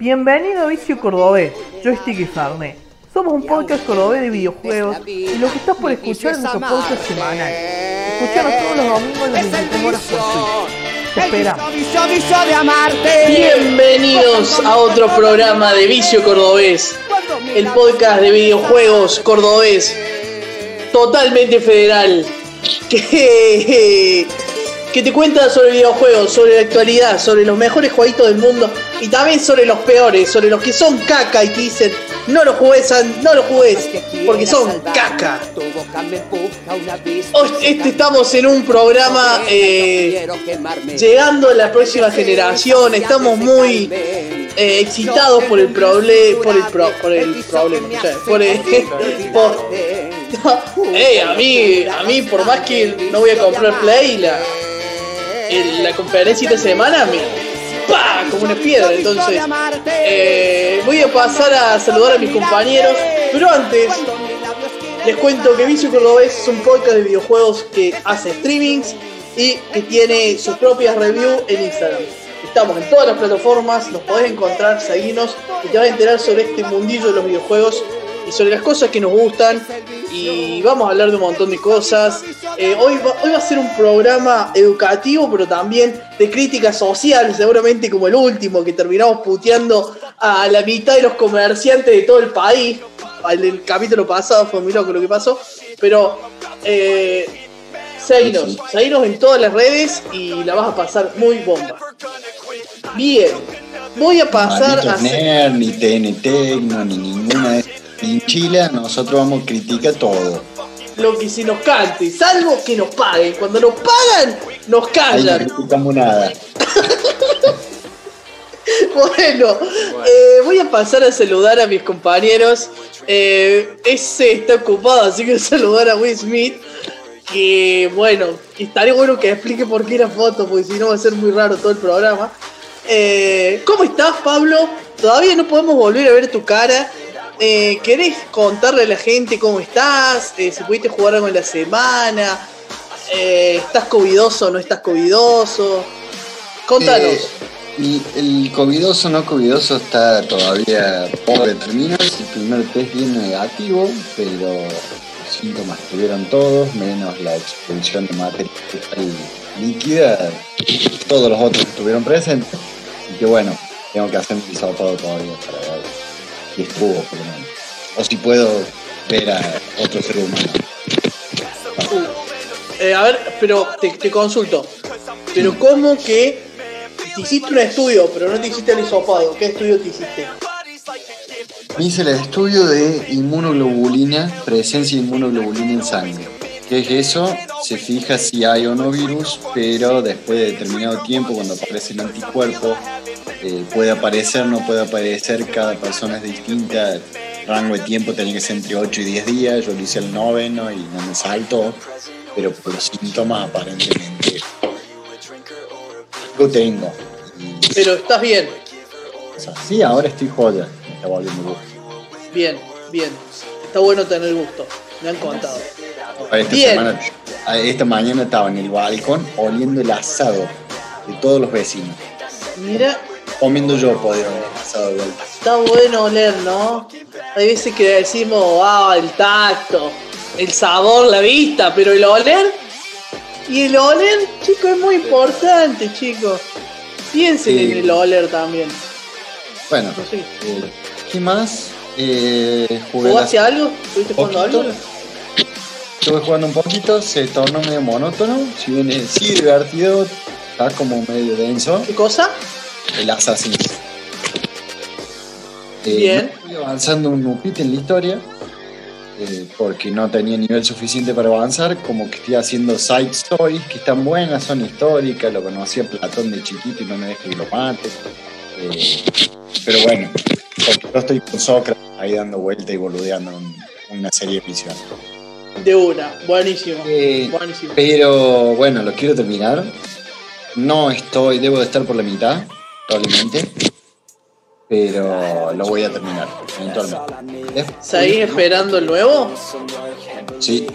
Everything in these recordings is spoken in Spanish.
Bienvenido a Vicio Cordobés, Joystick y Farné. Somos un podcast cordobés de videojuegos y lo que estás por escuchar es nuestro podcast semanal. Escuchanos todos los domingos en las 23 horas por Twitch. Te esperamos. Bienvenidos a otro programa de Vicio Cordobés, el podcast de videojuegos cordobés, totalmente federal, que, que te cuenta sobre videojuegos, sobre la actualidad, sobre los mejores jueguitos del mundo y también sobre los peores, sobre los que son caca y que dicen no lo jugues, no lo jugues, porque son caca. Hoy este, estamos en un programa eh, llegando a la próxima generación, estamos muy eh, excitados por el problema, por el por el problema, por el, por, hey, a mí, a mí por más que no voy a comprar Play, la, la conferencia de semana me como una piedra. Entonces, eh, voy a pasar a saludar a mis compañeros, pero antes les cuento que Vicio Cordobés es un podcast de videojuegos que hace streamings y que tiene sus propias reviews en Instagram. Estamos en todas las plataformas, nos podés encontrar, seguinos y te vas a enterar sobre este mundillo de los videojuegos y sobre las cosas que nos gustan y vamos a hablar de un montón de cosas. Eh, hoy, va, hoy va a ser un programa educativo, pero también de crítica social, seguramente como el último, que terminamos puteando a la mitad de los comerciantes de todo el país. El, capítulo pasado fue muy loco lo que pasó, pero eh, seguinos, seguinos en todas las redes y la vas a pasar muy bomba. Bien, voy a pasar a... ni TNT, ni ninguna de en Chile nosotros vamos a criticar todo. Lo que se nos cante, salvo que nos paguen. Cuando nos pagan, nos callan. no criticamos nada. bueno, eh, voy a pasar a saludar a mis compañeros. Eh, ese está ocupado, así que saludar a Will Smith. Que bueno, estaría bueno que explique por qué la foto, porque si no va a ser muy raro todo el programa. Eh, ¿Cómo estás, Pablo? Todavía no podemos volver a ver tu cara. Eh, ¿Querés contarle a la gente cómo estás? Eh, si pudiste jugar algo en la semana. Eh, ¿Estás covidoso o no estás covidoso? Contanos. Eh, el covidoso no covidoso está todavía por determinar. El primer test viene negativo, pero los síntomas tuvieron todos, menos la expulsión de materia líquida. Todos los otros estuvieron presentes. Así que bueno, tengo que hacer un hisopado todavía para ver si estuvo, por lo menos. O si puedo ver a otro ser humano. Eh, a ver, pero te, consulto. Pero ¿cómo que te hiciste un estudio, pero no te hiciste el hisopado? ¿Qué estudio te hiciste? Me hice el estudio de inmunoglobulina, presencia de inmunoglobulina en sangre. ¿Qué es eso? Se fija si hay o no virus, pero después de determinado tiempo, cuando aparece el anticuerpo, eh, puede aparecer, no puede aparecer, cada persona es distinta, el rango de tiempo tiene que ser entre 8 y 10 días, yo lo hice el noveno y no me salto, pero por los síntomas aparentemente lo tengo. pero estás bien. sí, ahora estoy joya, me está volviendo gusto. Bien, bien, está bueno tener gusto, me han contado. Esta, Semana, esta mañana estaba en el balcón oliendo el asado de todos los vecinos. Mira, comiendo yo podría haber pasado de vuelta. Está bueno oler, ¿no? Hay veces que decimos, ah, el tacto, el sabor, la vista, pero el oler. Y el oler, chicos, es muy importante, chicos. Piensen en el oler también. Bueno, sí. Eh, ¿qué más? Eh, ¿Jugaste algo? ¿Estuviste jugando algo? Estuve jugando un poquito, se tornó medio monótono. Si bien es sí divertido, está como medio denso. ¿Qué cosa? el Assassin. Eh, Bien. estoy avanzando un upit en la historia. Eh, porque no tenía nivel suficiente para avanzar, como que estoy haciendo side stories que están buenas, son históricas, lo conocía Platón de chiquito y no me deja que lo mate. Eh, pero bueno, porque yo estoy con Sócrates ahí dando vuelta y boludeando en una serie de misiones. De una, buenísimo, buenísimo. Pero bueno, lo quiero terminar. No estoy, debo de estar por la mitad probablemente. Pero lo voy a terminar eventualmente. ¿Seguís esperando el nuevo? Sí.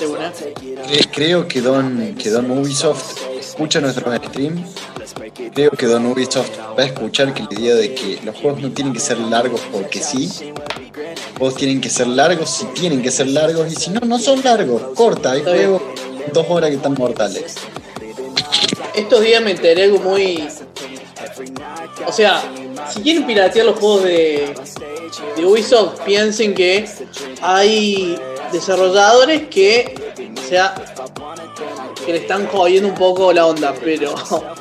De una. Creo que Don, que Don Ubisoft escucha nuestros streams creo que Don Ubisoft va a escuchar que la idea de que los juegos no tienen que ser largos porque sí. Los juegos tienen que ser largos si tienen que ser largos y si no, no son largos. Corta, hay juegos dos horas que están mortales. Estos días me enteré algo muy. O sea, si quieren piratear los juegos de, de Ubisoft, piensen que hay desarrolladores que. O sea, que le están jodiendo un poco la onda, pero.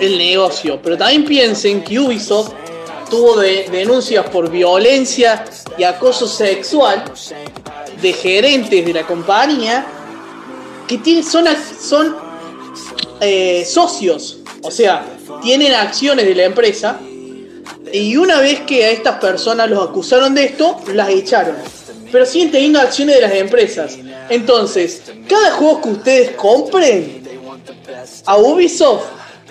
El negocio. Pero también piensen que Ubisoft tuvo de- denuncias por violencia y acoso sexual de gerentes de la compañía que tienen, son eh, socios, o sea, tienen acciones de la empresa. Y una vez que a estas personas los acusaron de esto, las echaron. Pero siguen teniendo acciones de las empresas. Entonces, cada juego que ustedes compren, a Ubisoft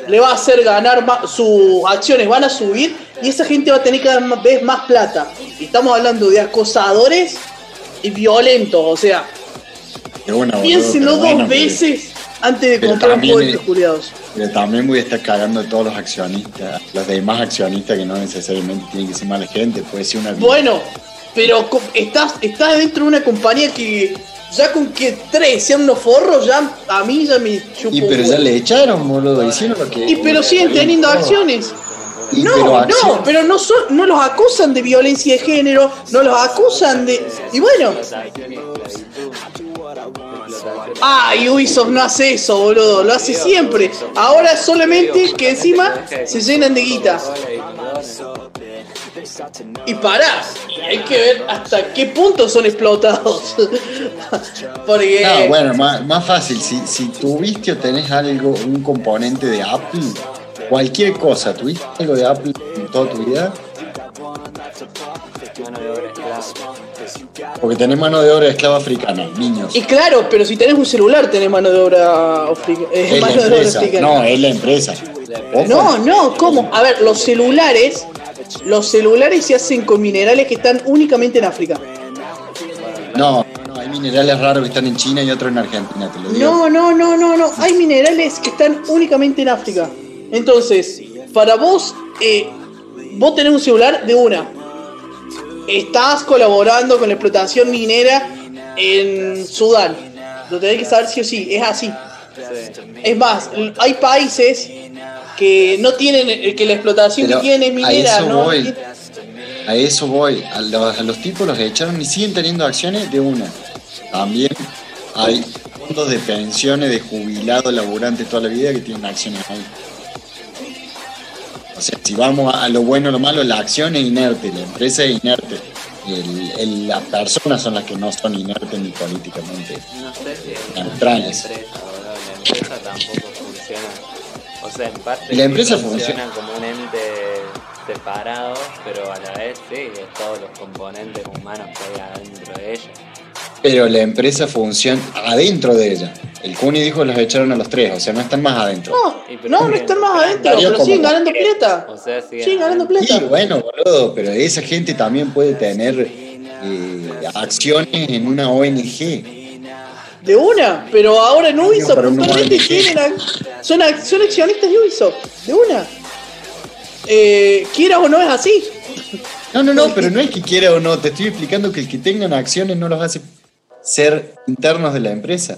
le va a hacer ganar más, sus acciones van a subir y esa gente va a tener cada vez más plata. Y estamos hablando de acosadores y violentos, o sea, bueno, piénsenlo bueno, dos pero- veces antes de comprar un también juego de es- estos culiados. Pero también voy a estar cagando a todos los accionistas, los demás accionistas que no necesariamente tienen que ser mala gente, puede ser una... Bueno, pero estás, estás dentro de una compañía que ya con que tres sean unos forros, ya a mí ya me chupo Y pero ya le echaron, boludo, hicieron lo que... Y pero siguen teniendo acciones. Y No, pero no, pero no son, no los acusan de violencia de género, no los acusan de. Y bueno, ah, y Ubisoft no hace eso, boludo, lo hace siempre. Ahora solamente que encima se llenan de guita. Y pará, hay que ver hasta qué punto son explotados. Porque. No, bueno, más, más fácil, si, si tuviste o tenés algo, un componente de Apple, cualquier cosa, tuviste algo de Apple en toda tu vida, porque tenés mano de obra esclava africana, niños. Y claro, pero si tenés un celular tenés mano de obra africana. eh, Es la mano de obra empresa, africana. no, es la empresa. Ojo. No, no, ¿cómo? A ver, los celulares, los celulares se hacen con minerales que están únicamente en África. No, no, hay minerales raros que están en China y otros en Argentina, te lo digo. No, no, no, no, no. Hay minerales que están únicamente en África. Entonces, para vos, eh, vos tenés un celular de una. Estás colaborando con la explotación minera en Sudán. Lo tenés que saber sí o sí, es así. Es más, hay países que no tienen, eh, que la explotación Pero que tienen es a minera, eso ¿no? voy. A eso voy. A los, a los tipos los echaron y siguen teniendo acciones de una. También hay fondos de pensiones de jubilados laburantes toda la vida que tienen acciones ahí. O sea, si vamos a lo bueno o lo malo, la acción es inerte, la empresa es inerte. El- el- las personas son las que no son inertes ni políticamente. No sé si es Neutrales. la empresa. La empresa tampoco. O sea, en parte La empresa funciona como un ente separado, pero a la vez sí, es todos los componentes humanos que hay adentro de ella. Pero la empresa funciona adentro de ella. El Cuni dijo que los echaron a los tres, o sea, no están más adentro. No, no, no están más adentro, pero como- siguen ganando plata. O sea, siguen Siguen ganando plata. Sí, bueno, boludo, pero esa gente también puede tener eh, acciones en una ONG. De una, pero ahora en Ubisoft puntualmente tienen son, son accionistas de Ubisoft, de una. Eh, quieras o no es así. No, no, no, pero no es que quiera o no, te estoy explicando que el que tengan acciones no los hace ser internos de la empresa.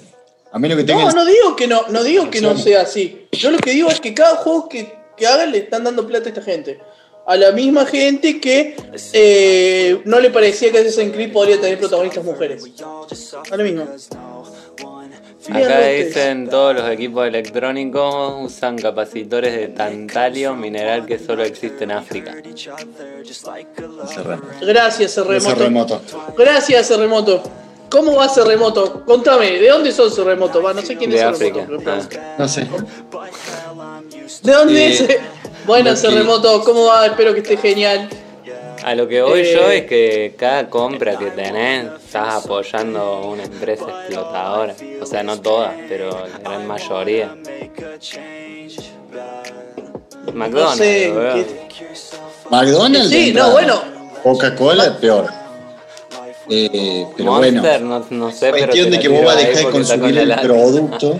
A menos que tengan... No, no digo que no, no digo que no sea así. Yo lo que digo es que cada juego que, que hagan le están dando plata a esta gente. A la misma gente que eh, no le parecía que Assassin's Creed podría tener protagonistas mujeres. A lo mismo. Acá dicen todos los equipos electrónicos usan capacitores de tantalio, mineral que solo existe en África. Gracias, Cerremoto. Cerremoto. Gracias, Cerremoto. ¿Cómo va Cerremoto? Contame, ¿de dónde sos Cerremoto? Va, no sé quién De es África. Pregunto. No sé. ¿De dónde Eh, es? Bueno, Cerremoto, ¿cómo va? Espero que esté genial. A lo que voy Eh, yo es que cada compra que tenés estás apoyando a una empresa explotadora. O sea, no todas, pero la gran mayoría. McDonald's, No sé, McDonald's. Sí, no, bueno. Coca-Cola, peor. Eh, pero bueno. Monster, no, no sé, pero. De que vos vas a dejar de consumir con el la producto.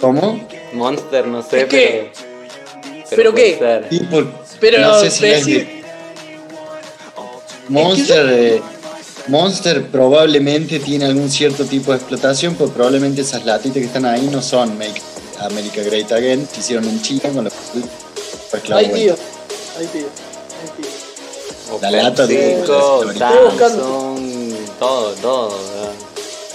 ¿Cómo? Monster, no sé, Es que- pero. ¿Pero puede qué? ser. Pero no sé si es decir- de- Monster, eh, Monster probablemente tiene algún cierto tipo de explotación, pero probablemente esas latitas que están ahí no son Make America Great Again, que hicieron en China con los fue esclavo Ay, bueno. tío. Ay, tío. Ay, tío. La lata de-. Samsung, todo, todo. ¿verdad?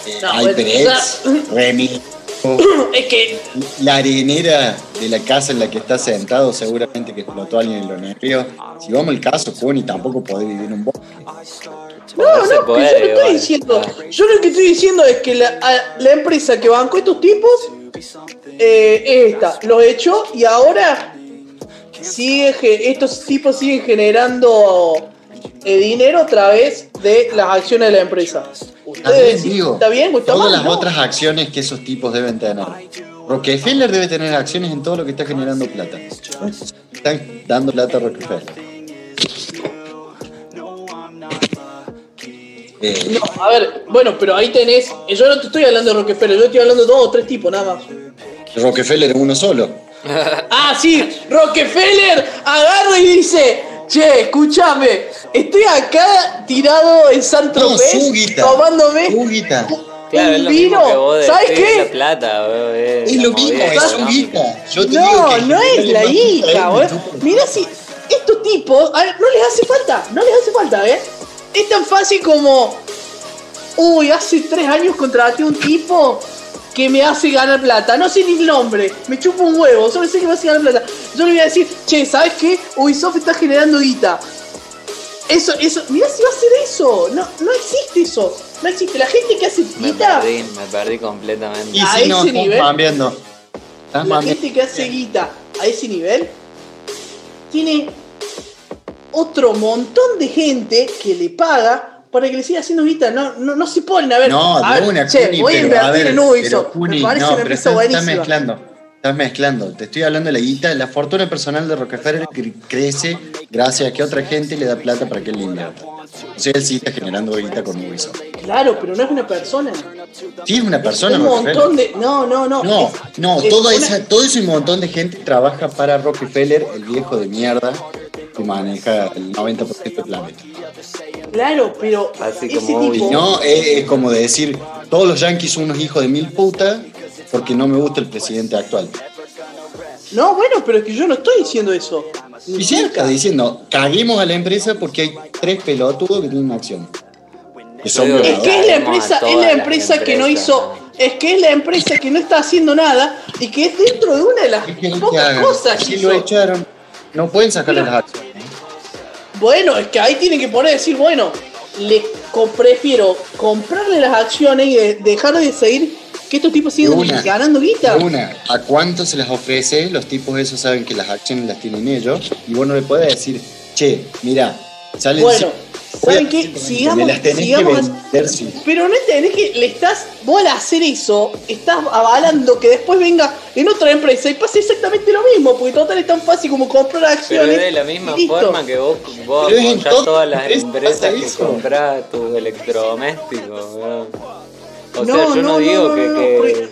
Eh, No, bueno, HyperX, Remy, Es que la arenera de la casa en la que está sentado, seguramente que explotó alguien en lo nervios. Si vamos al caso, Juni tampoco podés vivir en un bosque. No, no, puede, yo no estoy diciendo. Yo lo que estoy diciendo es que la, empresa que bancó estos tipos eh, es esta. Los echó y ahora sigue, estos tipos siguen generando eh, dinero a través de las acciones de la empresa. Ustedes digo, ¿está bien o está todas las No. otras acciones que esos tipos deben tener. Rockefeller debe tener acciones en todo lo que está generando plata. Están dando plata a Rockefeller. Eh, No, a ver, bueno, pero ahí tenés. Yo no te estoy hablando de Rockefeller, yo estoy hablando de dos o tres tipos nada más. Rockefeller es uno solo. Ah, sí, Rockefeller agarra y dice, che, escúchame, estoy acá tirado en San No, Tropez guita. tomándome Su guita. Claro, es un lo mismo que vino. vos ¿Sabes qué? la plata, weón, es lo mismo, es su. Yo te digo No, que no es la hija, weón. Mirá si estos tipos, a ver, no les hace falta, no les hace falta, ¿eh? Es tan fácil como, uy, hace tres años contraté a un tipo que me hace ganar plata. No sé ni el nombre, me chupa un huevo, solo sé que me hace ganar plata. Yo le voy a decir, che, ¿sabes qué? Ubisoft está generando guita. Eso, eso, mirá si va a hacer eso. No, no existe eso. No existe. La gente que hace Me guita, perdí, me perdí completamente. Y A si no, ese nivel. cambiando. Estás la gente que hace guita a ese nivel tiene otro montón de gente que le paga para que le siga haciendo guita. No, no, no se ponen a ver. No, de una, che, Cuni, voy a invertir ver, en Ubisoft. Me parece no, una empresa estás, estás buenísima. mezclando. Estás mezclando. Te estoy hablando de la guita. La fortuna personal de Rockefeller cre- crece gracias a que otra gente le da plata para que él le invierta. O sea, él sí está generando guita con Ubisoft. Claro, pero no es una persona. Sí, es una persona, un Rockefeller. montón de. No, no, no. No, Es- no, es toda una- esa, todo ese montón de gente trabaja para Rockefeller, el viejo de mierda que maneja el 90% del planeta. Claro, pero Así ese como tipo. Y no, es, es como decir, todos los yankees son unos hijos de mil putas porque no me gusta el presidente actual. No, bueno, pero es que yo no estoy diciendo eso. Y cerca. está diciendo, caguemos a la empresa porque hay tres pelotudos que tienen acción. Que son Es que es la empresa, es la empresa que no hizo, es que es la empresa que no está haciendo nada y que es dentro de una de las ¿Qué quieren que pocas hagan? cosas que lo echaron, no pueden sacarle las acciones. Bueno, es que ahí tienen que poner decir, bueno, le co- prefiero comprarle las acciones y de- dejar de seguir que estos tipos una. ganando guita. Una, ¿a cuánto se las ofrece? Los tipos esos saben que las acciones las tienen ellos y vos no le podés decir, che, mira, salen Bueno, ¿saben qué? Sigamos, las tenés sigamos. que vender, sí. Pero no entendés que le estás, vos al hacer eso, estás avalando que después venga en otra empresa y pase exactamente lo mismo, porque total es tan fácil como comprar Pero acciones. es de la misma listo. forma que vos, vos Pero apoyás todas las es- empresas que compras tus electrodomésticos, weón. O No, sea, yo no, no, digo no, que, no, que,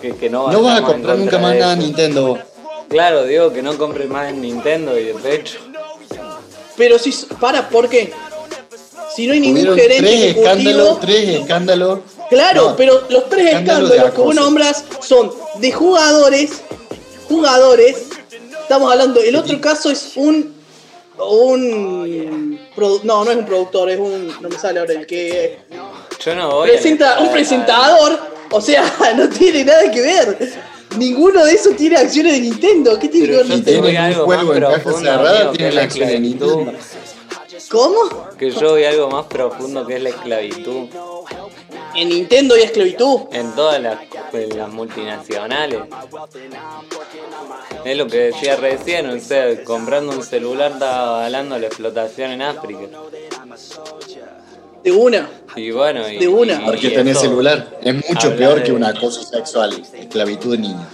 que, que no No vas a en comprar nunca más nada eso. Nintendo. vos. Claro, digo que no compres más en Nintendo y de pecho. Pero si, para, ¿por qué? Si no hay ningún Hubieron gerente tres escándalos, tres escándalos. Claro, No, pero los tres escándalos escándalos que vos nombras son de jugadores, jugadores. Estamos hablando, el otro caso es un un produ- no, no es un productor, es un no me sale ahora el que Yo no voy presenta a, un presentador, o sea, no tiene nada que ver. Ninguno de esos tiene acciones de Nintendo. ¿Qué tiene que ver Nintendo? a un juego en caja cerrada, la acción de. Nintendo. ¿Cómo? Que yo voy a algo más profundo que es la esclavitud. En Nintendo hay esclavitud. En todas las, en las multinacionales. Es lo que decía recién, o sea, comprando un celular está avalando la explotación en África. De una. Y bueno, y, De una. y Porque tenés eso- celular. Es mucho peor de- que un acoso sexual. Esclavitud de niños.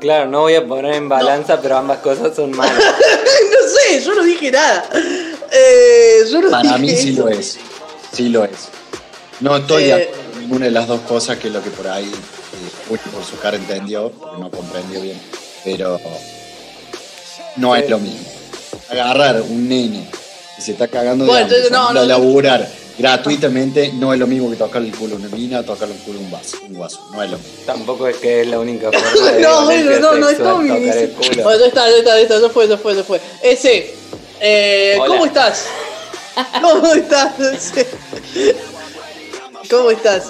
Claro, no voy a poner en balanza, pero ambas cosas son malas. no sé, yo no dije nada. Eh, yo no Para dije mí sí eso. lo es. Sí lo es. No estoy de Eh, acuerdo con ninguna de las dos cosas que es lo que por ahí eh, por su cara entendió, porque no comprendió bien. Pero no es lo mismo. Agarrar un nene que se está cagando de Bueno, hambre, entonces, no, no, laburar gratuitamente no es lo mismo que tocarle el culo a una mina o tocarle el culo a un vaso, un guaso, no es lo mismo. Tampoco es que es la única forma de No, bueno, no, no, tocar el Bueno, ya está, ya está, ya está, ya fue, ya fue, ya fue. Ese, eh, Hola. ¿cómo estás? ¿Cómo estás? ¿Cómo estás?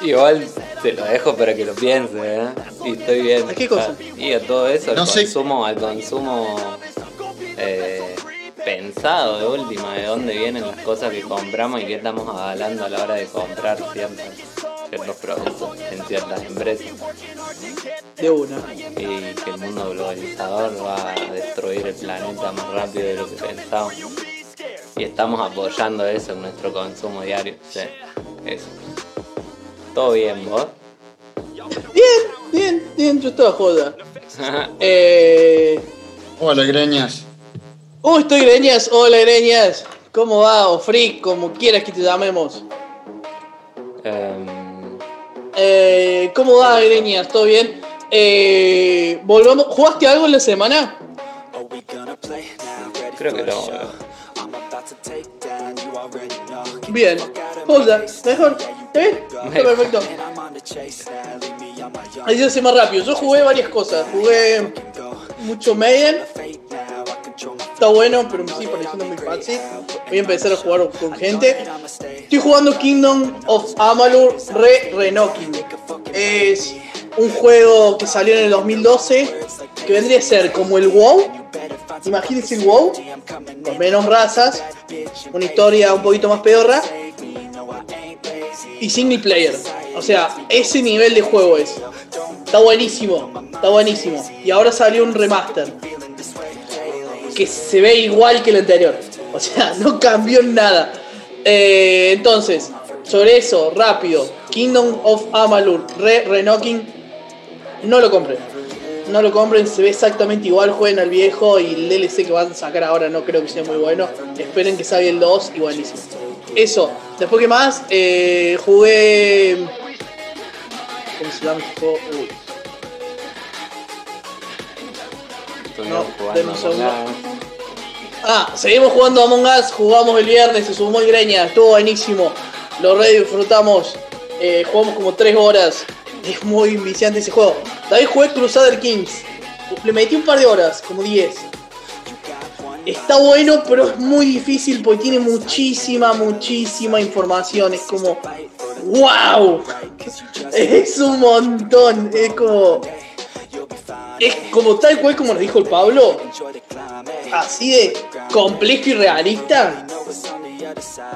Igual te lo dejo para que lo pienses, ¿eh? Y estoy bien. ¿A qué cosa? Y a todo eso, al No sé. consumo, al consumo eh, pensado de última, de dónde vienen las cosas que compramos y qué estamos avalando a la hora de comprar ciertos, ciertos productos en ciertas empresas. De una. Y que el mundo globalizador va a destruir el planeta más rápido de lo que pensamos. Y estamos apoyando eso en nuestro consumo diario. Sí, eso. Todo bien, vos. Bien, bien, bien, yo estaba joda. Eh. Hola, greñas. Uy, estoy greñas, hola greñas. ¿Cómo va? O freak, como quieras que te llamemos. Em, Eh, ¿Cómo va, greñas? ¿Todo bien? Eh, volvamos. ¿Jugaste algo en la semana? creo que no. Bien. Joda, mejor. ¿Está bien? Está perfecto. Ahí se hace más rápido. Yo jugué varias cosas. Jugué mucho Maiden. Está bueno, pero me sigue pareciendo muy fácil. Voy a empezar a jugar con gente. Estoy jugando Kingdom of Amalur Re Renoking. Es un juego que salió en el 2012 que vendría a ser como el WoW. Imagínense el WoW con menos razas, una historia un poquito más pedorra y single player. O sea, ese nivel de juego es. Está buenísimo, está buenísimo. Y ahora salió un remaster que se ve igual que el anterior. O sea, no cambió nada. Eh, entonces, sobre eso, rápido. Kingdom of Amalur, Re Renocking, no lo compren. No lo compren, se ve exactamente igual, jueguen al viejo y el DLC que van a sacar ahora no creo que sea muy bueno. Esperen que salga el 2 y buenísimo. Eso, después que más, eh, jugué... ¿Cómo se llama este. Estuvimos No, jugando. Among Us. Ah, seguimos jugando Among Us, jugamos el viernes, se sumó el Greña, estuvo buenísimo, lo re disfrutamos, eh, jugamos como 3 horas, es muy viciante ese juego. También jugué Crusader Kings, le metí un par de horas, como 10. Está bueno, pero es muy difícil porque tiene muchísima, muchísima información, es como, wow, es un montón, es como... Es como tal cual como nos dijo el Pablo, así de complejo y realista.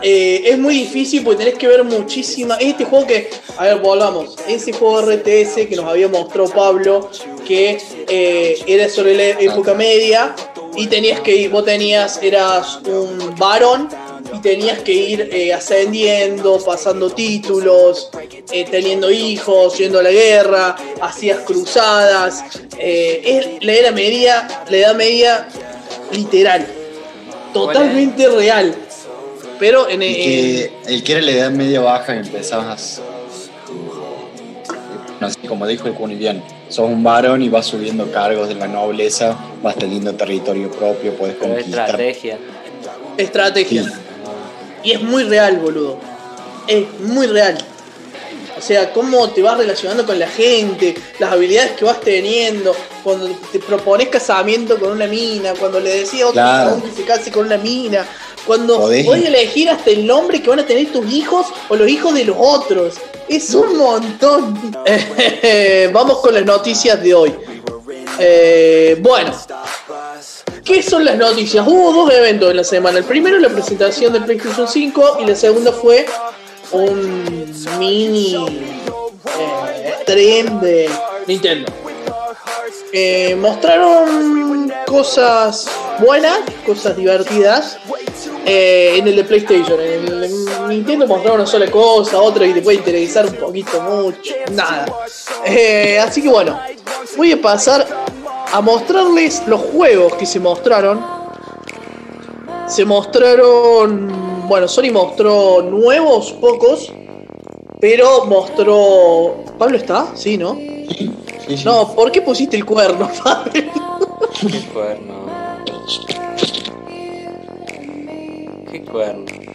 Eh, es muy difícil porque tenés que ver muchísima. Este juego que, a ver, volvamos. Ese juego RTS que nos había mostrado Pablo, que eh, era sobre la época media y tenías que ir, vos tenías, eras un varón y tenías que ir eh, ascendiendo, pasando títulos, eh, teniendo hijos, yendo a la guerra, hacías cruzadas. Eh, es la edad media, la edad media literal, totalmente real. Pero en, que el que era la edad media baja y empezabas. No sé, como dijo el Cuni bien, sos un varón y vas subiendo cargos de la nobleza, vas teniendo territorio propio, puedes conquistar. estrategia. estrategia. Y es muy real, boludo. Es muy real. O sea, cómo te vas relacionando con la gente, las habilidades que vas teniendo, cuando te propones casamiento con una mina, cuando le decís a otro Claro. que se case con una mina, cuando Podés- podés elegir hasta el nombre que van a tener tus hijos o los hijos de los otros. Es un montón. Vamos con las noticias de hoy. Eh, bueno, ¿Qué son las noticias? Hubo dos eventos en la semana. El primero la presentación del PlayStation 5 y la segunda fue un mini eh, stream de Nintendo. Eh, mostraron cosas buenas, cosas divertidas. eh, en el de PlayStation, en el Nintendo mostraron una sola cosa, otra que te puede interesar un poquito mucho, nada. Eh, así que bueno, voy a pasar a mostrarles los juegos que se mostraron. Se mostraron, bueno, Sony mostró nuevos, pocos, pero mostró... ¿Pablo está? Sí, ¿no? Sí, sí. No, ¿por qué pusiste el cuerno, Pablo? Qué cuerno. ¿Qué cuerno?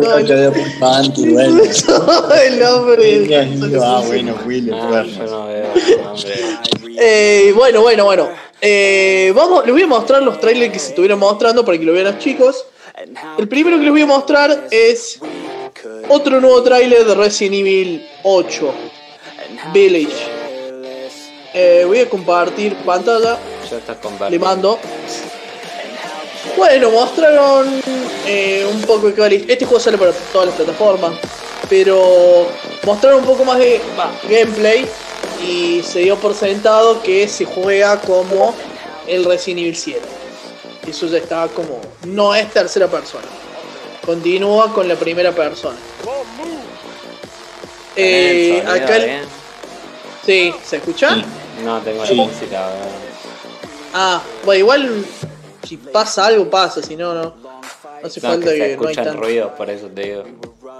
No, yo de Panty, bueno. el. Ah, bueno, Ah, yo no veo el nombre. Eh, bueno, bueno, bueno. Eh, vamos, les voy a mostrar los trailers que se estuvieron mostrando para que lo vean los chicos. El primero que les voy a mostrar es otro nuevo trailer de Resident Evil 8, Village. Eh, voy a compartir pantalla, Ya estás le compartiendo. mando. Bueno, mostraron eh, un poco de la- Este juego sale para todas las plataformas, pero mostraron un poco más de va, gameplay y se dio por sentado que se juega como el Resident Evil 7. Eso ya está como. No es tercera persona. Continúa con la primera persona. Eh, ¿Tenés el sonido acá. el- bien? Sí, ¿se escucha? No, tengo Sí. la música. Ah, bueno, igual si pasa algo pasa, si no, no. No hace No, falta que se que, no hay escuchan ruidos, por eso te digo.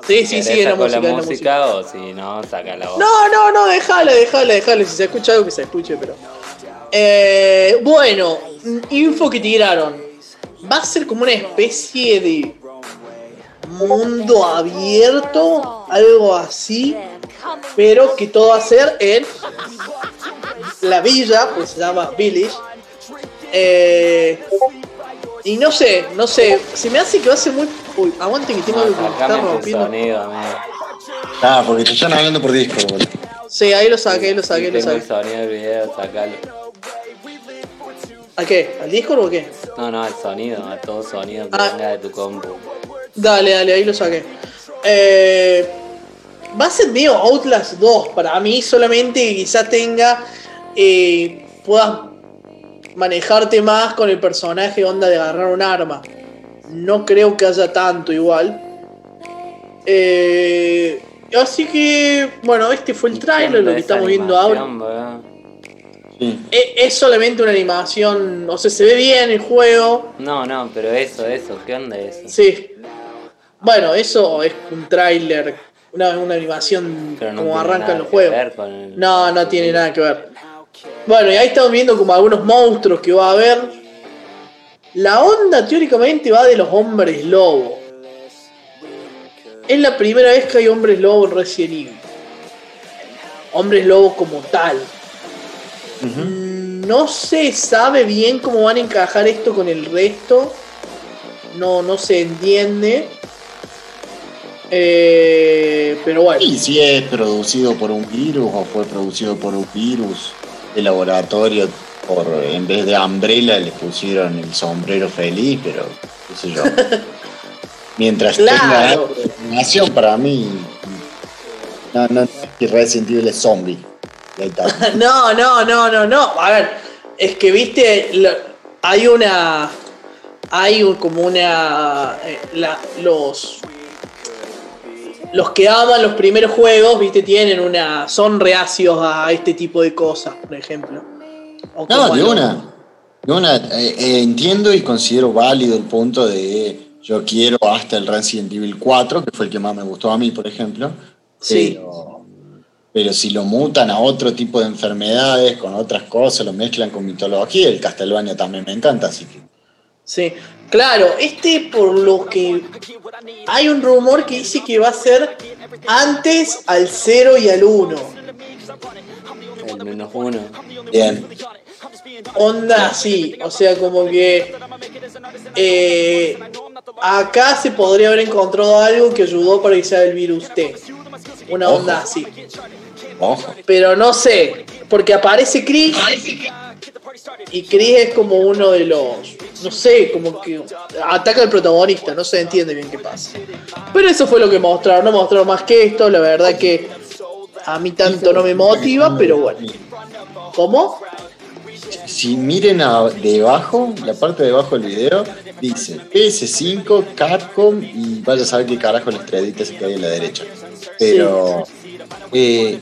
Sí, sí, ¿Querés sí, es la música, música. o si no, saca la voz. No, no, no, déjala, déjala, déjala. Si se escucha algo que se escuche, pero. Eh, bueno, info que tiraron. Va a ser como una especie de mundo abierto, algo así, pero que todo va a ser en la villa, pues se llama Village. Eh, y no sé, no sé, se me hace que va a ser muy. Uy, aguante que tengo No, algo que está rompiendo. sonido, amigo. Ah, porque te están hablando por disco, boludo. Sí, ahí lo saqué, ahí lo saqué, lo tengo el saqué. sonido del video, sacalo. ¿A qué? ¿Al Discord o qué? No, no, al sonido, a todo sonido que Ah. venga de tu compu. Dale, dale, ahí lo saqué. Eh, va a ser medio Outlast 2 para mí, solamente que quizás tenga. eh, puedas manejarte más con el personaje onda de agarrar un arma. No creo que haya tanto igual. Eh, así que, bueno, este fue el trailer, lo que estamos viendo ahora. Sí. Es, es solamente una animación, o sea, se ve bien el juego. No, no, pero eso, eso, ¿qué onda eso? Sí. Bueno, eso es un tráiler, una, una animación no como arrancan los juegos. el- No, no tiene nada que ver. Bueno, y ahí estamos viendo como algunos monstruos que va a haber. La onda teóricamente va de los hombres lobo. Es la primera vez que hay hombres lobo en Resident Evil. Hombres lobo como tal. No se sabe bien cómo van a encajar esto con el resto. No, no se entiende. Eh, pero bueno. Y si es producido por un virus o fue producido por un virus de laboratorio, por en vez de Umbrella le pusieron el sombrero feliz, pero qué sé yo. Mientras Claro. tenga información para mí, no, no, es zombie. Ahí está. No, no, no, no, no. A ver, es que viste, lo- hay una. Hay un- como una. eh, la- los. Los que aman los primeros juegos, viste, tienen una. Son reacios a este tipo de cosas, por ejemplo. O No, de una. De una, eh, eh, entiendo y considero válido el punto de yo quiero hasta el Resident Evil 4, que fue el que más me gustó a mí, por ejemplo. Sí. Pero, pero si lo mutan a otro tipo de enfermedades, con otras cosas, lo mezclan con mitología, el Castlevania también me encanta, así que. Sí, claro, este por lo que hay un rumor que dice que va a ser antes al 0 y al 1. El menos uno. Bien. Onda así, o sea, como que eh, acá se podría haber encontrado algo que ayudó para que sea el virus T. Una Ojo. onda así. Ojo. Pero no sé, porque aparece Chris y Chris es como uno de los, no sé, como que ataca al protagonista, no se entiende bien qué pasa. Pero eso fue lo que mostraron, no mostraron más que esto, la verdad que a mí tanto no me motiva, pero bueno. ¿Cómo? Si miren a- debajo, la parte de abajo del video, dice PS5, Capcom y vaya a saber qué carajo la estrellita que hay a la derecha. Pero eh,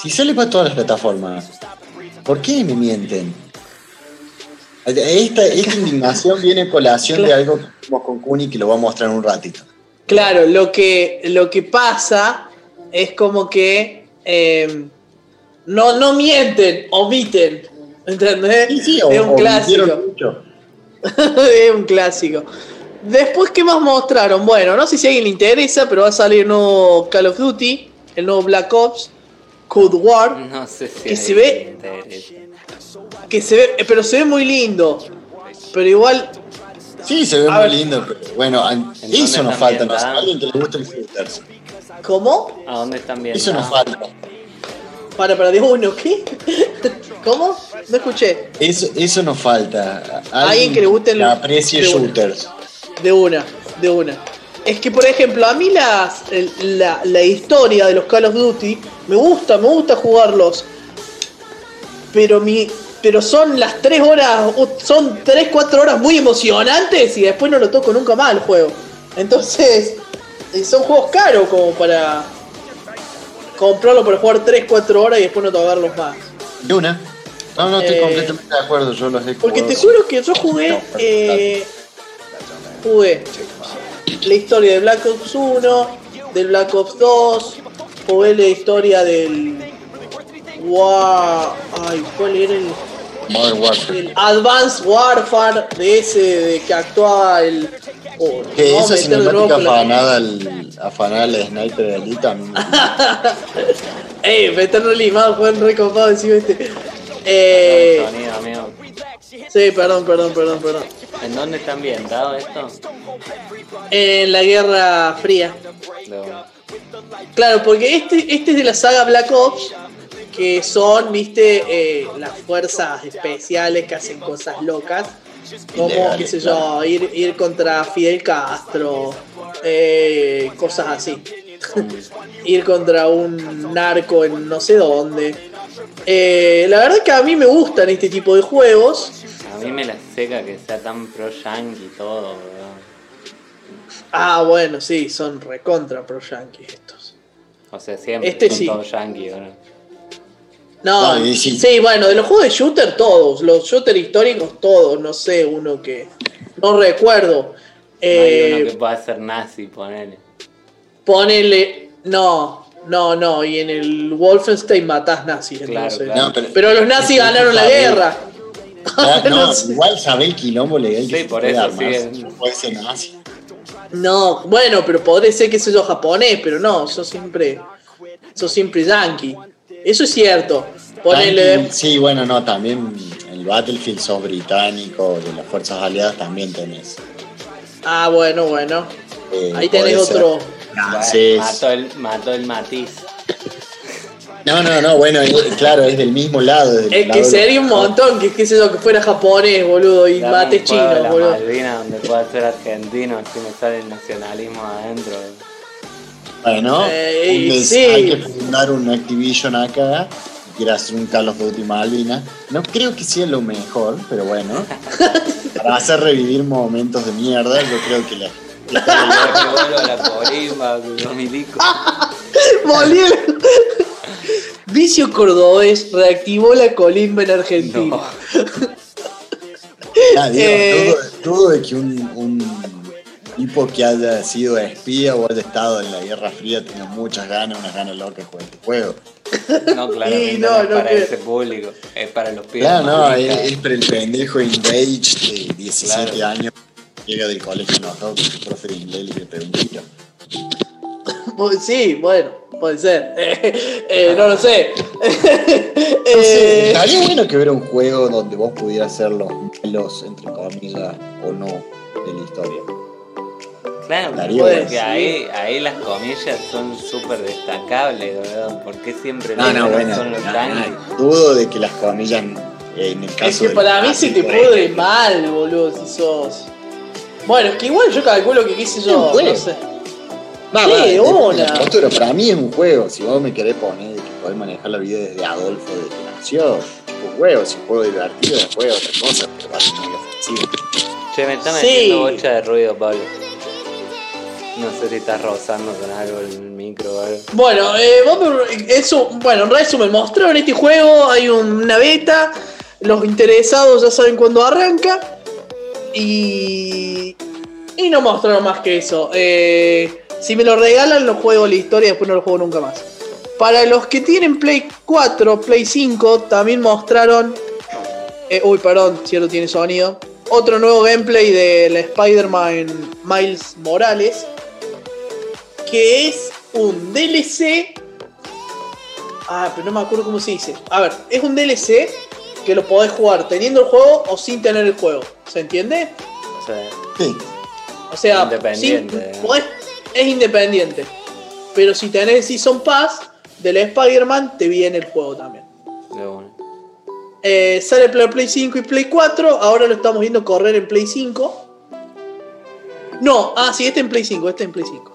si sale para todas las plataformas, ¿por qué me mienten? Esta, esta indignación viene a colación de algo que hicimos con Kuni que lo voy a mostrar en un ratito. Claro, lo que, lo que pasa es como que eh, no, no mienten, omiten. ¿Entendés? Sí, sí, es o- un clásico. mucho. es un clásico. Después, ¿qué más mostraron? Bueno, no sé si a alguien le interesa, pero va a salir el nuevo Call of Duty, el nuevo Black Ops, Cold War, No sé si. Que se ve-. Que se ve, pero se ve muy lindo. Pero igual, Sí, se ve muy ver. lindo, pero bueno, an- ¿En dónde eso nos falta, alguien que le guste el shooters. ¿cómo? ¿A dónde están viendo? Eso nos falta. Para, para, de uno, ¿qué? ¿Cómo? No escuché. Eso, eso nos falta. Alguien que le guste el- aprecie de una. shooters. De una, de una. Es que, por ejemplo, a mí las, la, la historia de los Call of Duty me gusta, me gusta jugarlos. Pero mi. Pero son las 3 horas, son 3, 4 horas muy emocionantes y después no lo toco nunca más el juego. Entonces, eh, son juegos caros como para comprarlo para jugar 3, 4 horas y después no tocarlos más. De una. No, no, estoy Eh, completamente de acuerdo, yo los he Porque te juro que yo jugué. eh, jugué la historia de Black Ops 1, del Black Ops 2, jugué la historia del. War. Ay, ¿cuál era el, Modern Warfare. el Advanced Warfare de ese de que actuaba el. oh, Que a esa cinemática afanada al, afanada al sniper de Alita, Ey, me están re limado, juegan re copado encima este. Eh, Sonido, amigo. sí, perdón, perdón, perdón, perdón. ¿En dónde está ambientado esto? En la Guerra Fría. Claro, porque este, este es de la saga Black Ops, que son, viste, eh, las fuerzas especiales que hacen cosas locas, como, Ilegales, qué sé claro. yo, ir, ir contra Fidel Castro, eh, cosas así. ir contra un narco en no sé dónde. Eh, la verdad que a mí me gustan este tipo de juegos. A mí me la seca que sea tan pro yankee todo, weón. Ah, bueno, sí, son recontra pro yankees estos. O sea, siempre Este son sí. todos yankee, weón. No, No, sí. sí. bueno, de los juegos de shooter todos, los shooter históricos todos, no sé, uno que no recuerdo. No Eh, hay uno que pueda ser nazi, ponele. Ponele, no, no, no, y en el Wolfenstein matás nazis, Claro, entonces. claro. No, pero, Pero los nazis ganaron la guerra. Ah, no, no igual sabe el quilombo legal que Sí, se por eso sí. No puede ser nazi. No, bueno, pero podría ser que soy yo japonés, pero no, yo siempre, yo siempre yankee. Eso es cierto. Ponele, Sí, bueno, no, también el Battlefield sos británico, de las fuerzas aliadas también tenés. ah, bueno, bueno. Eh, Ahí tenés otro. Mató el, mató el matiz. No, no, no, bueno, eh, claro, es del mismo lado. del Es lado que sería un montón que qué sé yo que fuera japonés, boludo, y mate chino, la boludo. Malvina donde pueda ser argentino, así me sale el nacionalismo adentro. Bueno, Eh, un des- sí. hay que fundar un Activision acá. Quiere hacer un Call of Duty Malvina. No creo que sea lo mejor, pero bueno. para hacer revivir momentos de mierda, yo creo que la. Volvieron. Vicio Cordobés reactivó la colimba en Argentina. No. Digo, Eh. dudo, dudo de que un, un tipo que haya sido espía o haya estado en la Guerra Fría tenga muchas ganas, unas ganas locas de jugar este juego. No, claramente Y no, no, es no para que- ese público, es para los pibes. Claro, no, es, para el pendejo engaged de 17 Claro. años. Llega del colegio enojado con su profe de inglés y le pega un tiro. Sí, bueno, puede ser. Eh, eh, no lo sé. Eh, sé, estaría bueno que hubiera un juego donde vos pudieras ser los malos, entre comillas, o no, de la historia. Claro, Darío, porque sí. ahí, ahí las comillas son súper destacables, ¿verdad? Porque siempre No, bueno, son los no, no, dudo de que las comillas, en el caso es que para mí se te pudre mal, boludo, si sos. Bueno, es que igual yo calculo que qué sé yo, no sé. Va, Sí, va, postura. Para mí es un juego. Si vos me querés poner que podés manejar la vida desde Adolfo de que nació, un juego. Si juego divertido, después otra cosa, pero va a ser muy ofensivo. Che, me está Sí. metiendo bocha de ruido, Pablo. No sé si estás rozando con algo el micro o algo. Bueno, eh, eso, bueno, en resumen, mostraron este juego, hay una beta, los interesados ya saben cuándo arranca y, y no mostraron más que eso. Eh, si me lo regalan, lo juego la historia y después no lo juego nunca más. Para los que tienen Play 4, Play 5, también mostraron... eh, uy, perdón, cierto, tiene sonido. otro nuevo gameplay del Spider-Man Miles Morales, que es un DLC. Ah, pero no me acuerdo cómo se dice. A ver, es un DLC que lo podés jugar teniendo el juego o sin tener el juego. ¿Se entiende? O sea, Sí. O sea, Independiente, sin- ¿no? podés- es independiente. Pero si tenés el Season Pass del Spider-Man, te viene el juego también. de una. Eh, sale para Play 5 y Play 4. Ahora lo estamos viendo correr en Play 5. No, ah, sí, este en Play 5, este en Play 5.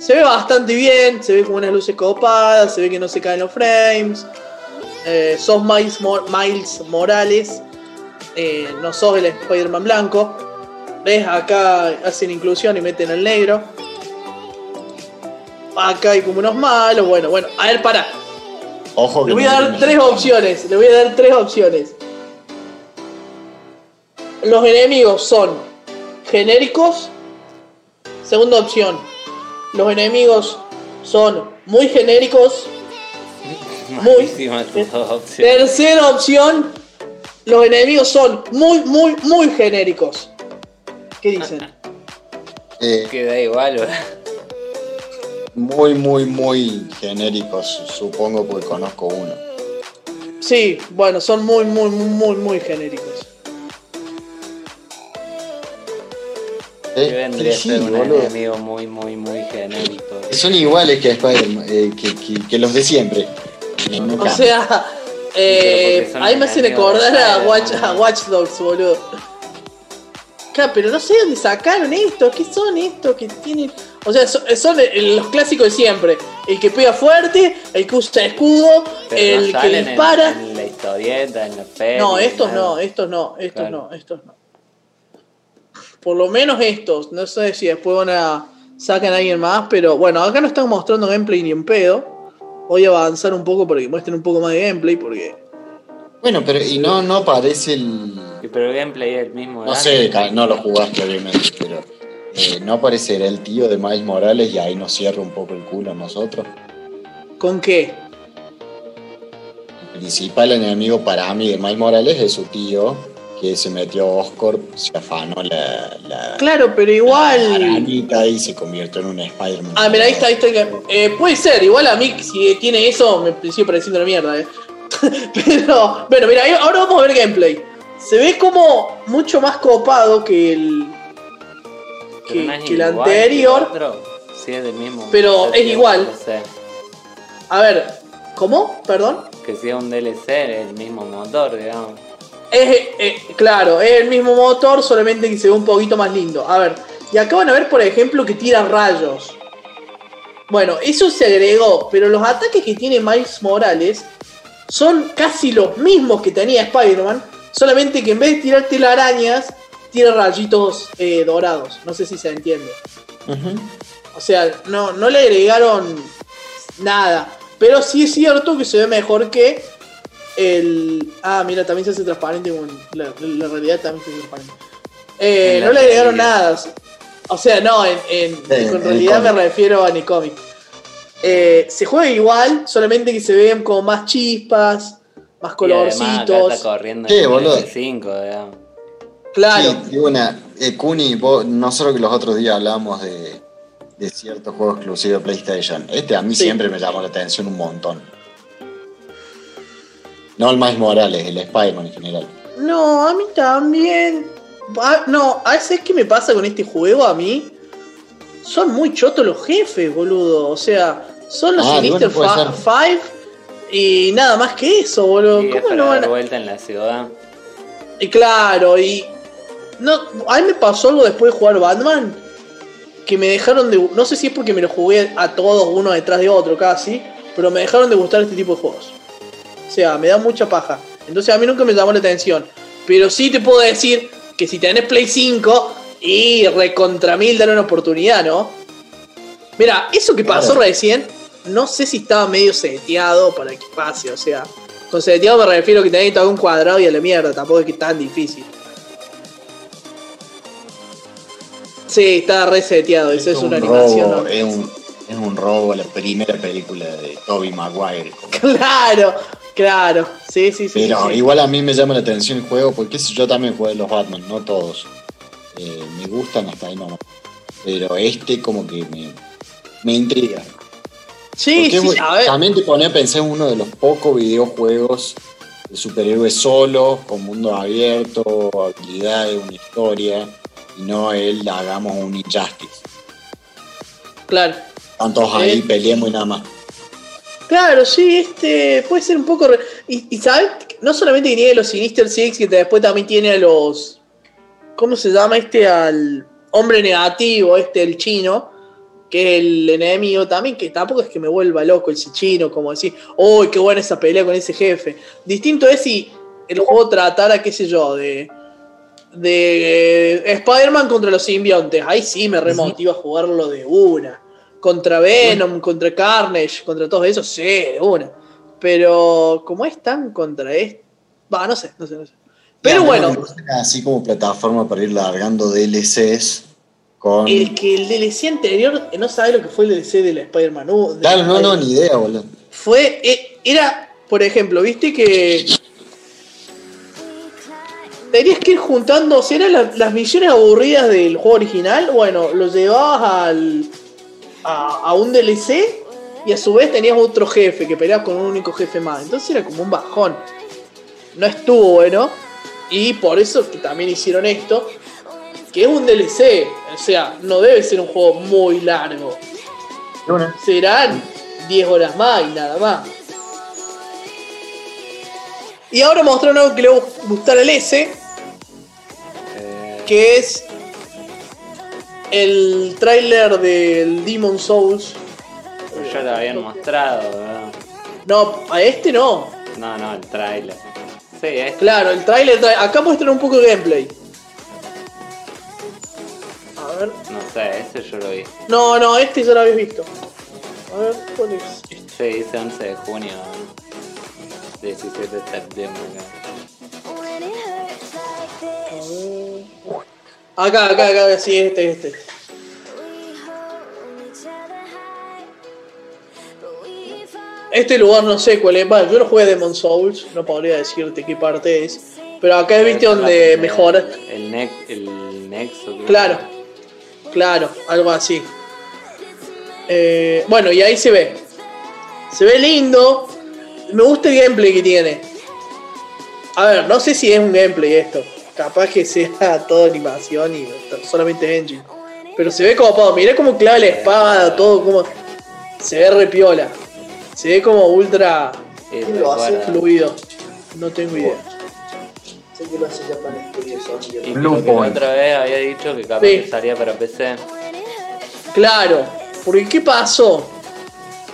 Se ve bastante bien, se ve como unas luces copadas, se ve que no se caen los frames. Eh, sos Miles, Miles Morales, eh, no sos el Spider-Man blanco. ¿Ves? Acá hacen inclusión y meten el negro. Acá hay como unos malos. Bueno, bueno, a ver, para. Ojo que Le voy no a dar tres opciones. Le voy a dar tres opciones. Los enemigos son genéricos. Segunda opción. Los enemigos son muy genéricos. Muy. Tercera opción. Los enemigos son muy, muy, muy genéricos. ¿Qué dicen? Eh, Que da igual, ¿verdad? muy, muy, muy genéricos, supongo, porque conozco uno. Sí, bueno, son muy, muy, muy, muy genéricos. Eh, Que vendría a ser un boludo. enemigo muy, muy, muy genérico. Son iguales que Spider-Man, eh, que, que- que los de siempre. No, no O sea, eh, ahí me de acordar a Watch, a. Watch Dogs, boludo. Claro, pero no sé dónde sacaron esto. ¿Qué son estos que tienen? O sea, son, son el- los clásicos de siempre. El que pega fuerte, el que usa escudo, Pero el no que salen en- dispara. En, la historieta, en la peli. No, estos nada. no, estos no, estos Claro. no, estos no. Por lo menos estos. No sé si después van a sacan a alguien más, pero bueno, acá no están mostrando gameplay ni en pedo. Voy a avanzar un poco para que muestren un poco más de gameplay porque Bueno, pero y no, no aparece el. Pero el gameplay es el mismo. No sé, no lo jugaste obviamente, pero eh, no aparecerá el tío de Miles Morales y ahí nos cierra un poco el culo a nosotros. ¿con qué? El principal enemigo para mí de Miles Morales es su tío, que se metió a Oscorp, se afanó la, la, Claro, pero la igual. arañita y se convirtió en un Spider-Man. Ah, mira, ahí está, ahí está. Eh, puede ser, igual a mí, si tiene eso, me sigue pareciendo una mierda, eh. Pero, bueno, mira, ahora vamos a ver gameplay. Se ve como mucho más copado que el. Que, no es que el anterior. que el otro. Sí, es del mismo. Pero DLC, es igual. A ver, ¿cómo? Perdón. Que sea un DLC, es el mismo motor, digamos. Es, eh, claro, es el mismo motor, solamente que se ve un poquito más lindo. A ver, y acá van a ver, por ejemplo, que tira rayos. Bueno, eso se agregó, pero los ataques que tiene Miles Morales son casi los mismos que tenía Spider-Man, solamente que en vez de tirar telarañas, tira rayitos eh, dorados. No sé si se entiende. O sea, no, no le agregaron nada. Pero sí es cierto que se ve mejor que el. Ah, mira, también se hace transparente. la, la realidad también se hace transparente. Eh, no le agregaron nada. O sea, no, en, en- en en el realidad me refiero a Nicomic. Eh, se juega igual, solamente que se ven como más chispas, más Y además acá colorcitos. está corriendo Sí, boludo. 5, digamos. Claro. Sí, una. Eh, Kuni, vos, nosotros que los otros días hablábamos de, de ciertos juegos exclusivos de PlayStation. Este a mí Sí. siempre me llamó la atención un montón. No el Miles Morales, el Spider-Man en general. No, a mí también. Ah, no, a veces que me pasa con este juego a mí. Son muy chotos los jefes, boludo. O sea, son los Ah, Sinister bueno, Five y nada más que eso, boludo. Y es ¿Cómo no van dar a.? vuelta en la ciudad. Y claro, y. No, a mí me pasó algo después de jugar Batman. Que me dejaron de. No sé si es porque me lo jugué a todos uno detrás de otro casi. Pero me dejaron de gustar este tipo de juegos. O sea, me da mucha paja. Entonces a mí nunca me llamó la atención. Pero sí te puedo decir que si tenés Play 5 y recontra mil dar una oportunidad, ¿no? Mira, eso que pasó Claro. recién, no sé si estaba medio seteado para que pase. O sea, con seteado me refiero a que tenés que un cuadrado y a la mierda. Tampoco es que es tan difícil. Sí, está reseteado. Eso es, un una animación. es, un, es un robo a la primera película de Tobey Maguire. Claro, Claro, sí, sí, sí. Pero sí, sí. igual a mí me llama la atención el juego, porque si yo también jugué los Batman, no todos. Eh, me gustan hasta ahí nomás. Pero este como que me, me intriga. Sí, Porque sí, a ver. también te pone a pensar en uno de los pocos videojuegos de superhéroes solos, con mundo abierto, habilidades, una historia, y no el hagamos un Injustice. Claro. Tantos ahí Eh. peleemos y nada más. Claro, sí, este puede ser un poco. re- Y, y sabes, no solamente que tiene los Sinister Six, que después también tiene a los. ¿Cómo se llama este? Al hombre negativo, este, el chino, que es el enemigo también, que tampoco es que me vuelva loco ese chino, como decir, ¡Uy, qué buena esa pelea con ese jefe! Distinto es si el juego tratara, qué sé yo, de. de eh, Spider-Man contra los simbiontes. Ahí sí me remotiva a jugarlo de una. Contra Venom, contra Carnage, contra todos esos, sí, de una. Pero como es tan contra esto. Va, no sé, no sé, no sé. Pero Y a bueno, Así como plataforma para ir largando DLCs con. el que el DLC anterior no sabe lo que fue el DLC de la Spider-Man. de Claro, no, no, ni idea, boludo. Fue. eh, Era, por ejemplo, viste que. Tenías que ir juntando, sea, eran la- las misiones aburridas del juego original. Bueno, lo llevabas al, a, a un DLC y a su vez tenías otro jefe que peleabas con un único jefe más. Entonces era como un bajón. No estuvo bueno. Y por eso que también hicieron esto. Que es un DLC. O sea, no debe ser un juego muy largo. Serán 10 horas más y nada más. Y ahora mostraron algo que le va a gustar al S, Eh, que es el tráiler del Demon Souls. ya lo habían mostrado, ¿verdad? No, a este no. No, no, el trailer. Sí, es Claro, el tráiler acá muestran un poco de gameplay. A ver. No sé, ese yo lo vi. No, no, este ya lo habéis visto. A ver, ¿cuál es? Este. Sí, dice 11 de junio. 17 de septiembre. Acá, acá, acá, sí, este, este. Este lugar no sé cuál es. Bueno, yo no jugué Demon Souls, no podría decirte qué parte es. Pero acá viste donde mejoras. El, ne el nexo. Claro, claro, algo así. Eh, bueno, y ahí se ve. Se ve lindo. Me gusta el gameplay que tiene. A ver, no sé si es un gameplay esto. Capaz que sea toda animación y solamente engine. Pero se ve como todo. Mirá cómo clava la espada, todo como. Se ve repiola. Se ve como ultra Sí, ¿Quién lo hace? fluido. No tengo idea. Sé que lo hace Japan Studios Sony. Y Blue creo que otra vez había dicho que capaz Sí. que salía para PC. Claro, porque ¿qué pasó?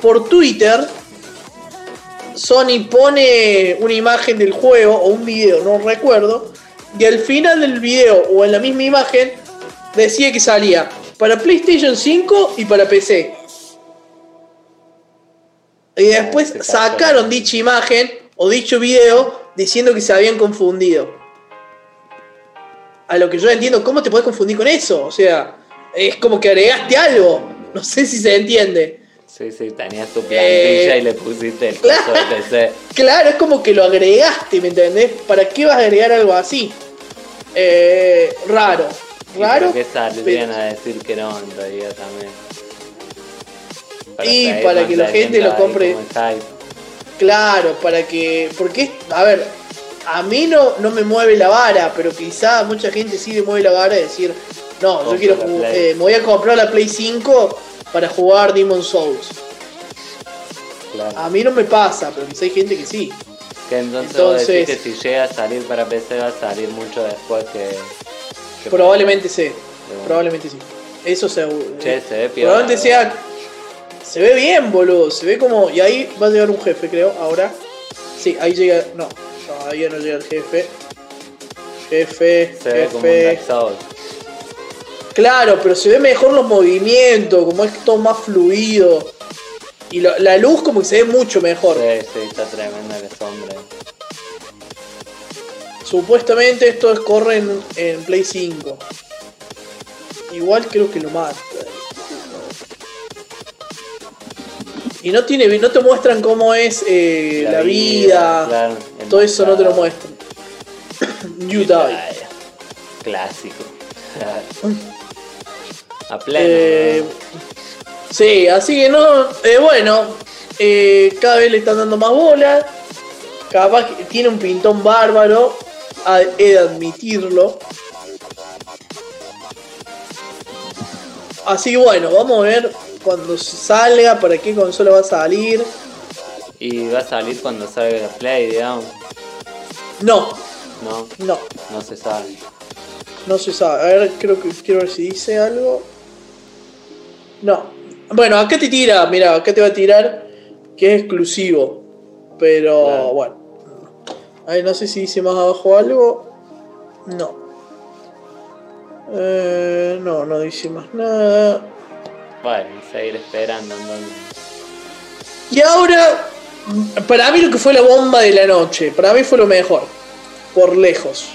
Por Twitter, Sony pone una imagen del juego o un video, no recuerdo, y al final del video o en la misma imagen decía que salía para PlayStation 5 y para PC. Y después sacaron dicha imagen o dicho video diciendo que se habían confundido. A lo que yo entiendo, ¿cómo te puedes confundir con eso? O sea, es como que agregaste algo. No sé si se entiende. Sí, sí, tenías tu plantilla Eh, y le pusiste el claro. de PC. Claro, es como que lo agregaste, ¿me entendés? ¿Para qué vas a agregar algo así? Eh, raro. Raro. que saldrían a decir que no en realidad también. Y para que la gente lo compre. Claro, para que. Porque, a ver, a mí no, no me mueve la vara, pero quizá a mucha gente sí le mueve la vara de decir, no, yo quiero eh, me voy a comprar la Play 5 para jugar Demon Souls. Claro. A mí no me pasa, pero quizá hay gente que sí. Que entonces, que si llega a salir para PC va a salir mucho después que. que Probablemente sí. Probablemente sí. Eso seguro. Che, se ve piola, Probablemente sea. Se ve bien, boludo. Se ve como. Y ahí va a llegar un jefe, creo. Ahora. Sí, ahí llega. No, todavía no llega el jefe. Jefe, Se ve como un jefe. Souls. Claro, pero se ve mejor los movimientos, como es todo más fluido. Y lo- la luz como que se ve mucho mejor. Sí, sí, está tremenda la sombra. Supuestamente esto es corre en, en Play 5. Igual creo que lo mata. Y no tiene no te muestran cómo es eh, la, vida, claro, todo eso no te lo muestran. you die. Clásico. A pleno. Eh. Sí, así que no, eh, bueno, eh, cada vez le están dando más bola. Capaz que tiene un pintón bárbaro, he de admitirlo. Así que bueno, vamos a ver cuando salga, para qué consola va a salir. Y va a salir cuando salga la Play, digamos. No, No, no, no se sabe. no se sabe. A ver, creo que quiero ver si dice algo. No. Bueno, acá te tira, mira, acá te va a tirar que es exclusivo. Pero Claro. bueno. Ahí no sé si dice más abajo algo. No. Eh, no, no dice más nada. Bueno, seguir esperando entonces. Y ahora, para mí lo que fue la bomba de la noche, para mí fue lo mejor, por lejos.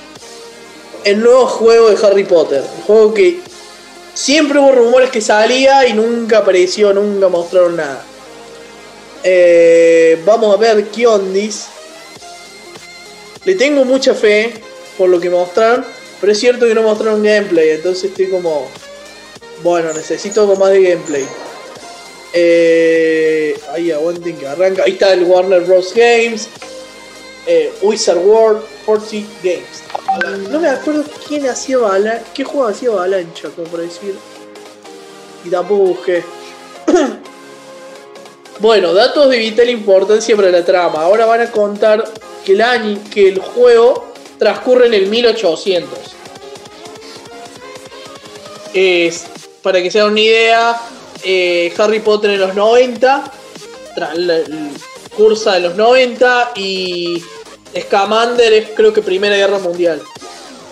El nuevo juego de Harry Potter, el juego que siempre hubo rumores que salía y nunca apareció, nunca mostraron nada. Eh, vamos a ver qué. Le tengo mucha fe por lo que mostraron, pero es cierto que no mostraron gameplay, entonces estoy como, bueno, necesito algo más de gameplay. Eh, ahí aguanten que arranca. Ahí está el Warner Bros. Games. Eh, Wizard World 40 Games. No me acuerdo quién hacía bala. ¿Qué juego hacía Avalancha, como por decir? Y tampoco busqué. bueno, datos de vital importancia para la trama. Ahora van a contar que el, año, que el juego transcurre en el 1800. Es, para que se hagan una idea, eh, Harry Potter en los 90, tra- la- la- cursa en los 90 y Scamander es creo que Primera Guerra Mundial.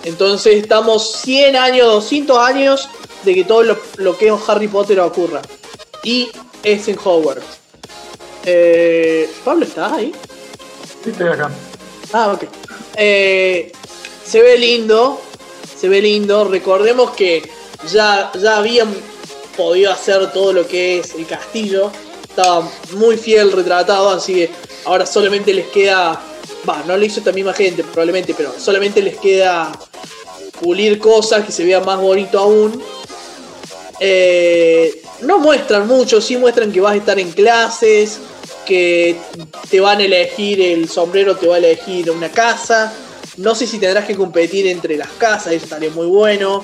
Entonces estamos 100 años, 200 años de que todo lo, lo que es Harry Potter ocurra. Y es en Hogwarts. Eh, Pablo, ¿estás ahí? Sí, estoy acá. Ah, ok. Eh, se ve lindo. Se ve lindo. Recordemos que ya, ya habían podido hacer todo lo que es el castillo. Estaba muy fiel retratado, así que ahora solamente les queda. Va, no lo hizo esta misma gente probablemente, pero solamente les queda pulir cosas que se vea más bonito aún. Eh, no muestran mucho, sí muestran que vas a estar en clases, que te van a elegir, el sombrero te va a elegir una casa. No sé si tendrás que competir entre las casas, eso estaría muy bueno.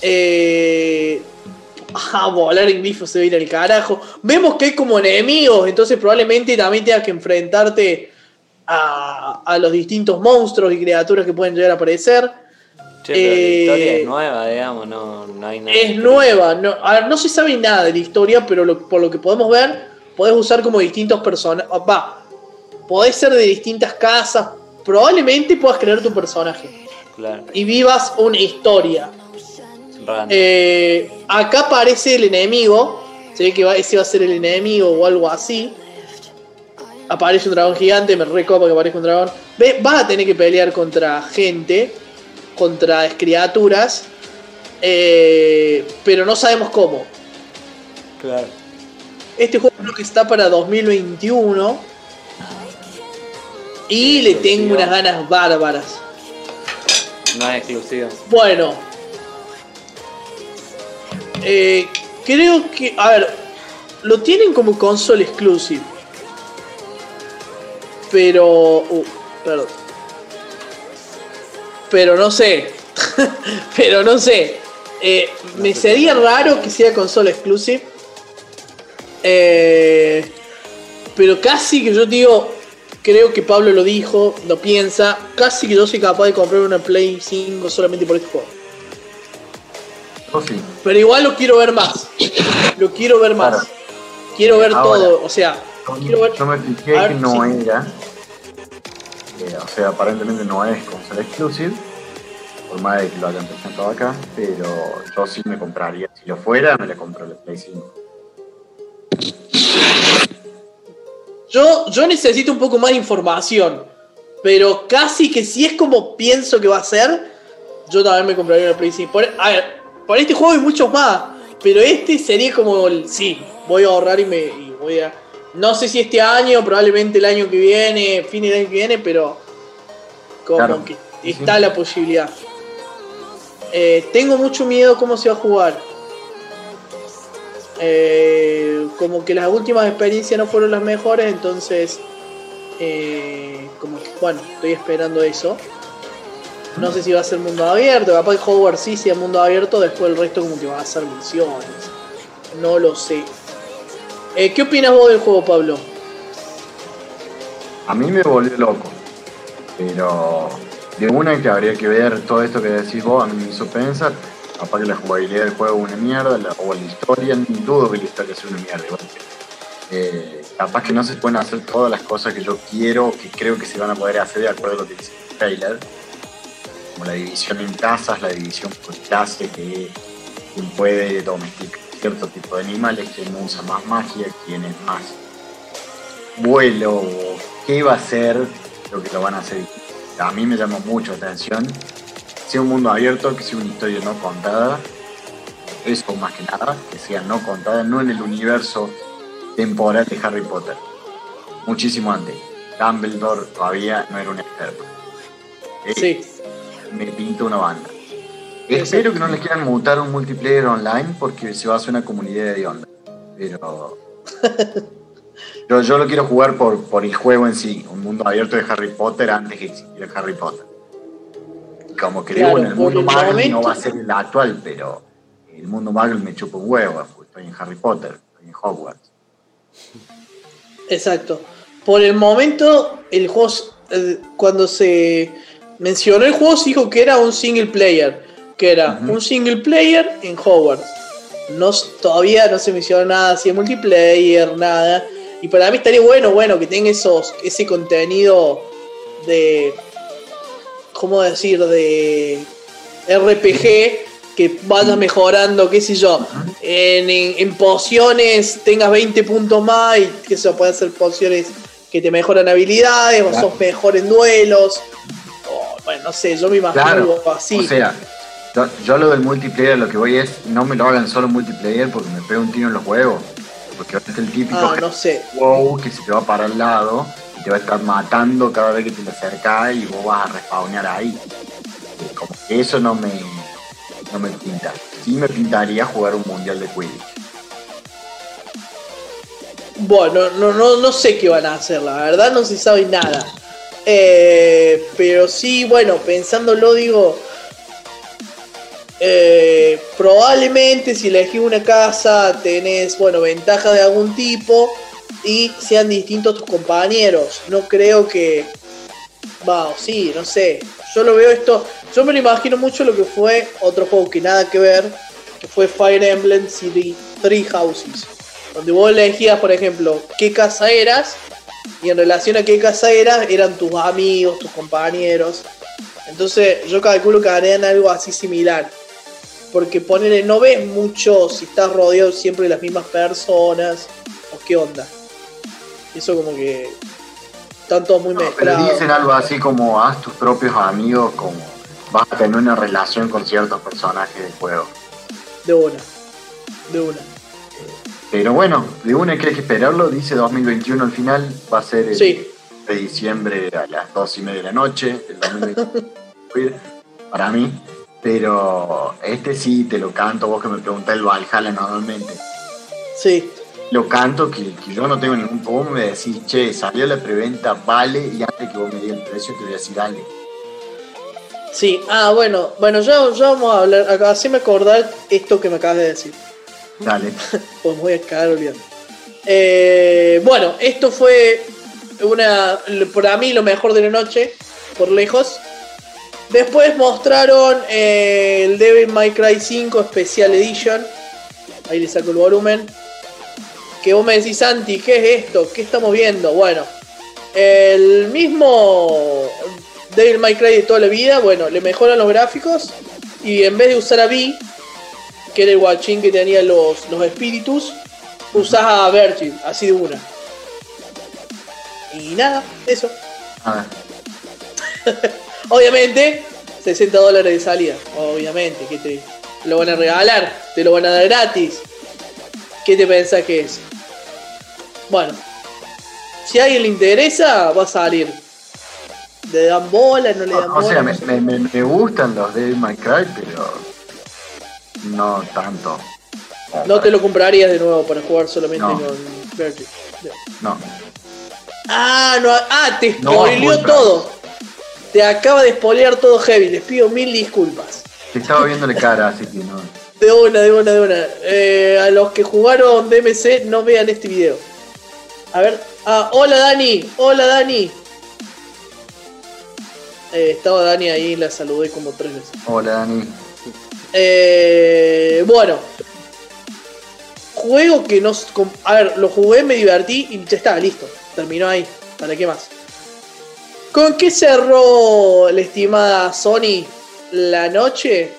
Eh, ah, volar en grifo se va a ir al carajo. Vemos que hay como enemigos, entonces probablemente también tengas que enfrentarte a, a los distintos monstruos y criaturas que pueden llegar a aparecer. Che, pero la historia Eh, es nueva, digamos, no, no hay nada. Es nueva, no, a ver, no se sabe nada de la historia, pero lo- por lo que podemos ver, podés usar como distintos personajes. Va, podés ser de distintas casas, probablemente puedas crear tu personaje Claro, y vivas una historia. Eh, acá aparece el enemigo, se ve que va- ese va a ser el enemigo o algo así. Aparece un dragón gigante, me recopa que aparezca un dragón. Ve, vas a tener que pelear contra gente, contra criaturas, eh, pero no sabemos cómo. claro. Este juego creo que está para 2021. Y le tengo unas ganas bárbaras. No es exclusivo. Bueno. Eh, creo que. A ver. Lo tienen como console exclusive. Pero. uh, perdón. Pero no sé. Pero no sé. Eh, me sería raro que sea console exclusive. Eh, pero casi que yo digo. Creo que Pablo lo dijo, lo piensa. Casi que yo soy capaz de comprar una Play 5 solamente por este juego. Yo sí. Pero igual lo quiero ver más. Lo quiero ver más. Claro. Quiero ver Ahora, todo. O sea, quiero ver. Yo me fijé ver, que no sí. era. eh, o sea, aparentemente no es console exclusive. Por más de que lo hayan presentado acá. Pero yo sí me compraría. Si lo fuera, me la compro la Play 5. Yo, yo necesito un poco más de información. Pero casi que si es como pienso que va a ser, yo también me compraría una Play 5. Por, a ver, por este juego hay muchos más. Pero este sería como el. Sí, voy a ahorrar y me y voy a No sé si este año, probablemente el año que viene, fin del año que viene, pero como Claro. que está la posibilidad. Eh, tengo mucho miedo cómo se va a jugar. Eh, como que las últimas experiencias no fueron las mejores, entonces eh, como que bueno, estoy esperando eso. No sé si va a ser mundo abierto, capaz que Hogwarts sí sea mundo abierto, después el resto como que va a ser misiones. No lo sé. Eh, ¿Qué opinas vos del juego, Pablo? A mí me volvió loco. Pero de una que habría que ver todo esto que decís vos, a mí me hizo pensar. Capaz que la jugabilidad del juego es una mierda, o la historia, dudo que la historia sea una mierda. igual eh, capaz que no se pueden hacer todas las cosas que yo quiero, que creo que se van a poder hacer de acuerdo a lo que dice el trailer. Como la división en casas, la división por clase, que quien puede domesticar cierto tipo de animales, quien usa más magia, quien es más vuelo, qué va a ser lo que lo van a hacer. A mí me llamó mucho la atención. Sea un mundo abierto, que sea una historia no contada. Eso más que nada, que sea no contada, no en el universo temporal de Harry Potter. Muchísimo antes. Dumbledore todavía no era un experto. Eh, Sí, Me pinta una banda. Espero que no les quieran mutar un multiplayer online porque se va a hacer una comunidad de onda. Pero. Yo, yo lo quiero jugar por, por el juego en sí, un mundo abierto de Harry Potter antes que existiera Harry Potter. Como que Claro, en el mundo el Marvel no va a ser el actual, pero el mundo Marvel me chupa un huevo, estoy en Harry Potter, estoy en Hogwarts. exacto. Por el momento, el juego, eh, cuando se mencionó el juego, se dijo que era un single player. Que era un single player en Hogwarts. No, todavía no se mencionó nada así de multiplayer, nada. Y para mí estaría bueno, bueno, que tenga esos, ese contenido de. ¿Cómo decir? De RPG que vaya mejorando, qué sé yo. En, en- en pociones tengas 20 puntos más y que se puede hacer pociones que te mejoran habilidades o sos mejor en duelos. Bueno, no sé, yo me imagino Claro, algo así. o sea, yo, yo lo del multiplayer lo que voy es, no me lo hagan solo multiplayer porque me pega un tiro en los huevos. Porque es el típico ah, no sé. wow que se te va para el lado y te va a estar matando cada vez que te le acercas y vos vas a respawnear ahí. Como que eso no me, no me pinta. Sí me pintaría jugar un mundial de Quidditch. Bueno, no, no, no sé qué van a hacer, la verdad no se sabe nada. Eh, pero sí, bueno, pensándolo digo, eh, probablemente si elegís una casa tenés, bueno, ventajas de algún tipo y sean distintos tus compañeros. No creo que... Va, o sí, no sé. Yo lo veo esto, yo me lo imagino mucho lo que fue otro juego que nada que ver, que fue Fire Emblem City Three Houses donde vos elegías, por ejemplo, qué casa eras, y en relación a qué casa eras, eran tus amigos, tus compañeros. Entonces, yo calculo que harían algo así similar. Porque ponerle, no ves mucho si estás rodeado siempre de las mismas personas, o qué onda. Eso como que están todos muy Pero mezclados. dicen algo así como haz tus propios amigos, como vas a tener una relación con ciertos personajes del juego. De una. De una. Pero bueno, de una que hay que esperarlo, dice 2021 al final, va a ser el Sí. de diciembre a las 2 y media de la noche, el 2021, para mí. Pero este sí te lo canto, vos que me preguntás el Valhalla normalmente. Sí. Lo canto que, que yo no tengo ningún problema, me decís, che, salió la preventa, vale, y antes que vos me digas el precio te voy a decir, dale. Sí, ah, bueno, bueno, ya, ya vamos a hablar, acá, haceme acordar esto que me acabas de decir. Dale. Pues voy a cagar olvidando. Eh, bueno, esto fue una para mí lo mejor de la noche, por lejos. Después mostraron eh, el Devil May Cry 5 Special Edition. Ahí le saco el volumen. Que vos me decís, Santi, ¿qué es esto? ¿Qué estamos viendo? Bueno, el mismo Devil May Cry de toda la vida, bueno, le mejoran los gráficos. Y en vez de usar a Vi, que era el guachín que tenía los, los espíritus, usás a Virgil, así de una. Y nada, eso. Nada. Obviamente, 60 dólares de salida. Obviamente, que te lo van a regalar, te lo van a dar gratis. ¿Qué te pensás que es? Bueno, Si a alguien le interesa, va a salir. Le dan bola, no le dan O bola. sea, no me, gustan los de Cry, pero no tanto. No te lo comprarías de nuevo para jugar solamente No. con Virgil. No. Ah, no, ah, te spoileó todo. Te acaba de spoilear todo Heavy. Les pido mil disculpas. Te estaba viéndole cara, así que no. De una, de una, de una. Eh, a los que jugaron DMC, no vean este video. A ver. Ah, hola Dani. Hola Dani. Eh, estaba Dani ahí, la saludé como tres veces. Hola, Dani. Eh, bueno. Juego que no... com- A ver, lo jugué, me divertí y ya está, listo. Terminó ahí. ¿Para qué más? ¿Con qué cerró la estimada Sony la noche?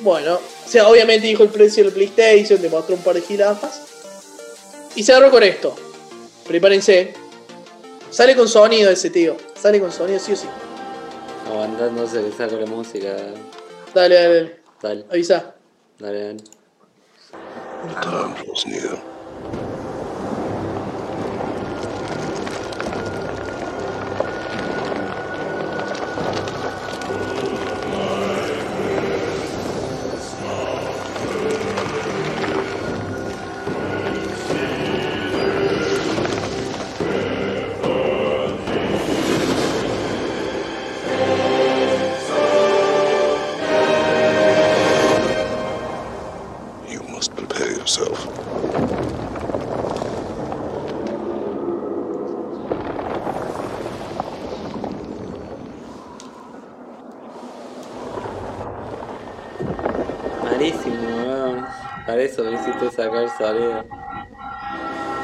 Bueno, o sea, obviamente dijo el precio del PlayStation, te mostró un par de jirafas. Y cerró con esto. Prepárense. Sale con sonido ese tío. Sale con sonido sí o sí. Aguantándose que saco la música. Dale, dale, dale. Dale, Avisa. dale, dale. You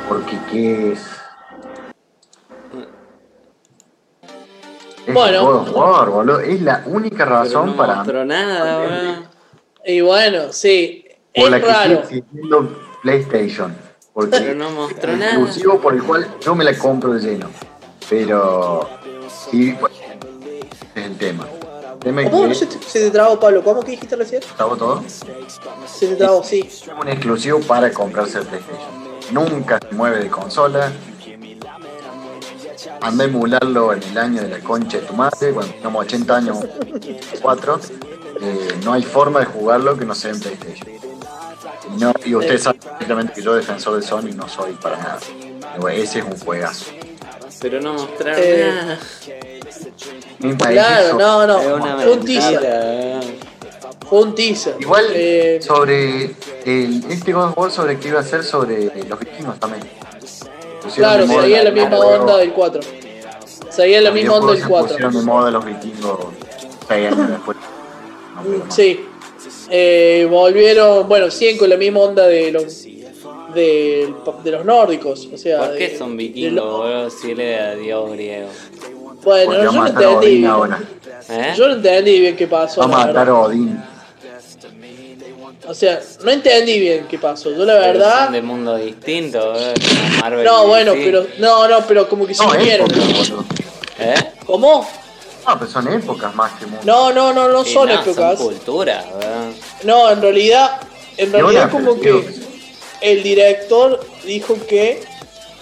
Porque qué es. Es Bueno. God of War, boludo. Es la única razón no para mostró nada. Y bueno, sí. por Es la que raro. sigue siendo PlayStation. Porque Pero no mostró es nada. exclusivo por el cual yo me la compro de lleno. Pero. Y bueno, es el tema. ¿Cómo que se te, se te trabó, Pablo? ¿Cómo que dijiste recién? ¿Estaba todo? Se te trabó, sí. Es un exclusivo para comprarse el PlayStation. Nunca se mueve de consola. Anda a emularlo en el año de la concha de tu madre, cuando tengamos 80 años, 4. no hay forma de jugarlo que no sea en PlayStation. Y, no, y ustedes saben perfectamente que yo, defensor de Sony, no soy para nada. Pero ese es un juegazo. Pero no mostraron Eh, nada. Claro, no, no. Fue un teaser. Fue un teaser. Igual Eh, sobre el, este God of War sobre qué iba a ser sobre los vikingos también. Pusieron claro, seguía la el misma onda del 4. Seguía la misma onda del videojuegos 4. Se pusieron de moda los vikingos años después. No, no. Sí. Eh, volvieron, bueno, siguen con la misma onda de los de, de los nórdicos. O sea, ¿Por de- qué son vikingos, weón? Si él era dios griego. Bueno, yo no entendí bien. ahora. ¿Eh? Yo no entendí bien qué pasó. Vamos la a matar a Odín. O sea, no entendí bien qué pasó. Yo la Pero verdad. Son de mundo distinto, Marvel No, bueno, pero. No, no, pero como que se No, unieron. ¿Eh? ¿Cómo? No, pero son épocas más que mundo. No, no, no, no son no, épocas. Son cultura. No, en realidad. En realidad, como que el director dijo que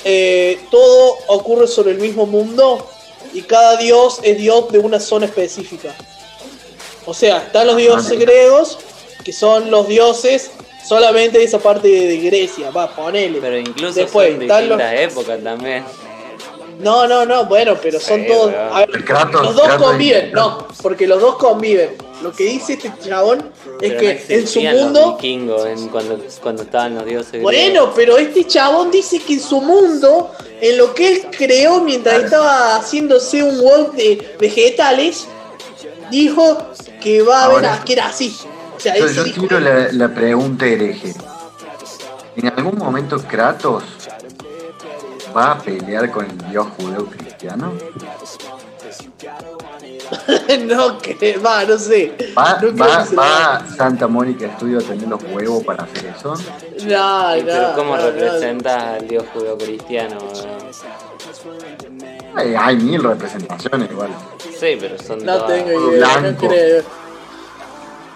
eh, todo ocurre sobre el mismo mundo y cada dios es dios de una zona específica. O sea, están los dioses griegos, que son los dioses solamente de esa parte de Grecia, va, ponele. Pero incluso Después, son están los- épocas también. No, no, no, bueno, pero son Sí, todos. weón. a ver, El Kratos- los dos Kratos conviven, y- no, porque los dos conviven. Lo que dice este chabón es Pero que no en su los mundo. en cuando, cuando estaban los dioses griegos. Bueno, pero este chabón dice que en su mundo, en lo que él creó mientras estaba haciéndose un world de vegetales, dijo que va a haber, Ahora- que era así. O sea, Yo, yo dijo- tiro la, la pregunta hereje. ¿En algún momento Kratos va a pelear con el dios judeo cristiano? no, que va, no sé. ¿Va, No va, va Santa Mónica Studio a tener los huevos para hacer eso? No, Sí, pero no, ¿cómo no, no. representas al dios judío cristiano? Hay, hay mil representaciones igual. Sí, pero son No tengo idea, no blanco. creo.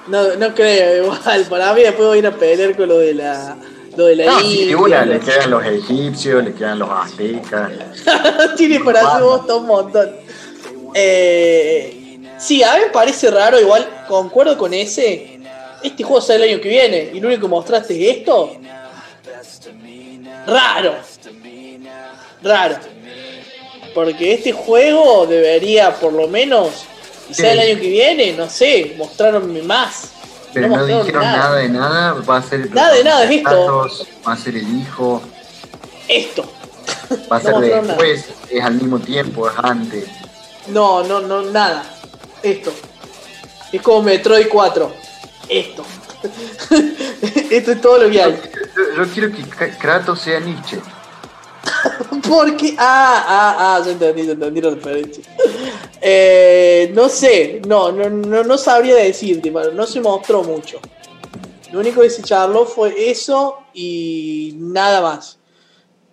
No, no creo, igual. Para mí después voy a ir a pelear con lo de la Lo de la No, India, una, lo- le quedan los egipcios, le quedan los aztecas. Tiene para hacer vos un montón. Eh, sí, a mí me parece raro, igual concuerdo con ese. Este juego sale el año que viene y lo único que mostraste es esto. Raro. Raro. Porque este juego debería, por lo menos, sea el año que viene, no sé, mostraronme más. Pero no, mostraron dijeron nada. de nada, va a ser el Nada de nada, es esto. Va a ser el hijo, Esto. va a No ser nada. después, es al mismo tiempo, es antes. No, no, no, nada. Esto. Es como Metroid 4. Esto. Esto es todo lo que hay. Yo, yo quiero que Kratos sea Nietzsche. Porque. Ah, ah, ah, ya entendí, ya entendí la referencia. Eh, no sé, no, no, no, no sabría decirte, mano, no se mostró mucho. Lo único que se charló fue eso y nada más.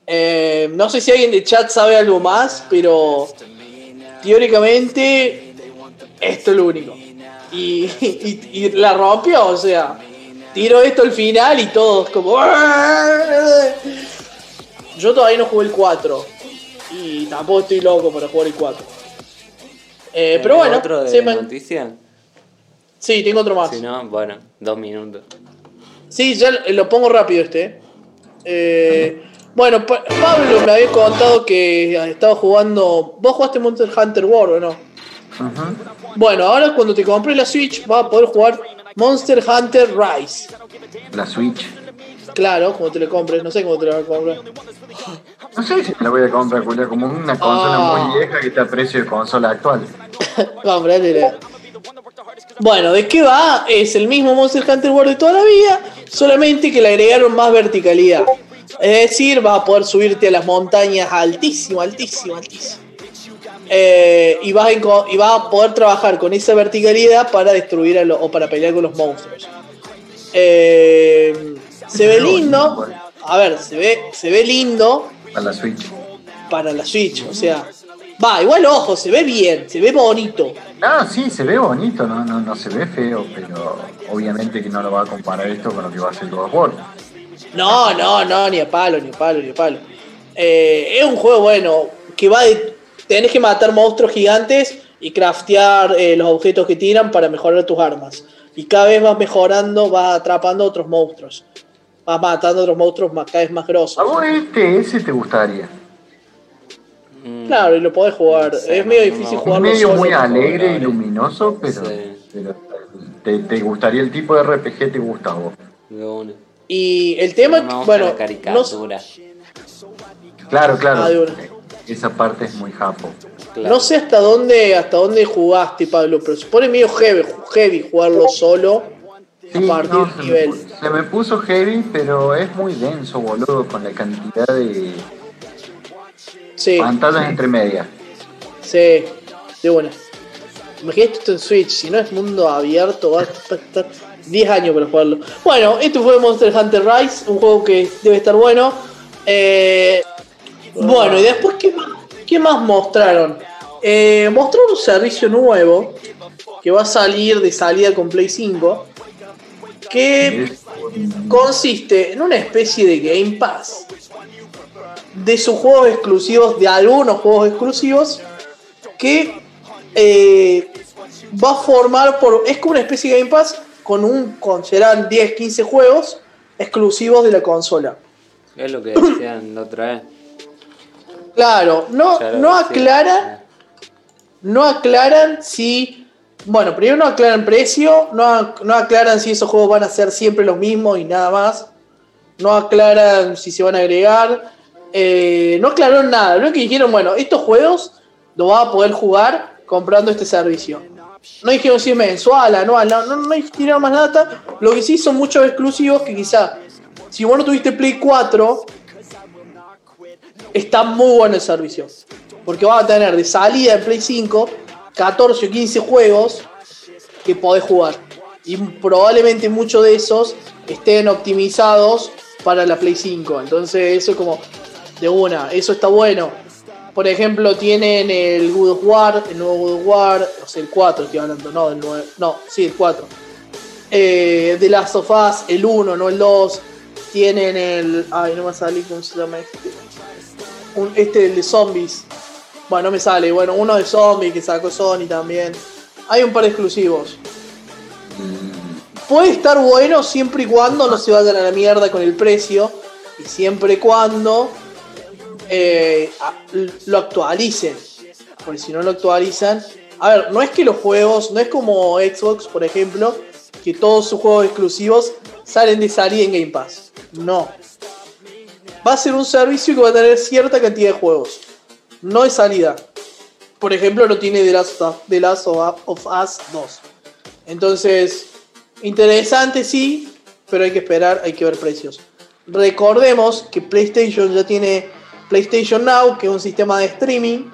Eh, no sé si alguien de chat sabe algo más, pero teóricamente esto es lo único. Y, la rompió, o sea, tiro esto al final y todos como... Yo todavía no jugué el 4 y tampoco estoy loco para jugar el 4. Eh, pero bueno, ¿Otro de se me- noticias? sí, tengo otro más. Si no, bueno, dos minutos. Sí, ya lo pongo rápido este. Eh, bueno, Pa- Pablo me había contado que estaba jugando. ¿Vos jugaste Monster Hunter World o no? Bueno, ahora cuando te compré la Switch vas a poder jugar Monster Hunter Rise. La Switch. Claro, como te lo compres, no sé cómo te lo vas a comprar. No sé si me la voy a comprar, Julia, como una consola Ah. muy vieja que está a precio de consola actual. Comprátela. Bueno, ¿de qué va? Es el mismo Monster Hunter World de toda la vida, solamente que le agregaron más verticalidad. Es decir, vas a poder subirte a las montañas altísimo, altísimo, altísimo. Eh, y, vas a, enco- y vas a poder trabajar con esa verticalidad para destruir a lo- o para pelear con los monstruos. Eh, se ve lindo. A ver, se ve, se ve lindo A la Switch. para la Switch. O sea, va, igual ojo, se ve bien, se ve bonito. No, sí, se ve bonito, no, no, no se ve feo, pero obviamente que no lo va a comparar esto con lo que va a ser God of War. No, no, no, ni a palo, ni a palo, ni a palo. Eh, es un juego bueno, que va de... Tenés que matar monstruos gigantes y craftear eh, los objetos que tiran para mejorar tus armas. Y cada vez vas mejorando, vas atrapando otros monstruos. Vas matando otros monstruos más, cada vez más ¿A grosos. vos este, ese te gustaría? Mm, Claro, y lo podés jugar. No sé, es medio no, difícil no. Es jugarlo medio solo. muy ¿no? alegre y luminoso, pero, Sí. pero te, te gustaría el tipo de RPG te gusta a vos. Y el tema, gusta bueno, la no, caricatura. Claro, claro. Ah. Esa parte es muy japo. claro. no sé hasta dónde hasta dónde jugaste, Pablo, pero se pone medio heavy, heavy jugarlo solo a Sí, partir no, se, me, nivel. pu- se me puso heavy, pero es muy denso, boludo, con la cantidad de Sí. pantallas entre medias. Sí, de buena. Imagínate esto en Switch, si no es mundo abierto, va a estar 10 años para jugarlo. Bueno, esto fue Monster Hunter Rise, un juego que debe estar bueno. Eh, bueno, y después, ¿qué más, qué más mostraron? Eh, mostraron un servicio nuevo que va a salir de salida con Play 5, que consiste en una especie de Game Pass de sus juegos exclusivos, de algunos juegos exclusivos, que eh, va a formar por. Es como una especie de Game Pass con un. con serán 10, 15 juegos exclusivos de la consola. Es lo que decían la otra vez. Claro, no, no aclaran. No aclaran si. Bueno, primero no aclaran precio, no, no aclaran si esos juegos van a ser siempre los mismos y nada más. No aclaran si se van a agregar. eh, no aclararon nada. Lo que dijeron, bueno, estos juegos los vas a poder jugar comprando este servicio. No dijeron si es mensual, anual, no, no, no dijeron más nada. Lo que sí son muchos exclusivos que quizá, si vos no tuviste Play 4, está muy bueno el servicio. Porque vas a tener de salida en Play 5 14 o 15 juegos que podés jugar. Y probablemente muchos de esos estén optimizados para la Play 5. Entonces eso es como de una, eso está bueno. Por ejemplo, tienen el God of War, el nuevo God of War, o sea, el 4 estoy hablando, no, el 9, no, sí, el 4. Eh, The Last of Us, el 1, no el 2. Tienen el. Ay, no me sale cómo se llama este. Un, este, el de zombies. Bueno, no me sale. Bueno, uno de zombies que sacó Sony también. Hay un par de exclusivos. Puede estar bueno siempre y cuando no se vayan a la mierda con el precio. Y siempre y cuando eh, lo actualicen. Porque si no lo actualizan. A ver, no es que los juegos, no es como Xbox, por ejemplo, que todos sus juegos exclusivos salen de salida en Game Pass. No. Va a ser un servicio que va a tener cierta cantidad de juegos. No es salida. Por ejemplo, no tiene The Last of, The Last of Us 2. Entonces, interesante sí, pero hay que esperar, hay que ver precios. Recordemos que PlayStation ya tiene PlayStation Now, que es un sistema de streaming,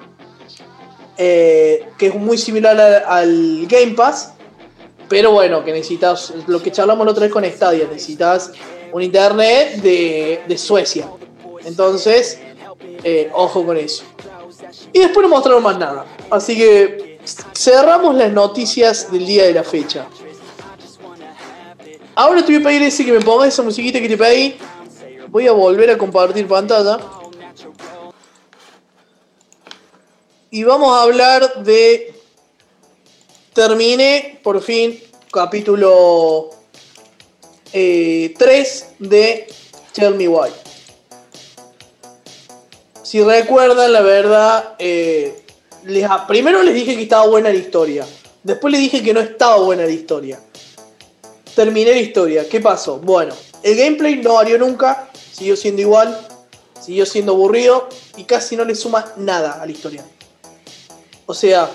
eh, que es muy similar al, al Game Pass, pero bueno, que necesitas, lo que charlamos la otra vez con Stadia, necesitas un internet de, de Suecia. Entonces, eh, ojo con eso. Y después no mostraron más nada. Así que cerramos las noticias del día de la fecha. Ahora te voy a pedir ese que me pongas esa musiquita que te pedí. Voy a volver a compartir pantalla. Y vamos a hablar de. Terminé por fin capítulo 3 de Tell Me Why. Si recuerdan, la verdad, eh, primero les dije que estaba buena la historia. Después les dije que no estaba buena la historia. Terminé la historia. ¿Qué pasó? Bueno, el gameplay no varió nunca. Siguió siendo igual. Siguió siendo aburrido. Y casi no le suma nada a la historia. O sea,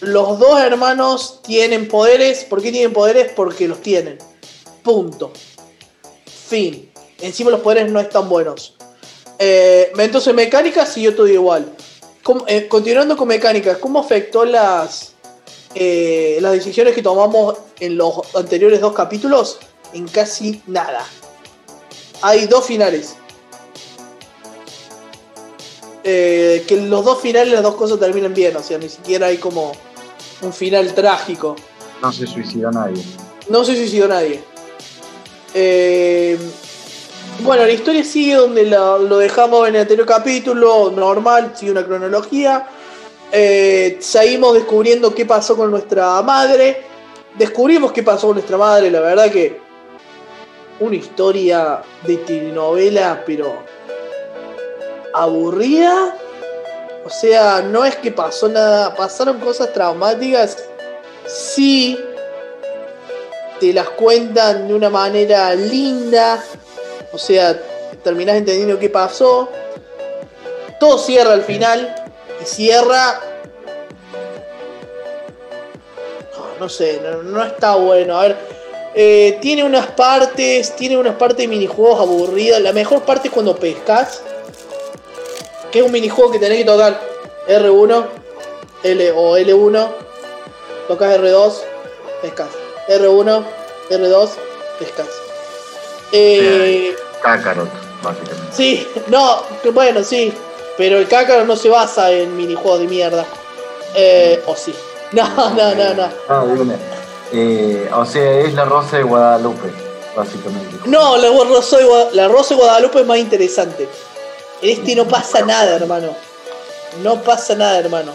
los dos hermanos tienen poderes. ¿Por qué tienen poderes? Porque los tienen. Punto. Fin. Encima los poderes no están buenos. Eh, entonces, mecánica siguió todo igual. ¿Cómo- eh, continuando con mecánica, ¿cómo afectó las, eh, las decisiones que tomamos en los anteriores dos capítulos? En casi nada. Hay dos finales. Eh, que los dos finales, las dos cosas terminan bien. O sea, ni siquiera hay como un final trágico. No se suicidó nadie. No se suicidó nadie. Eh, bueno, la historia sigue donde la- lo dejamos en el anterior capítulo, normal, sigue una cronología. Eh, seguimos descubriendo qué pasó con nuestra madre. Descubrimos qué pasó con nuestra madre, la verdad que una historia de telenovela, pero aburrida. O sea, no es que pasó nada, pasaron cosas traumáticas. Sí, te las cuentan de una manera linda. O sea, terminás entendiendo qué pasó. Todo cierra al final. Y cierra. No, no sé, no, no está bueno. A ver. eh, tiene unas partes. Tiene unas partes de minijuegos aburridas. La mejor parte es cuando pescas. Que es un minijuego que tenés que tocar R1 L o L1. Tocas R2. Pescas. R1, R2, pescas. Eh, Kakarot, básicamente. sí, no, bueno, sí. Pero el Kakarot no se basa en minijuegos de mierda. Eh, o sí. No, no, no, no. Ah. Eh, o sea, es la rosa de Guadalupe, básicamente. No, la Rosa de, Gua- la Rosa de Guadalupe es más interesante. En este no pasa nada, hermano. No pasa nada, hermano.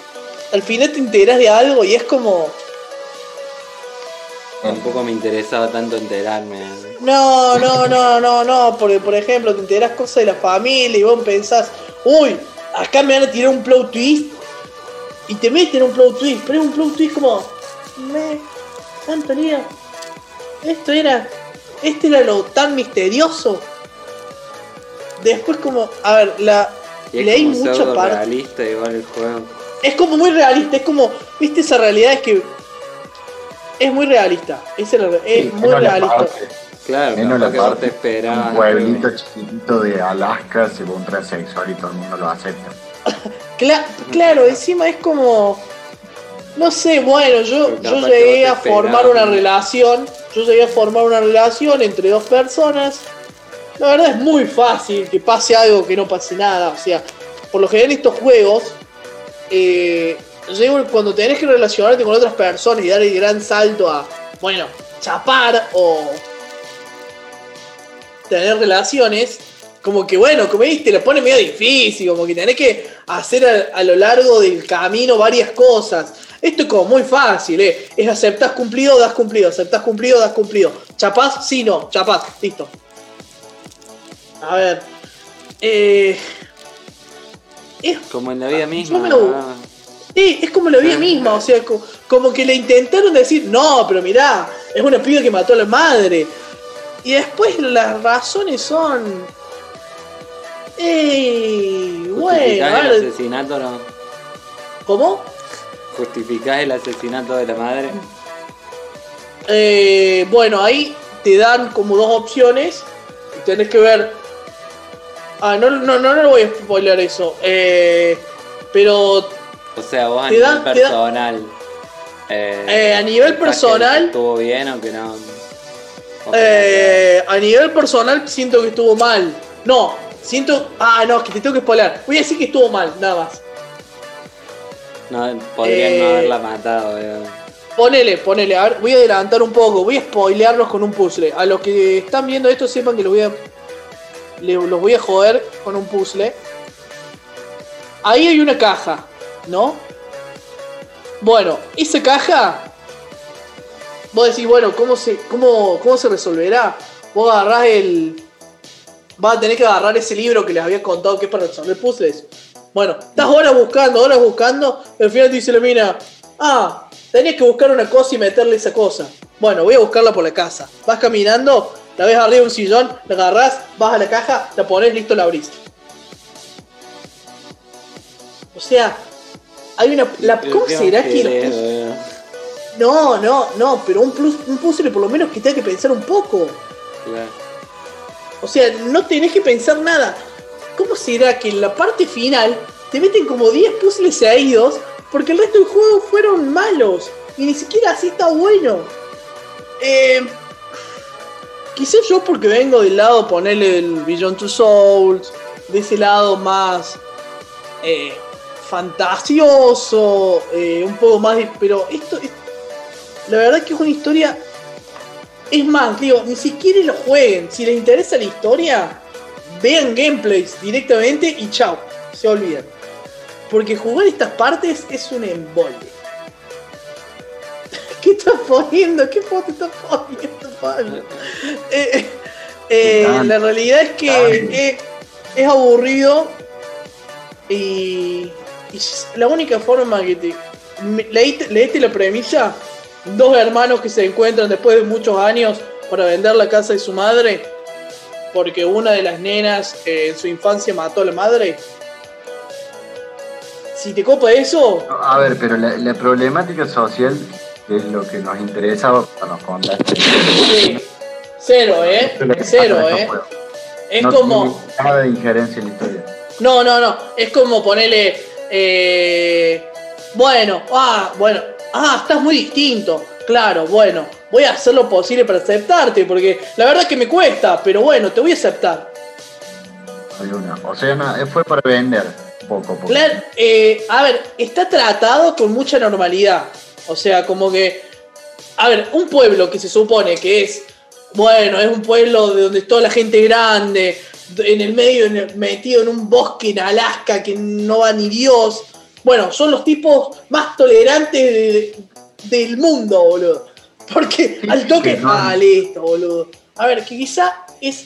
Al final te enteras de algo y es como. Tampoco me interesaba tanto enterarme. No, no, no, no, no, porque por ejemplo te enterás cosas de la familia y vos pensás, uy, acá me van a tirar un plot twist y te meten un plot twist, pero es un plot twist como, me, Dios, esto era, este era lo tan misterioso. Después como, a ver, la Y es leí como mucha parte. realista igual el juego. Es como muy realista, es como, viste esa realidad es que es muy realista, es, el- es Sí, muy realista. parte- Claro, menos la que parte- te esperabas. Un pueblito chiquitito de Alaska se ve un transexual y todo el mundo lo acepta. Cla- claro, encima es como. No sé, bueno, yo, yo llegué a formar una ¿no? relación. Yo llegué a formar una relación entre dos personas. La verdad es muy fácil que pase algo que no pase nada. O sea, por lo general en estos juegos, eh, cuando tenés que relacionarte con otras personas y dar el gran salto a, bueno, chapar o. tener relaciones, como que bueno, como viste, lo pone medio difícil, como que tenés que hacer a, a lo largo del camino varias cosas. Esto es como muy fácil, ¿eh? Es aceptás cumplido, das cumplido, aceptás cumplido, das cumplido. ¿Chapás? Sí, no, chapás, listo. A ver. Eh, es, Como en la vida misma. me lo- ah, sí, es como la vida misma, o sea, co- como, que le intentaron decir, no, pero mirá, es una piba que mató a la madre. Y después las razones son. ¡Ey! Bueno, ¿Justificás a el asesinato no? ¿cómo? ¿Justificás el asesinato de la madre? Eh, bueno, ahí te dan como dos opciones. Tenés que ver. Ah, no, no, no, no le voy a spoiler eso. Eh, pero O sea, vos a nivel da- personal. eh, Eh, a nivel ¿pensás que personal- ¿Estuvo bien o que no? Eh, a nivel personal siento que estuvo mal. No, siento. Ah, no, que te tengo que spoiler. Voy a decir que estuvo mal, nada más. no? Podrían eh, no haberla matado. eh. Ponele, ponele. A ver, voy a adelantar un poco. Voy a spoilearlos con un puzzle. A los que están viendo esto, sepan que los voy a. los voy a joder con un puzzle. Ahí hay una caja, ¿no? Bueno, esa caja. Vos decís, bueno, ¿cómo se, cómo, cómo se resolverá? Vos agarrás el. Vas a tener que agarrar ese libro que les había contado que es para resolver puzzles. Bueno, estás horas buscando, horas buscando. al final te dice la mina: Ah, tenías que buscar una cosa y meterle esa cosa. Bueno, voy a buscarla por la casa. Vas caminando, la ves arriba de un sillón, la agarrás, vas a la caja, la pones, listo, la abrís. O sea, hay una. La, ¿Cómo será que los. No, no, no, pero un, plus, un puzzle por lo menos que tenga que pensar un poco. Claro. O sea, no tenés que pensar nada. ¿Cómo será que en la parte final te meten como 10 puzzles seguidos porque el resto del juego fueron malos? Y ni siquiera así está bueno. Eh, quizás yo porque vengo del lado, ponerle el Beyond Two Souls, de ese lado más eh, fantasioso, eh, un poco más... de- pero esto es... La verdad que es una historia es más, digo, ni siquiera lo jueguen. Si les interesa la historia, vean gameplays directamente y chao, se olvidan. Porque jugar estas partes es un embole. ¿Qué estás poniendo? ¿Qué foto estás poniendo, Pablo? Eh, eh, la realidad es que es, es aburrido y, y la única forma que te... Leíste, leíste la premisa, dos hermanos que se encuentran después de muchos años para vender la casa de su madre porque una de las nenas eh, en su infancia mató a la madre. Si te copa eso, A ver, pero la, la problemática social, es lo que nos interesaba para nos contar. sí, cero, ¿eh? Cero, ¿eh? Es no como... nada de injerencia en la historia. No, no, no. Es como ponerle. Eh, bueno, ah, bueno. Ah, estás muy distinto. Claro, bueno. Voy a hacer lo posible para aceptarte. Porque la verdad que me cuesta. Pero bueno, te voy a aceptar. Hay una. O sea, no, fue para vender poco. porque- Claro, eh, a ver, está tratado con mucha normalidad. O sea, como que. A ver, un pueblo que se supone que es. Bueno, es un pueblo de donde toda la gente es grande. En el medio, en el- metido en un bosque en Alaska que no va ni Dios. Bueno, son los tipos más tolerantes de- del mundo, boludo. Porque al toque. Ah, listo, boludo. A ver, que quizá es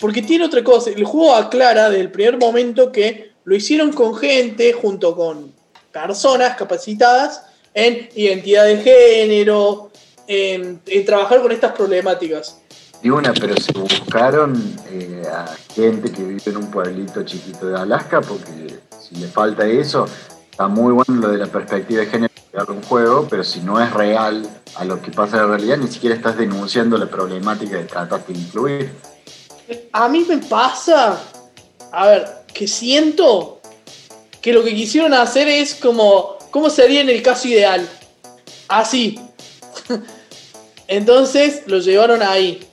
porque tiene otra cosa. El juego aclara desde el primer momento que lo hicieron con gente, junto con personas capacitadas en identidad de género, en, en trabajar con estas problemáticas. Y una, pero se buscaron eh, a gente que vive en un pueblito chiquito de Alaska, porque si le falta eso, está muy bueno lo de la perspectiva de género de un juego, pero si no es real a lo que pasa en la realidad, ni siquiera estás denunciando la problemática que trataste de incluir. A mí me pasa, a ver, que siento que lo que quisieron hacer es como, ¿cómo sería en el caso ideal? Así. Entonces lo llevaron ahí.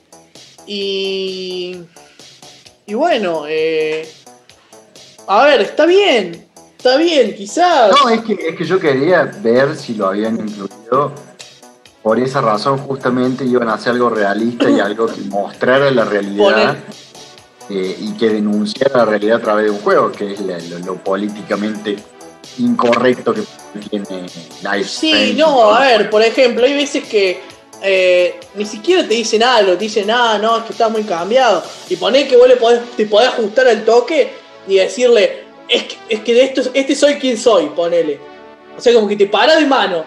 Y. Y bueno, eh, a ver, está bien. Está bien, quizás. No, es que, es que yo quería ver si lo habían incluido por esa razón justamente iban a hacer algo realista y algo que mostrara la realidad eh, y que denunciara la realidad a través de un juego, que es la- lo, lo políticamente incorrecto que tiene Life Sí, no, a ver, por ejemplo, hay veces que eh, ni siquiera te dicen algo, te dicen, ah, no, es que está muy cambiado. Y poner que vos le podés, te podés ajustar al toque y decirle, es que, es que de esto, este soy quien soy, ponele. O sea, como que te para de mano.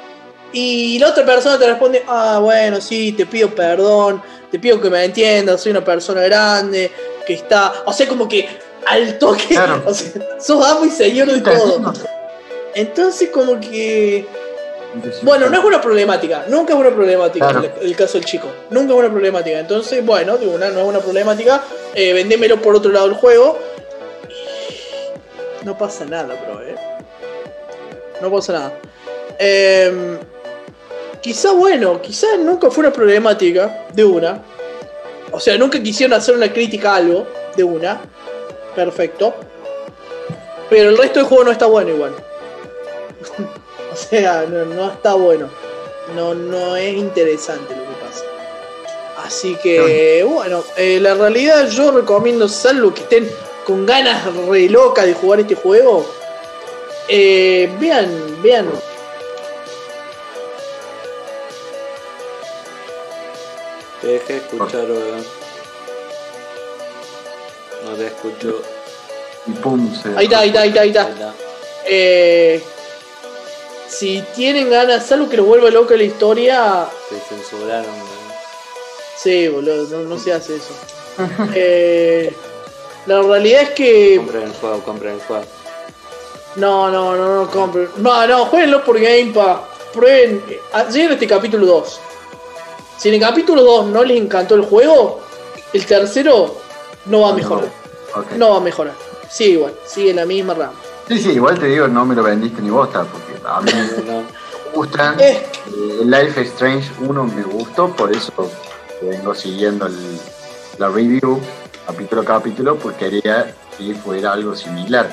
Y la otra persona te responde, ah, bueno, sí, te pido perdón, te pido que me entiendas, soy una persona grande, que está. O sea, como que al toque, Claro. o sea, sos amo y señor de todo. Entonces, como que. Bueno, no es una problemática, nunca es una problemática Claro. el, el caso del chico, nunca es una problemática. Entonces, bueno, de una no es una problemática, eh, vendémelo por otro lado del juego. No pasa nada, bro, eh. No pasa nada. Em, quizá, bueno, quizá nunca fue una problemática de una. O sea, nunca quisieron hacer una crítica a algo de una. Perfecto. Pero el resto del juego no está bueno igual. O sea, no, no está bueno. No, no es interesante lo que pasa. Así que, bueno, eh, la realidad yo recomiendo, salvo que estén con ganas re locas de jugar este juego, eh, vean, vean. Te dejé escuchar, weón. No te escucho. Y pum, se- Ahí está, ahí está, ahí está, ahí está. Ahí está. Eh, si tienen ganas, salvo que los vuelva loca la historia, Te censuraron, weón. sí, boludo, no, no se hace eso. Eh, la realidad es que Compren el juego, compren el juego. No, no, no, no compren. No, no, jueguenlo por Game Pass. Prueben. eh, Lleguen este capítulo 2. Si en el capítulo 2 no les encantó el juego, el tercero no va a mejorar. No va a mejorar. Sigue igual, sigue en la misma rama. Sí, sí, igual te digo, no me lo vendiste ni bosta, porque a mí No, me gustan. Eh. Eh, Life is Strange 1 me gustó, por eso vengo siguiendo el- la review capítulo a capítulo, porque quería que fuera algo similar.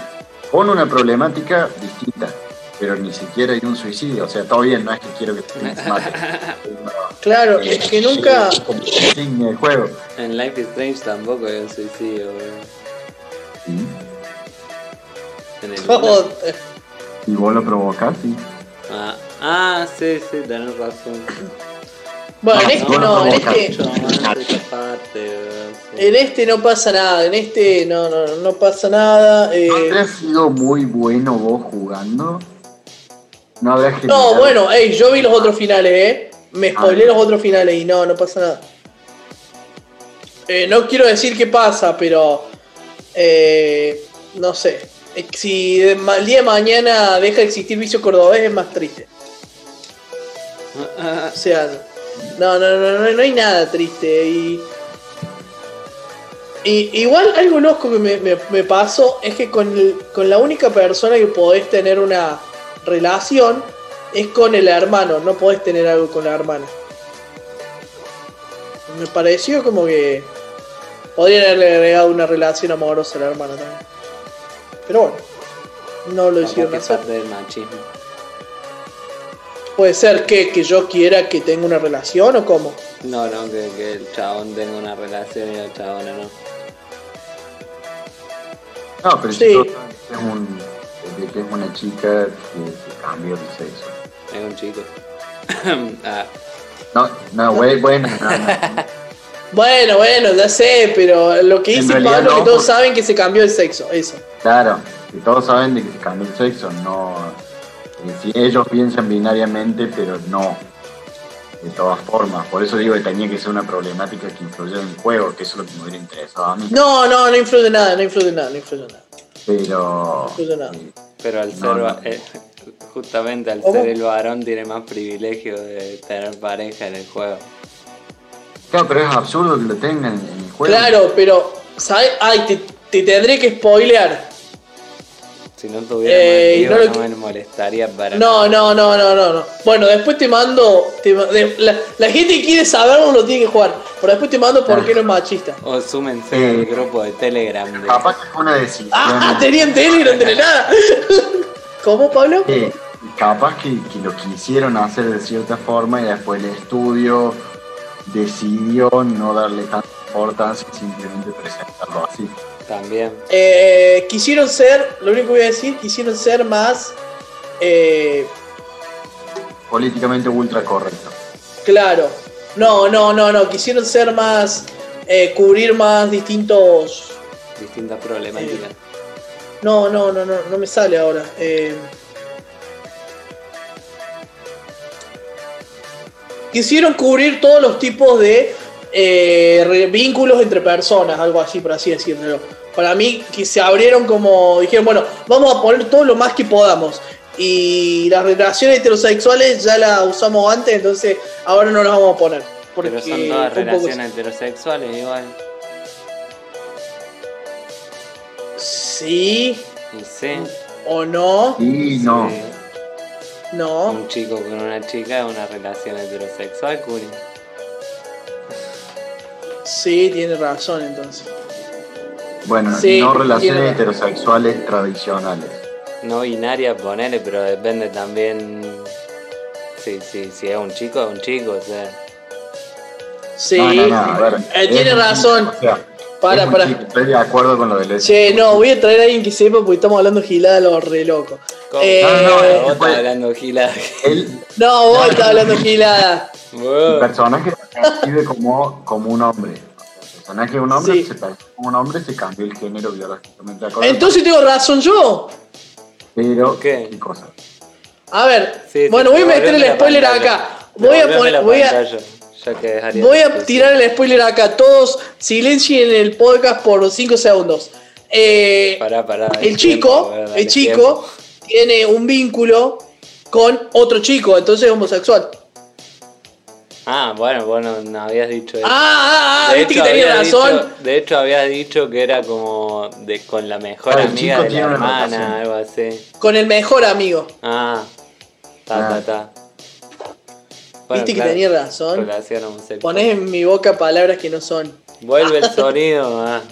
Con una problemática distinta, pero ni siquiera hay un suicidio. O sea, todo bien, no es que quiero que te mate. Claro, es que nunca. Insignia del juego. en Life is Strange tampoco hay un suicidio, weón. Sí. En el. Y vos lo provocás, sí. Ah, ah, sí, sí, tenés razón. Bueno, en No, este no, en este. En este no pasa nada, en este no, no, no pasa nada. eh, ¿No habrás sido muy bueno vos jugando? No bueno, ey, yo vi los otros finales, eh. Me spoilé los otros finales y no, no pasa nada. Eh, no quiero decir qué pasa, pero. eh, no sé. Que Si el día de mañana deja de existir vicio cordobés es más triste. O sea, no, no, no, no, no hay nada triste. Y, y- igual algo loco que me, me- me pasó es que con, el- con la única persona que podés tener una relación es con el hermano, no podés tener algo con la hermana. Me pareció como que podrían haberle agregado una relación amorosa a la hermana también. Pero bueno, no lo hicieron hacer. parte del machismo. Puede ser que, que yo quiera que tenga una relación o cómo. No, no, que, que el chabón tenga una relación y la chabona no. No, pero Sí. si es, un, de que es una chica que, que cambió de sexo. Es un chico. ah, No, no, güey, bueno, no, no. Bueno, bueno, ya sé, pero lo que dice Pablo es no, que todos porque- saben que se cambió el sexo, eso. Claro, que todos saben de que se cambió el sexo, no. eh, Si ellos piensan binariamente, pero no. De todas formas, por eso digo que tenía que ser una problemática que influyera en el juego, que eso es lo que me hubiera interesado a mí. No, no, no influye nada, no influye nada, no influye nada. Pero. influye nada. eh, pero al No, ser, no. eh, justamente al ¿Cómo? ser el varón tiene más privilegio de tener pareja en el juego. Claro, pero es absurdo que lo tengan en el juego. Claro, pero, ¿sabes? Ay, te, te tendré que spoilear. Si no tuviera Eh, no no, me molestaría para No, nada. no, no, no, no, no. Bueno, después te mando. te ma- de- la, la gente que quiere saberlo lo tiene que jugar. Pero después te mando por qué no es machista. O súmense Eh, al grupo de Telegram. De... Capaz que fue una decisión. Ah, tenían Telegram de la nada. ¿Cómo, Pablo? Eh, capaz que, que lo quisieron hacer de cierta forma y después el estudio decidió no darle tanta importancia y simplemente presentarlo así. También. Eh, quisieron ser, lo único que voy a decir, quisieron ser más. eh, Políticamente ultra correcto. claro. No, no, no, no. Quisieron ser más. eh, cubrir más distintos. Distintas problemáticas. No, no, no, no, no me sale ahora. Quisieron cubrir todos los tipos de eh, vínculos entre personas, algo así, por así decirlo. Para mí, que se abrieron como. Dijeron, bueno, vamos a poner todo lo más que podamos. Y las relaciones heterosexuales ya las usamos antes, entonces ahora no las vamos a poner. Porque Pero son todas relaciones heterosexuales igual. Sí sí. o no. Y no. sí. No. Un chico con una chica es una relación heterosexual, Curi. Sí, tiene razón entonces. Bueno, Sí, no relaciones tiene- heterosexuales tradicionales. No binaria, ponele, pero depende también. Si, si, si es un chico, es un chico, o sea. Sí. No, no, no, a ver, Eh, es tiene razón. chico, o sea, Para, es un para. chico, Estoy de acuerdo con lo del Che, no, voy a traer a alguien que sepa porque estamos hablando gilada lo re loco. Eh, No, no, Vos estás pues- hablando gila. El, No, vos estás hablando gilada. el personaje se percibe como, como un hombre. El personaje de un hombre Sí. se percibe como un hombre, se cambió el género biológicamente. Entonces tengo razón yo. Pero, ¿Qué? ¿qué cosa? A ver, Sí, bueno, voy a meter el spoiler pantalla. acá. Voy a poner, voy a, que es voy a tirar el spoiler acá. Todos silencien el podcast por 5 segundos. Eh, Pará, pará. el chico, tiempo, dale el chico tiene un vínculo con otro chico, entonces es homosexual. Ah, bueno, bueno, no habías dicho eso. Ah, ah, ah, de, viste que hecho, tenía habías razón. dicho, de hecho, habías dicho que era como de, con la mejor Ah, amiga chico de la hermana, algo así. Con el mejor amigo. Ah, ta, Ah. ta, Viste que tenía razón. Ponés en mi boca palabras que no son. Vuelve el sonido. Ah.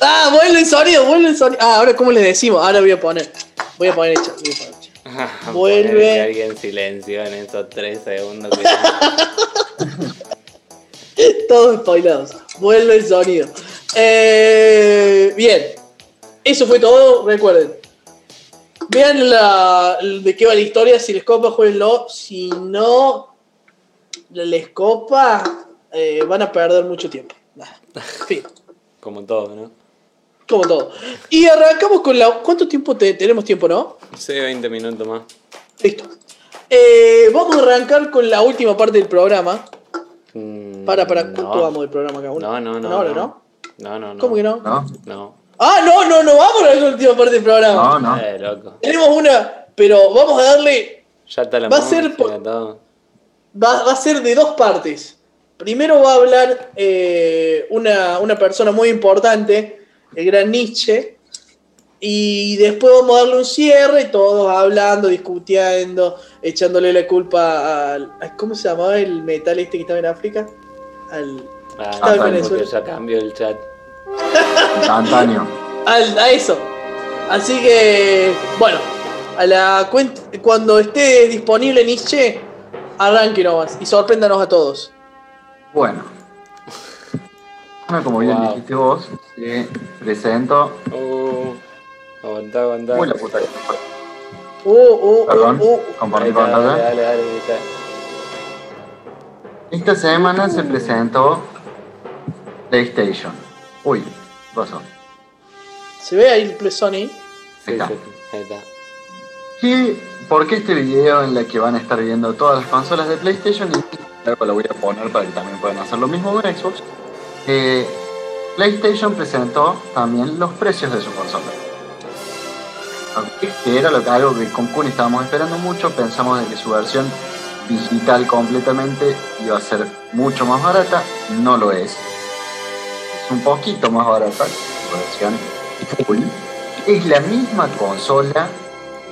Ah, vuelve el sonido, vuelve el sonido. Ah, ahora cómo les decimos. Ahora voy a poner. Voy a poner chat. voy a poner chat. Vuelve. Alguien silenció en esos tres segundos. Que... Todos spoilados. Vuelve el sonido. Eh, bien. Eso fue todo. Recuerden. Vean la, de qué va la historia. Si les copa, jueguenlo. Si no les copa, eh, van a perder mucho tiempo. Nada. Fin. Como todo, ¿no? Como todo. Y arrancamos con la. ¿Cuánto tiempo te- tenemos tiempo, no? Sí, 20 minutos más. Listo. Eh, vamos a arrancar con la última parte del programa. Mm, Para, para, no. ¿cuánto vamos del programa acá? ¿Una- No, no, no. ¿Una hora, no. no? No, no, no. ¿Cómo que no? ¿No? No. Ah, no, no, no, vamos a la última parte del programa. No, no. Eh, loco. Tenemos una, pero vamos a darle. Ya está la Va a ser por-. Va, va a ser de dos partes. Primero va a hablar eh, una, una persona muy importante, el gran Nietzsche. Y después vamos a darle un cierre, todos hablando, discutiendo, echándole la culpa al. ¿Cómo se llamaba el metal este que estaba en África? Al. Ah, en Venezuela. porque ya cambió el chat. Instantáneo. al- a eso. Así que, bueno, a la cuenta, cuando esté disponible Nietzsche, arranque nomás y sorpréndanos a todos. Bueno. Bueno, como bien Wow. dijiste vos, te presento. Uh, aguantá, aguantá. Uy, la puta que. Uh, uh, Perdón, uh, uh. compartí Ahí está, dale, pantalla. dale, dale, ahí está. Esta semana se presentó PlayStation. Uy, ¿qué pasó? ¿Se ve ahí el Play Sony? Sí, está. sí, ahí está. ¿Y por qué este video en la que van a estar viendo todas las consolas de PlayStation? Y lo voy a poner para que también puedan hacer lo mismo con Xbox. Eh, PlayStation presentó también los precios de su consola. Que era lo que, algo que con Kun estábamos esperando mucho. Pensamos de que su versión digital completamente iba a ser mucho más barata. No lo es. Es un poquito más barata su versión full. Es la misma consola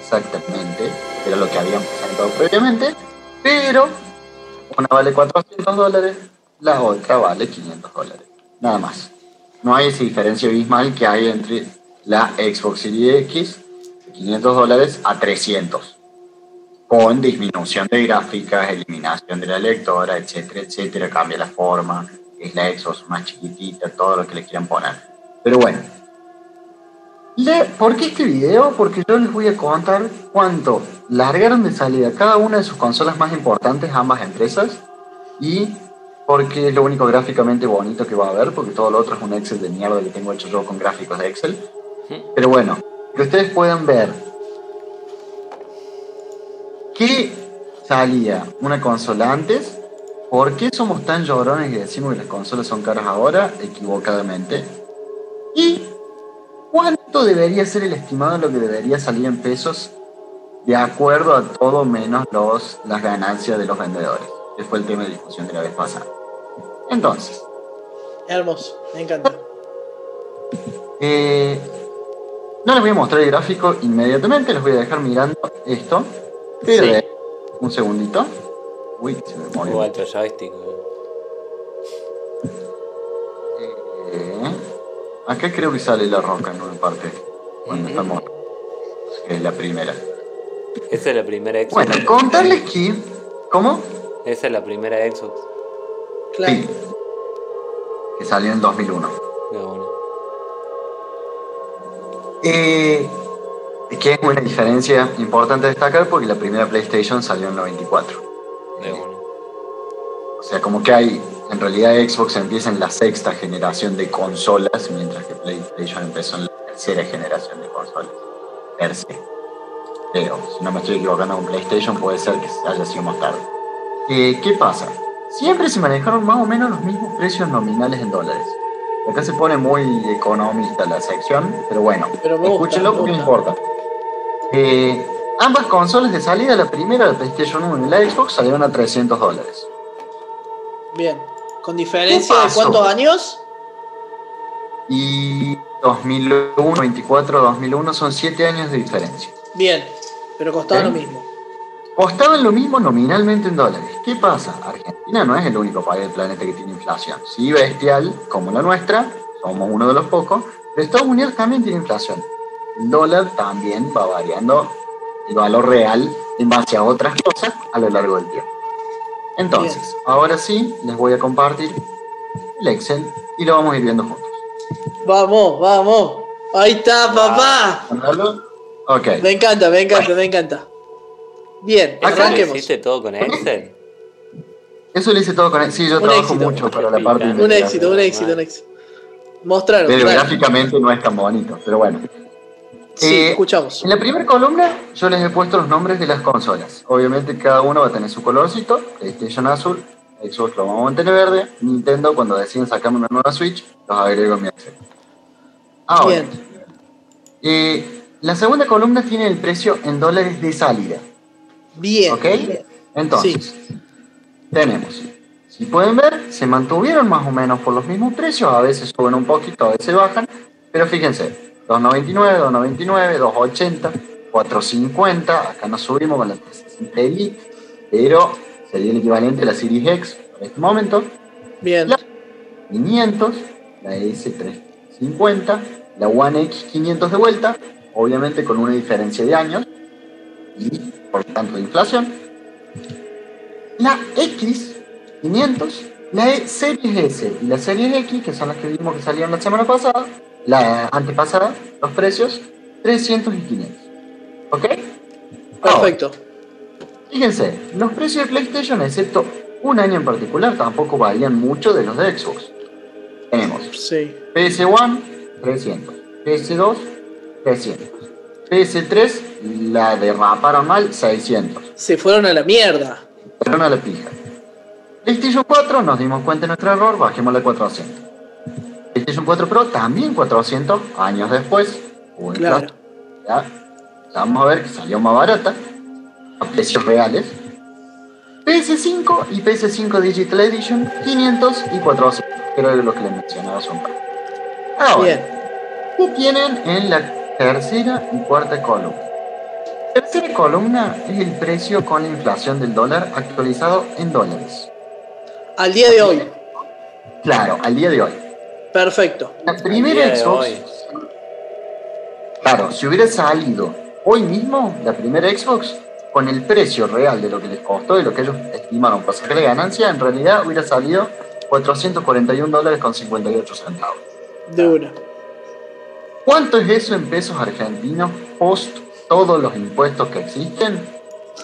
exactamente, era lo que habían presentado previamente, pero una vale 400 dólares, la otra vale 500 dólares, nada más. No hay esa diferencia abismal que hay entre la Xbox Series X de 500 dólares a 300. con disminución de gráficas, eliminación de la lectora, etcétera, etcétera, cambia la forma, es la Xbox más chiquitita, todo lo que le quieran poner. Pero bueno, le- ¿por qué este video? Porque yo les voy a contar cuánto largaron de salida cada una de sus consolas más importantes, ambas empresas, y porque es lo único gráficamente bonito que va a haber, porque todo lo otro es un Excel de mierda que tengo hecho yo con gráficos de Excel. Pero bueno, que ustedes puedan ver qué salía una consola antes, por qué somos tan llorones y decimos que las consolas son caras ahora, equivocadamente, y cuánto debería ser el estimado de lo que debería salir en pesos de acuerdo a todo menos los, las ganancias de los vendedores, que fue el tema de discusión de la vez pasada. Entonces, Hermoso, me encanta. Eh, no les voy a mostrar el gráfico inmediatamente, les voy a dejar mirando esto. Pero Sí. un segundito. Uy, se me movió. otro joystick. Eh, acá creo que sale la roca en una parte. Cuando estamos. que Es la primera. Esa es la primera Xbox. Bueno, contarles que. ¿Cómo? Esa es la primera Xbox. Claro. Sí. Que salió en 2001. De una. Eh, que es una diferencia importante a destacar porque la primera PlayStation salió en 94. De una. O sea, como que hay, en realidad Xbox empieza en la sexta generación de consolas, mientras que PlayStation empezó en la tercera generación de consolas. Per se. Pero, si no me estoy equivocando con PlayStation, puede ser que haya sido más tarde. Eh, ¿Qué pasa? Siempre se manejaron más o menos los mismos precios nominales en dólares. Acá se pone muy economista la sección, pero bueno, Pero escúchenlo porque no importa. Eh, ambas consolas de salida, la primera, la PlayStation 1 y la Xbox, salieron a 300 dólares. Bien. ¿Con diferencia ¿Qué de cuántos años? Y 2001, 24, 2001 son 7 años de diferencia. Bien. Pero costaba ¿Eh? lo mismo. Costaban lo mismo nominalmente en dólares. ¿Qué pasa? Argentina no es el único país del planeta que tiene inflación. Sí, bestial, como la nuestra, somos uno de los pocos, pero Estados Unidos también tiene inflación. El dólar también va variando el valor real en base a otras cosas a lo largo del tiempo. Entonces, ahora sí, les voy a compartir el Excel y lo vamos a ir viendo juntos. Vamos, vamos. Ahí está, papá. ¿Mandarlo? Ok. Me encanta, me encanta, me encanta. Bien, ¿Eso lo arranquemos. hiciste todo con Excel? Eso lo hice todo con Sí, yo Un trabajo éxito. mucho para la parte de Un éxito, un éxito, un éxito. Mostraron. Pero dale. gráficamente no es tan bonito, pero bueno. Sí, Eh, escuchamos. En la primera columna yo les he puesto los nombres de las consolas. Obviamente cada uno va a tener su colorcito. PlayStation azul, Xbox lo vamos a mantener verde. Nintendo cuando deciden sacarme una nueva Switch, los agrego en mi Excel. Ahora, Bien. eh, la segunda columna tiene el precio en dólares de salida. Bien. ¿Ok? Entonces, tenemos. Si pueden ver, se mantuvieron más o menos por los mismos precios. A veces suben un poquito, a veces bajan. Pero fíjense, 2.99, 2.99, 2.80, 4.50. Acá nos subimos con la 360 Elite, pero sería el equivalente a la Series X en este momento. Bien. 500, la S350, la One X 500 de vuelta, obviamente con una diferencia de años y por tanto de inflación. La X 500, la E Series S y la Series X, que son las que vimos que salieron la semana pasada, la antepasada, los precios 300 y 500. ¿Ok? Ahora, Perfecto. Fíjense, los precios de PlayStation, excepto un año en particular, tampoco varían mucho de los de Xbox. Tenemos Sí. PS1, 300. PS2, 300. PS3, la derraparon mal, 600. Se fueron a la mierda. Pero no la pija. PlayStation 4, nos dimos cuenta de nuestro error, bajémosla a 400. PlayStation 4 Pro, también 400, años después. hubo Claro. Ya, ya vamos a ver que salió más barata, a precios reales. PS5 y PS5 Digital Edition, 500 y 400. Creo que es lo que les mencionaba rato. Ahora, Bien. ¿qué tienen en la tercera y cuarta columna? Tercera columna es el precio con la inflación del dólar actualizado en dólares. Al día de hoy. Claro, al día de hoy. Perfecto. La primera Xbox. Claro, si hubiera salido hoy mismo la primera Xbox, con el precio real de lo que les costó y lo que ellos estimaron para sacar de ganancia, en realidad hubiera salido 441 dólares con 58 centavos. De una. ¿Cuánto es eso en pesos argentinos post todos los impuestos que existen?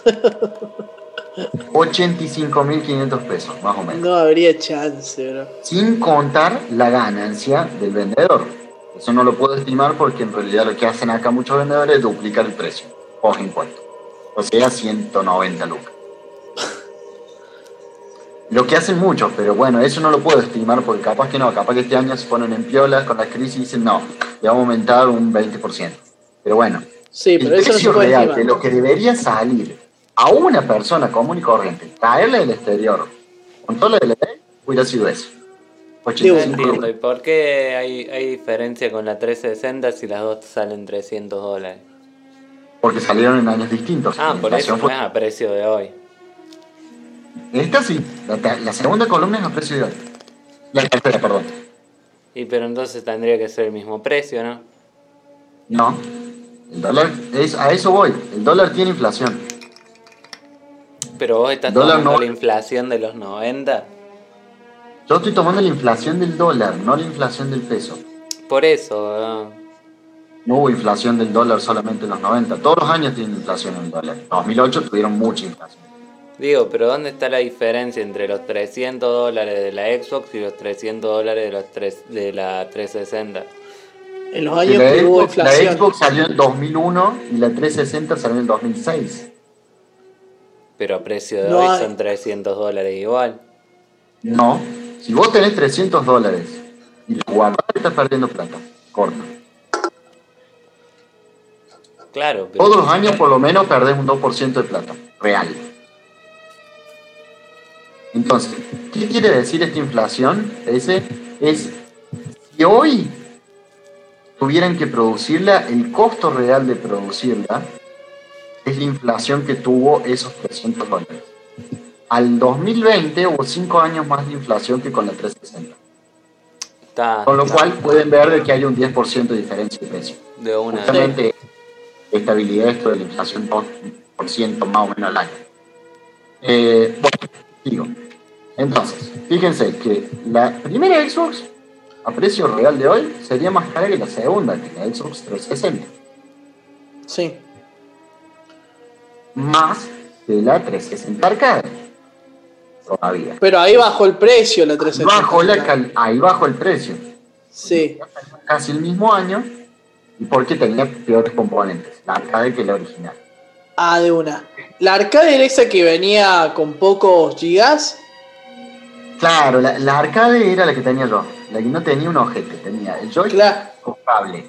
85.500 pesos, más o menos. No habría chance, bro. Sin contar la ganancia del vendedor. Eso no lo puedo estimar porque en realidad lo que hacen acá muchos vendedores es duplicar el precio, impuestos. O sea, 190 lucas. Lo que hacen muchos, pero bueno, eso no lo puedo estimar porque capaz que no, capaz que este año se ponen en piolas con la crisis y dicen no, le vamos a aumentar un 20%. Pero bueno, Sí, el pero eso se precio real de lo que debería salir a una persona común y corriente, traerla del exterior, con todo lo de la ley, hubiera sido eso. No 85 entiendo. ¿Y por qué hay, hay diferencia con la 360 si las dos salen 300 dólares? Porque salieron en años distintos. Ah, por eso no fue- es a precio de hoy. Esta sí, la segunda columna es a precio de hoy. La tercera, perdón. Y pero entonces tendría que ser el mismo precio, ¿no? No. El dólar, es, a eso voy. El dólar tiene inflación. Pero vos estás Dólar tomando no. la inflación de los 90. Yo estoy tomando la inflación del dólar, no la inflación del peso. Por eso, ah, No hubo inflación del dólar solamente en los 90. Todos los años tienen inflación en el dólar. En 2008 tuvieron mucha inflación. digo, pero ¿dónde está la diferencia entre los 300 dólares de la Xbox y los 300 dólares de, los tres, de la 360? En los años la, que hubo Xbox, la inflación. Xbox salió en 2001 y la 360 salió en 2006. Pero a precio de No hoy hay- son 300 dólares igual. No. Si vos tenés 300 dólares y lo guardás, estás perdiendo plata. Corta. Claro, pero Todos los años por lo menos perdés un 2% de plata. Real. Entonces, ¿qué quiere decir esta inflación? Ese es, si hoy tuvieran que producirla, el costo real de producirla es la inflación que tuvo esos 300 dólares. Al 2020 hubo 5 años más de inflación que con la 360. está Con lo cual pueden ver de que hay un 10% de diferencia de precio. de una. Justamente estabilidad esto de la inflación 2% más o menos al año. Eh, bueno, digo. Entonces, fíjense que la primera Xbox a precio real de hoy sería más cara que la segunda, que la Xbox 360. Sí. Más que la 360 arcade. Todavía. Pero ahí bajó el precio la 360. Bajo la cal- ahí bajo el precio. Sí. Casi el mismo año. Y porque tenía peores componentes. La arcade que la original. Ah, de una. La arcade era esa que venía con pocos gigas. Claro, la, la arcade era la que tenía yo. La que no tenía un ojete. Tenía el joystick Claro. con cable.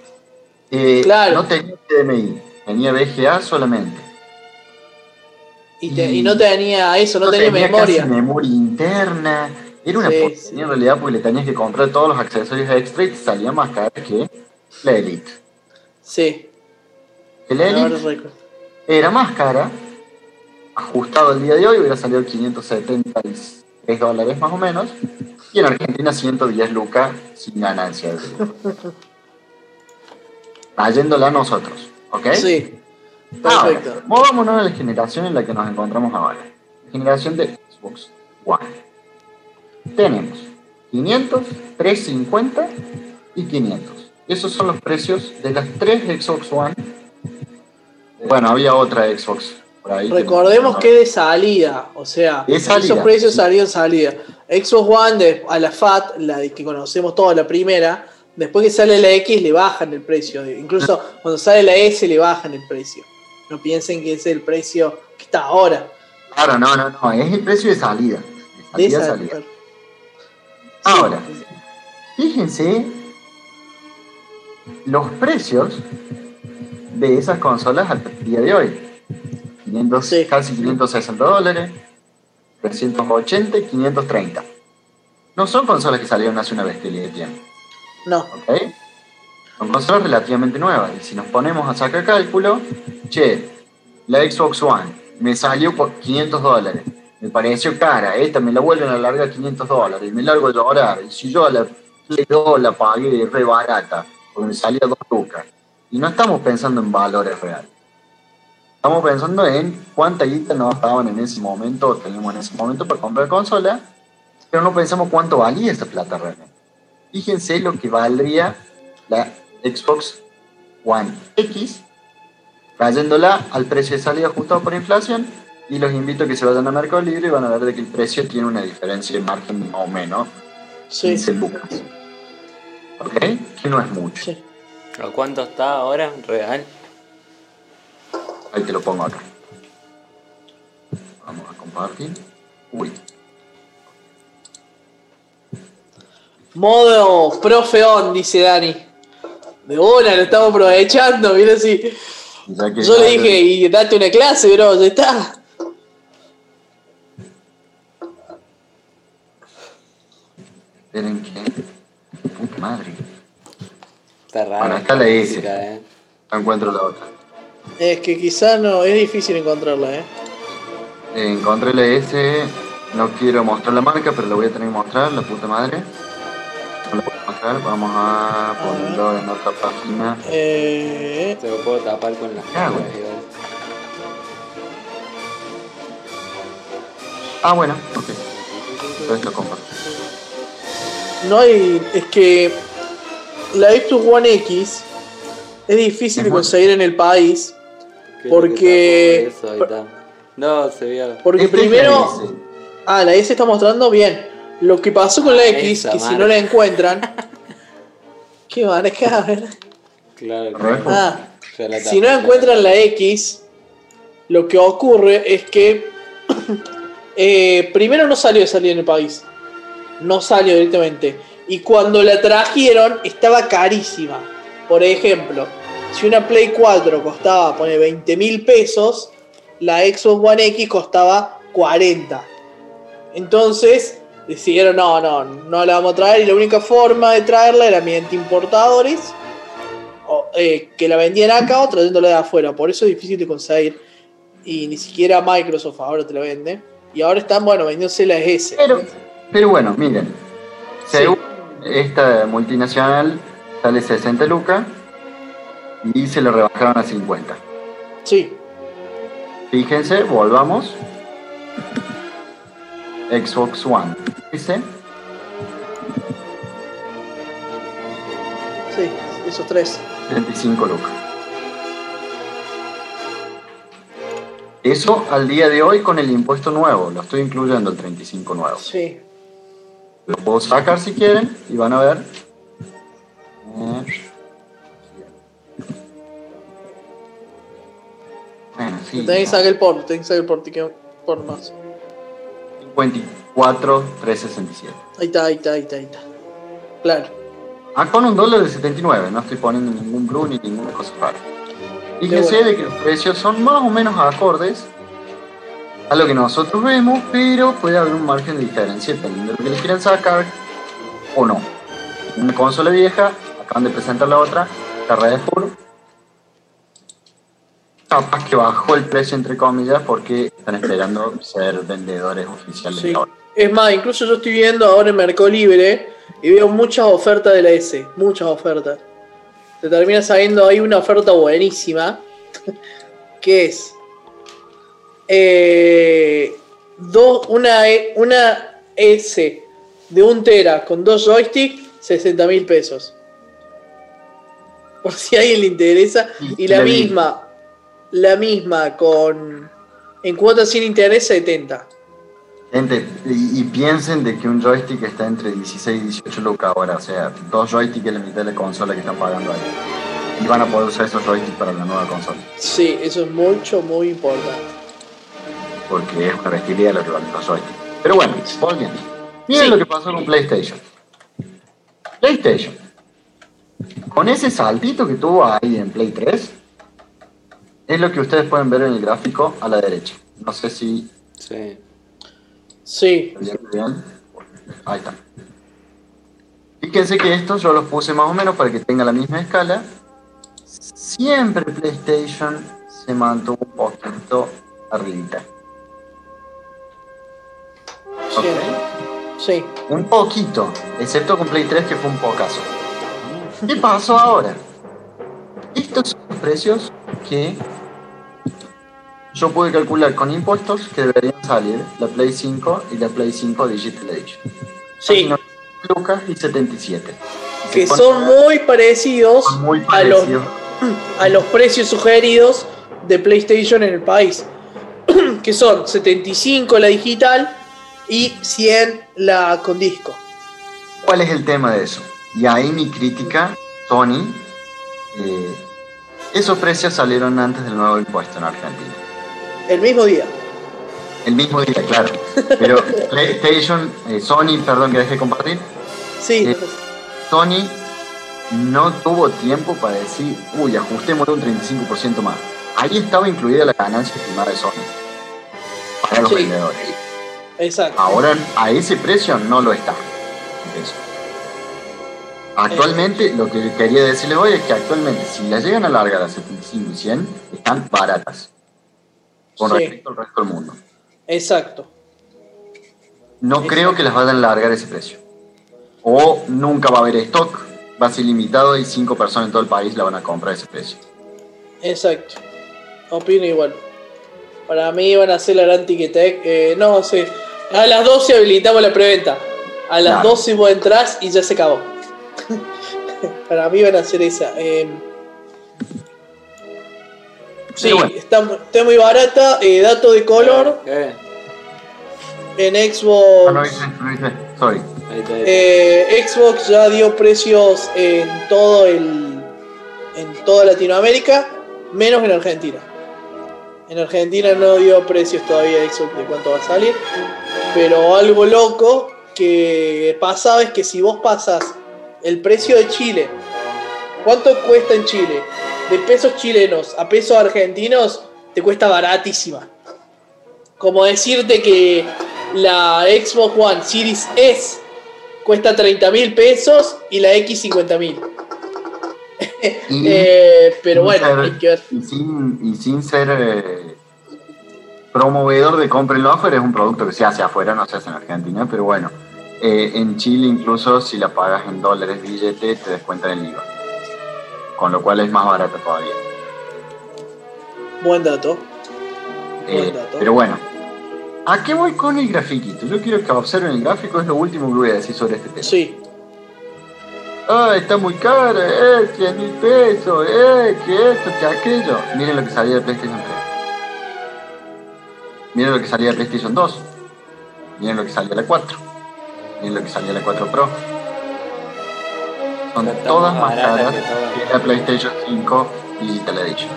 Eh, Claro. No tenía HDMI. Tenía VGA solamente. Y, te- Y- y no tenía eso, no, tenía, memoria. casi memoria interna. Era una Sí, porquería sí. en realidad porque le tenías que comprar todos los accesorios extra y te salía más caro que la Elite. Sí. Ahora Elite era más cara, ajustado el día de hoy, hubiera salido 573 dólares más o menos, y en Argentina 110 lucas sin ganancia. Trayéndola a nosotros, ¿ok? Sí. Ahora, Perfecto. movámonos a la generación en la que nos encontramos ahora. Generación de Xbox One. Tenemos 500, 350 y 500. Esos son los precios de las tres Xbox One. Bueno, había otra Xbox por ahí. Recordemos que de salida, o sea, De salida, esos precios sí. salieron salida. Xbox One de- a la FAT, la de que conocemos toda la primera, después que sale la X le bajan el precio. Incluso cuando sale la S le bajan el precio. No piensen que ese es el precio que está ahora. Claro, no, no, no, es el precio de salida. De De salida, salida. Ahora, fíjense los precios de esas consolas al día de hoy. 500, Sí. Casi 560 dólares, 380 y 530. No son consolas que salieron hace una bestia de tiempo, No. Son consolas relativamente nuevas. Y si nos ponemos a sacar cálculo, che, la Xbox One me salió por 500 dólares. Me pareció cara, esta me la vuelven a largar 500 dólares, me largo a llorar. Y si yo la Play 2 la pagué re barata, porque me salía 2 lucas. Y no estamos pensando en valores reales. Estamos pensando en cuánta guita nos daban en ese momento, o tenemos en ese momento para comprar consola, pero no pensamos cuánto valía esta plata realmente. Fíjense lo que valdría la Xbox One X, trayéndola al precio de salida ajustado por inflación, y los invito a que se vayan a Mercado Libre y van a ver de que el precio tiene una diferencia de margen más o menos, Sí, 15 lucas. ¿Ok? Que no es mucho. sí. ¿A cuánto está ahora real? Ahí te lo pongo acá. Vamos a compartir. Uy, Modo profeón, dice Dani. De una, lo estamos aprovechando, mira que Yo le dije, y date una clase, bro, ya está. Esperen que. Puta madre. Está raro. Bueno, está la S. música, eh. No encuentro la otra. Es que quizás no, es difícil encontrarla, eh. Encontré la S. No quiero mostrar la marca, pero la voy a tener que mostrar, la puta madre. La. Vamos a ponerlo en otra página. Eh, Se lo puedo tapar con las Ah, bueno. Ah, bueno, ok. Entonces lo comparto. no hay. Es que. La Xbox One X es difícil de conseguir en el país. Porque- eso, ahí está. No, se vio. Porque Esta es la primero. Ah, la S está mostrando bien. Lo que pasó con la Ah, X, esa que si no la encuentran. ¿Qué marca? A ver. Claro, claro. Ah, la si no encuentran la la X, lo que ocurre es que eh, primero no salió de salir en el país. No salió directamente. Y cuando la trajeron estaba carísima. Por ejemplo, si una Play 4 costaba, pone 20 mil pesos, la Xbox One X costaba 40. Entonces decidieron, no, no, no la vamos a traer y la única forma de traerla era mediante importadores o, eh, que la vendían acá o trayéndola de afuera. Por eso es difícil de conseguir. Y ni siquiera Microsoft ahora te la vende. Y ahora están, bueno, vendiéndose la S. Pero, pero bueno, miren. Según esta multinacional sale 60 lucas y se lo rebajaron a 50. Sí, Fíjense, volvamos. Xbox One. Dice, sí, esos tres. 35 lucas. Eso al día de hoy con el impuesto nuevo, lo estoy incluyendo el 35 nuevo. Sí. Lo puedo sacar si quieren y van a ver. Sí, Tenés que sacar el port, tenés que sacar el que por más. 54, 367. Ahí está, ahí está, ahí está, ahí está. Claro. Ah, con un dólar de 79, no estoy poniendo ningún blue ni ninguna cosa rara. Fíjense bueno. de que los precios son más o menos acordes a lo que nosotros vemos, pero puede haber un margen de diferencia dependiendo de lo que le quieran sacar o no. Una consola vieja, acaban de presentar la otra, la Red Full. Capaz que bajó el precio entre comillas porque están esperando ser vendedores oficiales Sí. Es más, incluso yo estoy viendo ahora en Mercado Libre y veo muchas ofertas de la S. Muchas ofertas. Te termina saliendo ahí una oferta buenísima. que es. eh, dos, una, E- una S de un tera con dos joysticks, 60 mil pesos. Por si a alguien le interesa. Y la misma. La misma con. En cuotas sin interés, 70. Gente, y, y piensen de que un joystick está entre 16 y 18 lucas ahora, o sea, dos joysticks es la mitad de la consola que están pagando ahí. Y van a poder usar esos joysticks para la nueva consola, Sí, eso es mucho, muy importante. porque es una bestialidad lo que valen los joysticks. Pero bueno, volviendo. Miren Sí. lo que pasó con PlayStation. PlayStation, con ese saltito que tuvo ahí en Play 3, es lo que ustedes pueden ver en el gráfico a la derecha. No sé si Sí. Sí, Bien, bien. Ahí está. Fíjense que estos yo los puse más o menos para que tenga la misma escala. Siempre PlayStation se mantuvo un poquito arribita. sí, sí. Un poquito, excepto con Play 3 que fue un pocazo. ¿Qué pasó ahora? Estos son los precios que yo pude calcular con impuestos que deberían salir la Play 5 y la Play 5 Digital Age. Sí, Lucas y 77. que Se son muy parecidos muy a los, parecidos. a los precios sugeridos de PlayStation en el país. que son 75 la digital y 100 la con disco. ¿Cuál es el tema de eso? Y ahí mi crítica, Sony, eh, esos precios salieron antes del nuevo impuesto en Argentina. El mismo día. El mismo día, claro. Pero PlayStation, eh, Sony, perdón que dejé compartir, Sí, Eh, Sony no tuvo tiempo para decir, uy, ajustémosle un 35% más. Ahí estaba incluida la ganancia estimada de Sony para los Sí. vendedores. exacto. Ahora a ese precio no lo está. Eso. Actualmente, lo que quería decirles hoy es que actualmente, si las llegan a largar a 75 y 100, están baratas. Con Sí. respecto al resto del mundo. Exacto. No Exacto. creo que las vayan a largar ese precio. O nunca va a haber stock, va a ser limitado y 5 personas en todo el país la van a comprar a ese precio. Exacto. Opino igual. Para mí van a ser la gran Tiquetec. Eh, no sé. A las 12 habilitamos la preventa. A las Claro. 12 vos entrás y ya se acabó. Para mí van a ser esa. Eh, sí, bueno. está, está muy barata. Eh, dato de color ¿Qué? en Ah, Xbox. no dice, no dice, sorry. Ahí está, ahí está. Eh, Xbox ya dio precios en todo el en toda Latinoamérica, menos en Argentina. En Argentina no dio precios todavía Xbox de cuánto va a salir, pero algo loco que pasaba es que si vos pasas el precio de Chile, ¿cuánto cuesta en Chile? De pesos chilenos a pesos argentinos, te cuesta baratísima. Como decirte que la Xbox One Series S cuesta 30 mil pesos y la X 50 mil. Eh, pero bueno, ser- hay que ver. Y sin, y sin ser eh, promovedor de compra en offer, es un producto que se hace afuera, no se hace en Argentina, pero bueno. eh, en Chile incluso si la pagas en dólares billete te descuentan el IVA. Con lo cual es más barata todavía. Buen dato. Eh, Buen dato. pero bueno, ¿a qué voy con el grafiquito? Yo quiero que observen el gráfico, es lo último que voy a decir sobre este tema. Sí, Ah, está muy cara, eh, 100 mil pesos, eh, que esto, que aquello. Miren lo que salía de PlayStation 3. Miren lo que salía de PlayStation 2. Miren lo que salía de la 4. Miren lo que salía de la 4 Pro. Son Está todas más caras que todas. que la PlayStation 5 Digital Edition.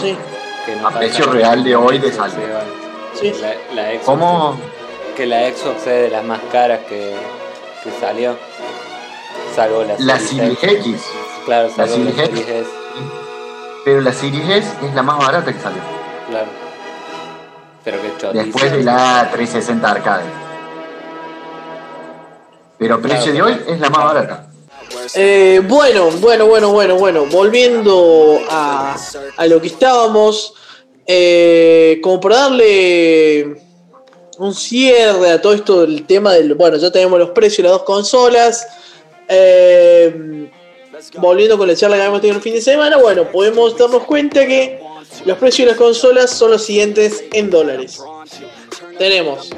sí, Que no a precio real de hoy de saldo. sí. La, la Xbox, ¿Cómo? Que la Xbox es de las más caras que, que salió. Salvo la, La Series Series X. X. Claro, La salvo la Series Series X. S. Pero la Series S es la más barata que salió. Claro. Pero que. Después de la 360 Arcade. Pero a precio de hoy es la más barata. Eh, bueno, bueno, bueno, bueno, bueno. Volviendo a, a lo que estábamos. eh, como para darle un cierre a todo esto del tema del. Bueno, ya tenemos los precios de las dos consolas. eh, volviendo con la charla que habíamos tenido el fin de semana, bueno, podemos darnos cuenta que los precios de las consolas son los siguientes en dólares. Tenemos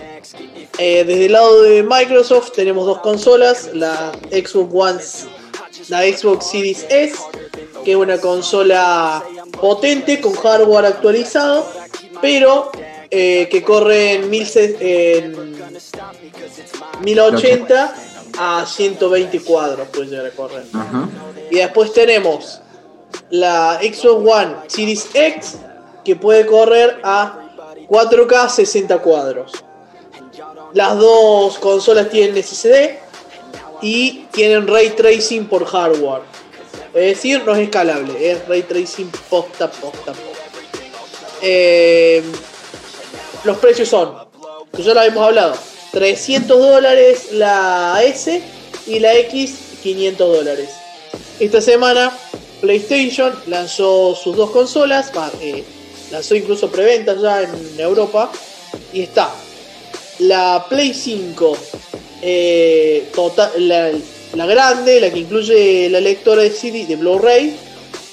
eh, desde el lado de Microsoft tenemos dos consolas, la Xbox One, la Xbox Series S, que es una consola potente con hardware actualizado, pero eh, que corre en, 1000 ce- en 1080 a 120 cuadros, puede llegar a correr. Y después tenemos la Xbox One Series X que puede correr a 4K 60 cuadros. Las dos consolas tienen SSD y tienen ray tracing por hardware. Es decir, no es escalable, es ray tracing posta, posta, posta. Eh, los precios son, ya lo habíamos hablado, 300 dólares la S y la X 500 dólares. Esta semana PlayStation lanzó sus dos consolas, eh, lanzó incluso preventas ya en Europa y está la Play 5 eh, total, la, grande, la que incluye la lectora de CD de Blu-ray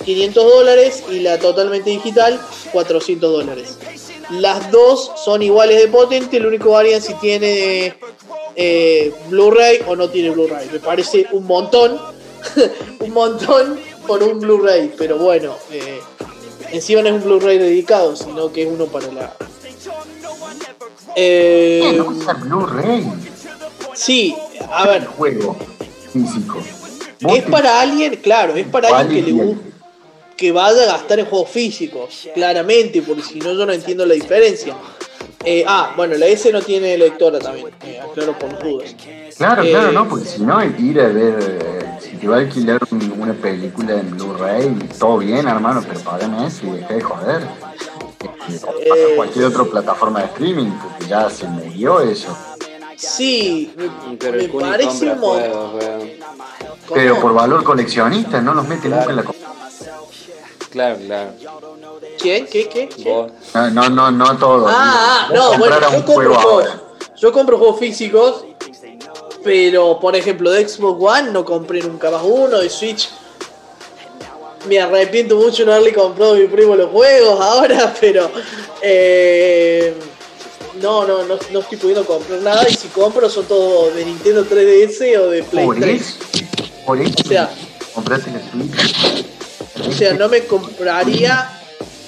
500 dólares y la totalmente digital 400 dólares. Las dos son iguales de potente, lo único que varían si tiene eh, Blu-ray o no tiene Blu-ray. Me parece un montón, un montón por un Blu-ray, pero bueno, eh, encima no es un Blu-ray dedicado, sino que es uno para la... Eh, No usa Blu-ray. sí, a ver, Juego físico. Es te- para alguien, claro, es para alguien que le guste que vaya a gastar en juegos físicos, claramente, porque si no yo no entiendo la diferencia. Eh, ah, bueno, la S no tiene lectora también, eh, aclaro por dudas. Claro, Eh, claro, no, porque si no, ir a ver, eh, si te va a alquilar un- una película en Blu-ray, todo bien, hermano, pero págame eso y deja de joder. Eh, cualquier otra plataforma de streaming, porque ya se murió eso. Sí, me, Pero me parece un montón. Pero por valor coleccionista, no los mete Claro. nunca en la... Claro, claro. ¿Quién? ¿Qué? ¿Qué? ¿Qué? Vos. No, no, no, no todo. Ah, ah, no, bueno, yo compro juego juegos. Yo compro juegos físicos, pero por ejemplo de Xbox One no compré nunca más uno, de Switch. Me arrepiento mucho no haberle comprado a mi primo los juegos ahora, pero eh, no, no, no, no estoy pudiendo comprar nada y si compro son todos de Nintendo 3DS o de Play Por 3. eso, por eso, O sea- compraste la Switch. O sea, no me compraría...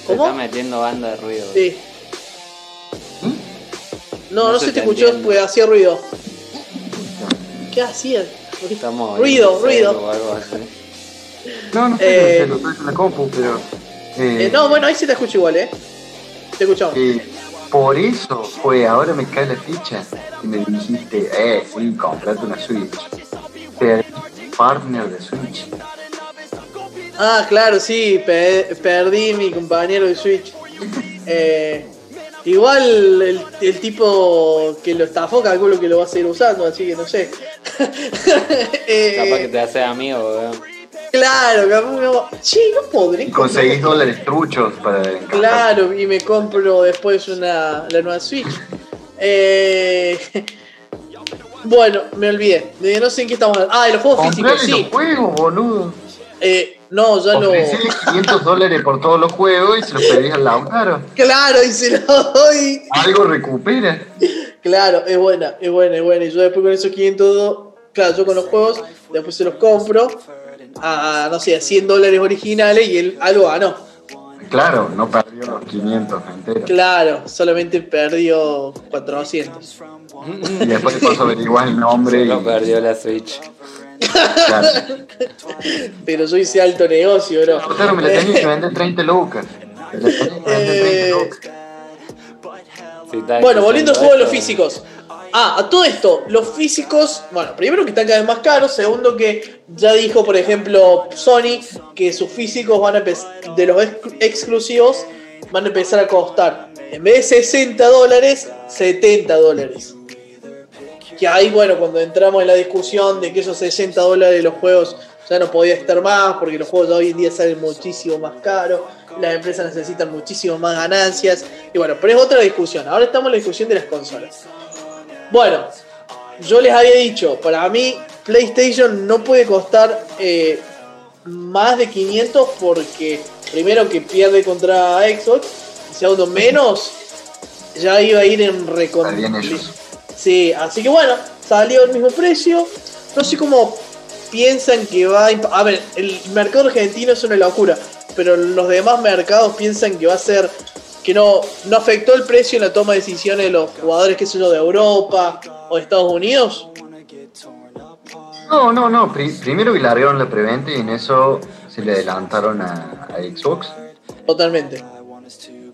Se está ¿Cómo? metiendo banda de ruido. Sí. ¿Mm? No, no, No se se te escuchó porque hacía ruido. ¿Qué hacía? Estamos Ruido, oyendo ruido. No, no sé, Eh, no sé, lo estoy en la compu, pero... eh, Eh, no, bueno, ahí se te escucha igual, ¿eh? Te escuchamos. Eh, por eso fue, ahora me cae la ficha y me dijiste, eh, sí, comprate una Switch. Perdí partner de Switch. Ah, claro, sí, pe- perdí mi compañero de Switch. Eh, igual el, el tipo que lo estafó calculo que lo va a seguir usando, así que no sé. Eh, Capaz que te hace amigo, weón. Claro, va- Che, no podré. Y conseguís dólares truchos para encajar. Claro, y me compro después una, la nueva Switch. Eh, bueno, me olvidé. No sé en qué estamos hablando. Ah, de los juegos físicos, sí. los juegos, boludo. Eh, no, ya lo. Ofrecele 500 dólares por todos los juegos y se los pedís al Lautaro. Claro, y se lo doy. Algo recupera. Claro, es buena, es buena, es buena. Y yo después con esos 500, do- claro, yo con los juegos, después se los compro a, no sé, a 100 dólares originales y él algo ganó. Claro, no perdió los 500 enteros. Claro, solamente perdió 400. Y después de paso averiguás el nombre y... Lo perdió la Switch. Claro. Pero yo hice alto negocio, bro. Lautaro, me la tenés que vender 30 lucas. Me la tenés que vender 30 Eh, lucas. Está Bueno, volviendo al juego de los físicos. Ah, a todo esto, los físicos, bueno, primero que están cada vez más caros, segundo que ya dijo, por ejemplo, Sony que sus físicos van a de los ex- exclusivos, van a empezar a costar, en vez de 60 dólares, 70 dólares. Que ahí, bueno, cuando entramos en la discusión de que esos 60 dólares de los juegos ya no podía estar más, porque los juegos de hoy en día salen muchísimo más caros, las empresas necesitan muchísimo más ganancias, y bueno, pero es otra discusión. Ahora estamos en la discusión de las consolas. Bueno, yo les había dicho, para mí PlayStation no puede costar eh, más de 500 porque primero que pierde contra Xbox, y segundo menos, ya iba a ir en recon... Salían ellos. Sí, así que bueno, salió el mismo precio. No sé cómo piensan que va a... A ver, el mercado argentino es una locura, pero los demás mercados piensan que va a ser... Que no, no afectó el precio en la toma de decisiones de los jugadores, qué sé yo, de Europa o de Estados Unidos. No, no, no. pri- primero que largaron la preventa y en eso se le adelantaron a, a Xbox Totalmente.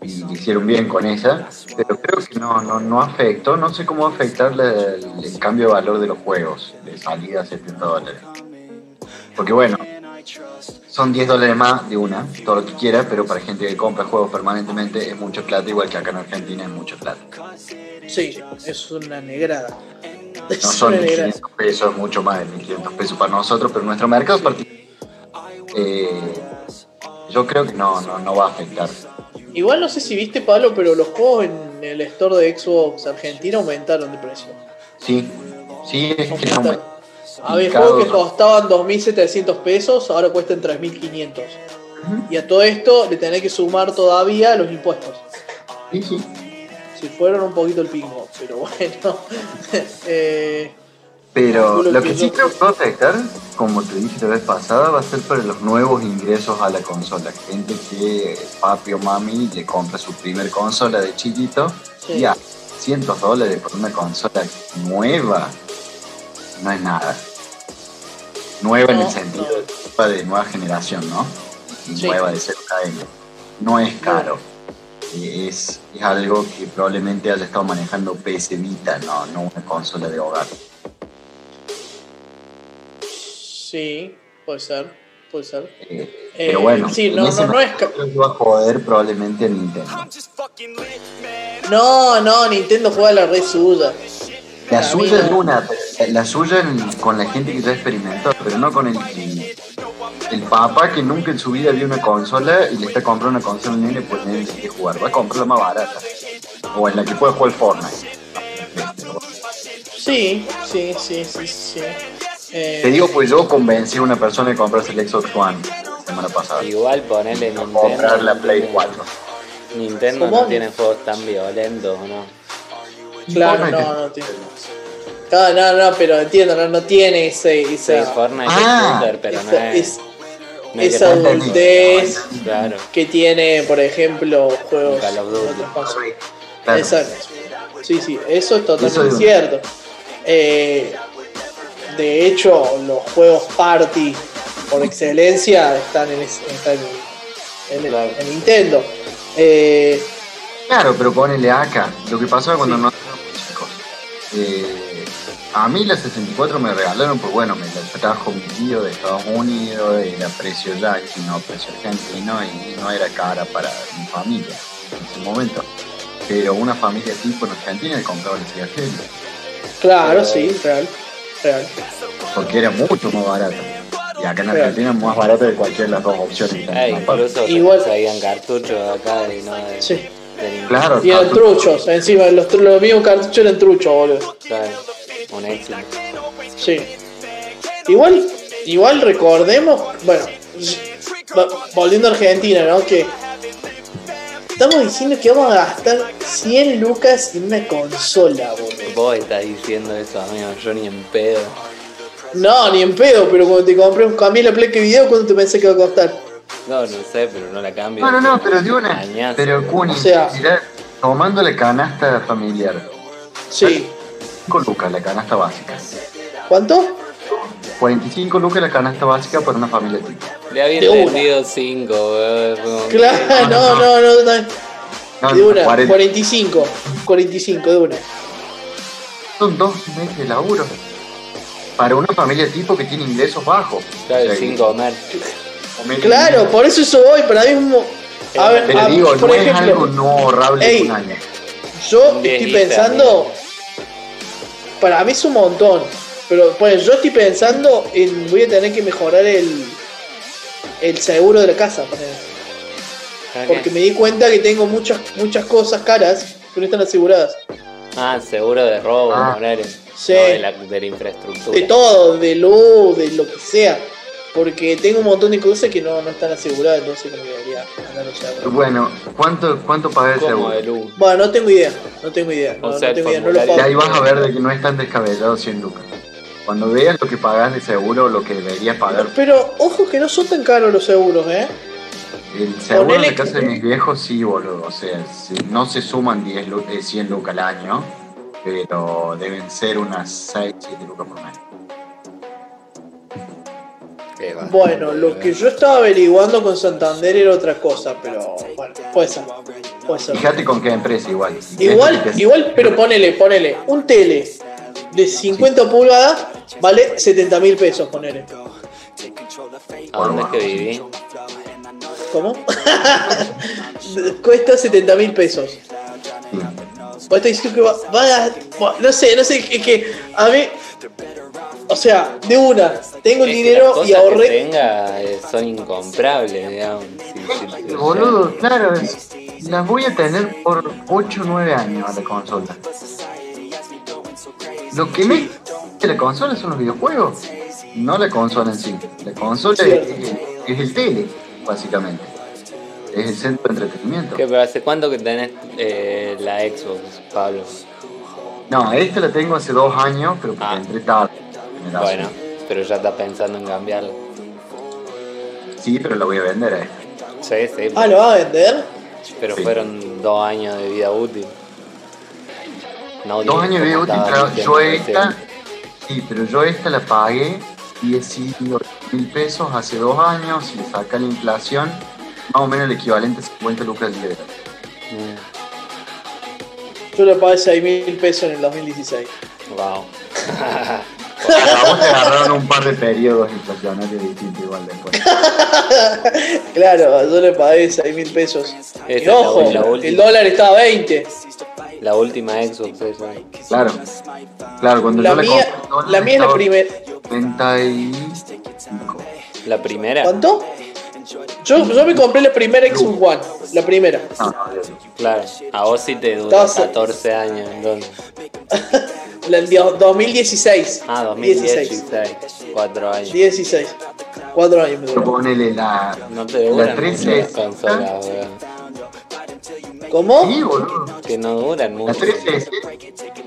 y hicieron bien con esa. Pero creo que no, no, no afectó. No sé cómo va a afectar el, el cambio de valor de los juegos de salida a 70 dólares. Porque bueno, son 10 dólares más de una, todo lo que quiera, pero para gente que compra juegos permanentemente es mucho plata, igual que acá en Argentina es mucho plata. Sí, es una negrada. Es No son una negrada. 1.500 pesos, mucho más de 1.500 pesos para nosotros, pero nuestro mercado es particular. Eh, yo creo que no, no, no va a afectar. Igual no sé si viste, Pablo, pero los juegos en el store de Xbox Argentina aumentaron de precio. Sí, sí, es que Aumentaron. Había juegos que dos. costaban 2.700 pesos, ahora cuestan 3.500. Y a todo esto le tenés que sumar todavía los impuestos. Sí, sí. Si fueron un poquito el pingo, pero bueno. eh, Pero lo que que sí creo que va a afectar, como te dije la vez pasada, va a ser para los nuevos ingresos a la consola. Gente que papi o mami le compra su primer consola de chiquito Sí. y a cientos dólares por una consola nueva no es nada. Nueva en el sentido de nueva de generación, ¿no? Sí. nueva de 0 KM. No es caro. Y Es, es algo que probablemente haya estado manejando PS Vita, no, no una consola de hogar. sí, puede ser. Puede ser. Eh, Eh, pero bueno, sí, en no, no, no es va a joder probablemente a Nintendo. No, no, Nintendo juega la red suya. La suya es una, la suya en- con la gente que ya experimentó, pero no con el el papá que nunca en su vida vio una consola y le está comprando una consola al nene, pues nene tiene que jugar. Va a comprar la más barata. O en la que puede jugar Fortnite. Sí, sí, sí, sí, sí. Eh, Te digo, pues yo convencí a una persona de comprarse el Xbox One la semana pasada. Igual ponerle Nintendo. Comprar la Play tiene- 4. Nintendo no tiene juegos tan violentos, ¿no? Claro, no, no tiene. No, no, no, pero entiendo, no, no tiene ese, Sí, esa, Fortnite Ah, es pero no esa, es. es- no es que esa adultez Claro. que tiene, por ejemplo, juegos Call of Duty. Claro. Exacto. Sí, sí, eso es totalmente Eso es- cierto. Eh, de hecho, los juegos party por excelencia están en, es- están en, en- Claro. en Nintendo. Eh, Claro, pero ponele acá. Lo que pasaba cuando no. Eh, a mí la 64 me regalaron, pues bueno, me la trajo mi tío de Estados Unidos, era precio yankee, no precio argentino, y no era cara para mi familia en ese momento. Pero una familia tipo en Argentina le compraba la Sega Genesis, claro, sí, real. Real. porque era mucho más barata. Y acá en. Argentina es más barata de cualquiera de las dos opciones. incluso Igual- se cartuchos acá y no de, Sí. Claro, Y eran truchos, encima, los, mismos cartuchos eran truchos, boludo. Claro, un éxito. Sí. Igual, igual recordemos, bueno, volviendo a Argentina, ¿no? Que estamos diciendo que vamos a gastar 100 lucas en una consola, boludo. Vos estás diciendo eso, amigo, yo ni en pedo. No, ni en pedo, pero cuando te compré un cambié la placa de video, ¿cuánto te pensé que va a costar? No, no sé, pero no la cambio. No, no, no, pero de una. Añazo. Pero Kuni, O sea- mirá, tomando la canasta familiar, Sí. 5 lucas la canasta básica. ¿Cuánto? 45 lucas la canasta básica para una familia tipo. Le una. vendido 5, weón. Claro, no, no, no, no. No, De una, 40. 45. 45, de una. Son dos meses de laburo. Para una familia tipo que tiene ingresos bajos. Claro, O sea, sin comer. Claro, por eso eso voy, para mí mismo. A ver, Pero a- digo, por no es ejemplo, algo no ahorrable Ey. un año. Yo estoy pensando. Para mí es un montón. Pero pues yo estoy pensando en. Voy a tener que mejorar el. El seguro de la casa. Porque me di cuenta que tengo muchas muchas cosas caras que no están aseguradas. Ah, seguro de robo, Ah. poner. Sí. No, de, la, de la infraestructura. De todo, de luz, de lo que sea. Porque tengo un montón de cosas que no, no están aseguradas, entonces como que debería andar a seguro. Bueno, ¿cuánto, cuánto paga el Como seguro? de luz. Bueno, no tengo idea. No tengo idea. No, O sea, no tengo idea. No lo Y ahí vas a ver de que no es tan descabellado 100 lucas. Cuando veas lo que pagas de seguro, lo que deberías pagar Pero ojo que no son tan caros los seguros, ¿eh? El seguro Ponele de casa de mis viejos sí, boludo. O sea, si- no se suman 10 lu- eh, 100 lucas al año, pero deben ser unas 6, 7 lucas por mes. Bueno, lo que yo estaba averiguando con Santander era otra cosa, pero bueno, puede ser. Puede ser. Fíjate con qué empresa igual. Igual, que- igual, pero ponele, ponele. Un tele de 50 pulgadas vale 70 mil pesos, ponele. ¿A dónde es que viví? ¿Cómo? Cuesta 70 mil pesos. Sí. Vos estás diciendo que va, va a- no sé, no sé, es que a mí, o sea, de una, tengo el que dinero y que ahorré. tenga eh, son incomprables, digamos. Boludo, claro, las voy a tener por 8 o 9 años a la consola. Lo que me la consola son los videojuegos, no la consola en sí. La consola es el tele. básicamente. Es el centro de entretenimiento. ¿Qué, pero ¿Hace cuánto que tenés eh, la Xbox, Pablo? No, esta la tengo hace dos años, pero porque Ah. entré tarde. Bueno, pero ya estás pensando en cambiarla. Sí, pero la voy a vender esta. Sí, sí, Ah, ¿lo va a vender? pero sí. fueron dos años de vida útil. No Dos años de como útil, pero yo esta, sí, pero yo esta la pagué 18 mil pesos hace dos años, si le saca la inflación, más o menos el equivalente a 50 lucas. Mm, Yo le pagué 6 mil pesos en el 2016. Wow. A vos te agarraron un par de periodos inflacionarios distintos igual después. Claro, yo le pagué 6 mil pesos. Esa Y es la- ojo, la última. el dólar estaba a 20. La última Xbox esa. Claro, claro, cuando La yo la mía, compré, la mía es la primera. 35. La primera. ¿Cuánto? Yo, yo me compré la primera Xbox One. La primera. No. Claro. A vos sí te dura Estás- 14 años entonces. La del dio- 2016. Ah, 16. 2016. 4 años. 16. 4 años me ponele la, No te la duran mucho las 1360. consolas, weón. ¿Cómo? Sí, boludo. Que no duran La mucho. 1360,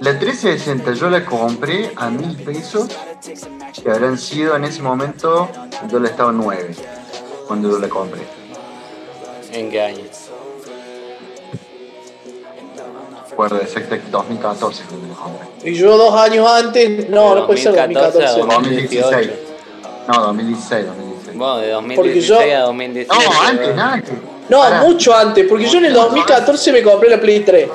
la 1360 yo la compré a mil pesos, que habrán sido en ese momento, el dólar estaba 9, cuando yo la compré. ¿En qué año? Recuerdo exacto, 2014 cuando la compré. Y yo dos años antes. No, no puede ser 2014 a 2014. 2016. No, 2016, 2016. Bueno, de Porque 2016 yo- a 2017. No, antes, weón. antes. No, Pará. mucho antes, porque yo en el 2014 me compré la Play 3.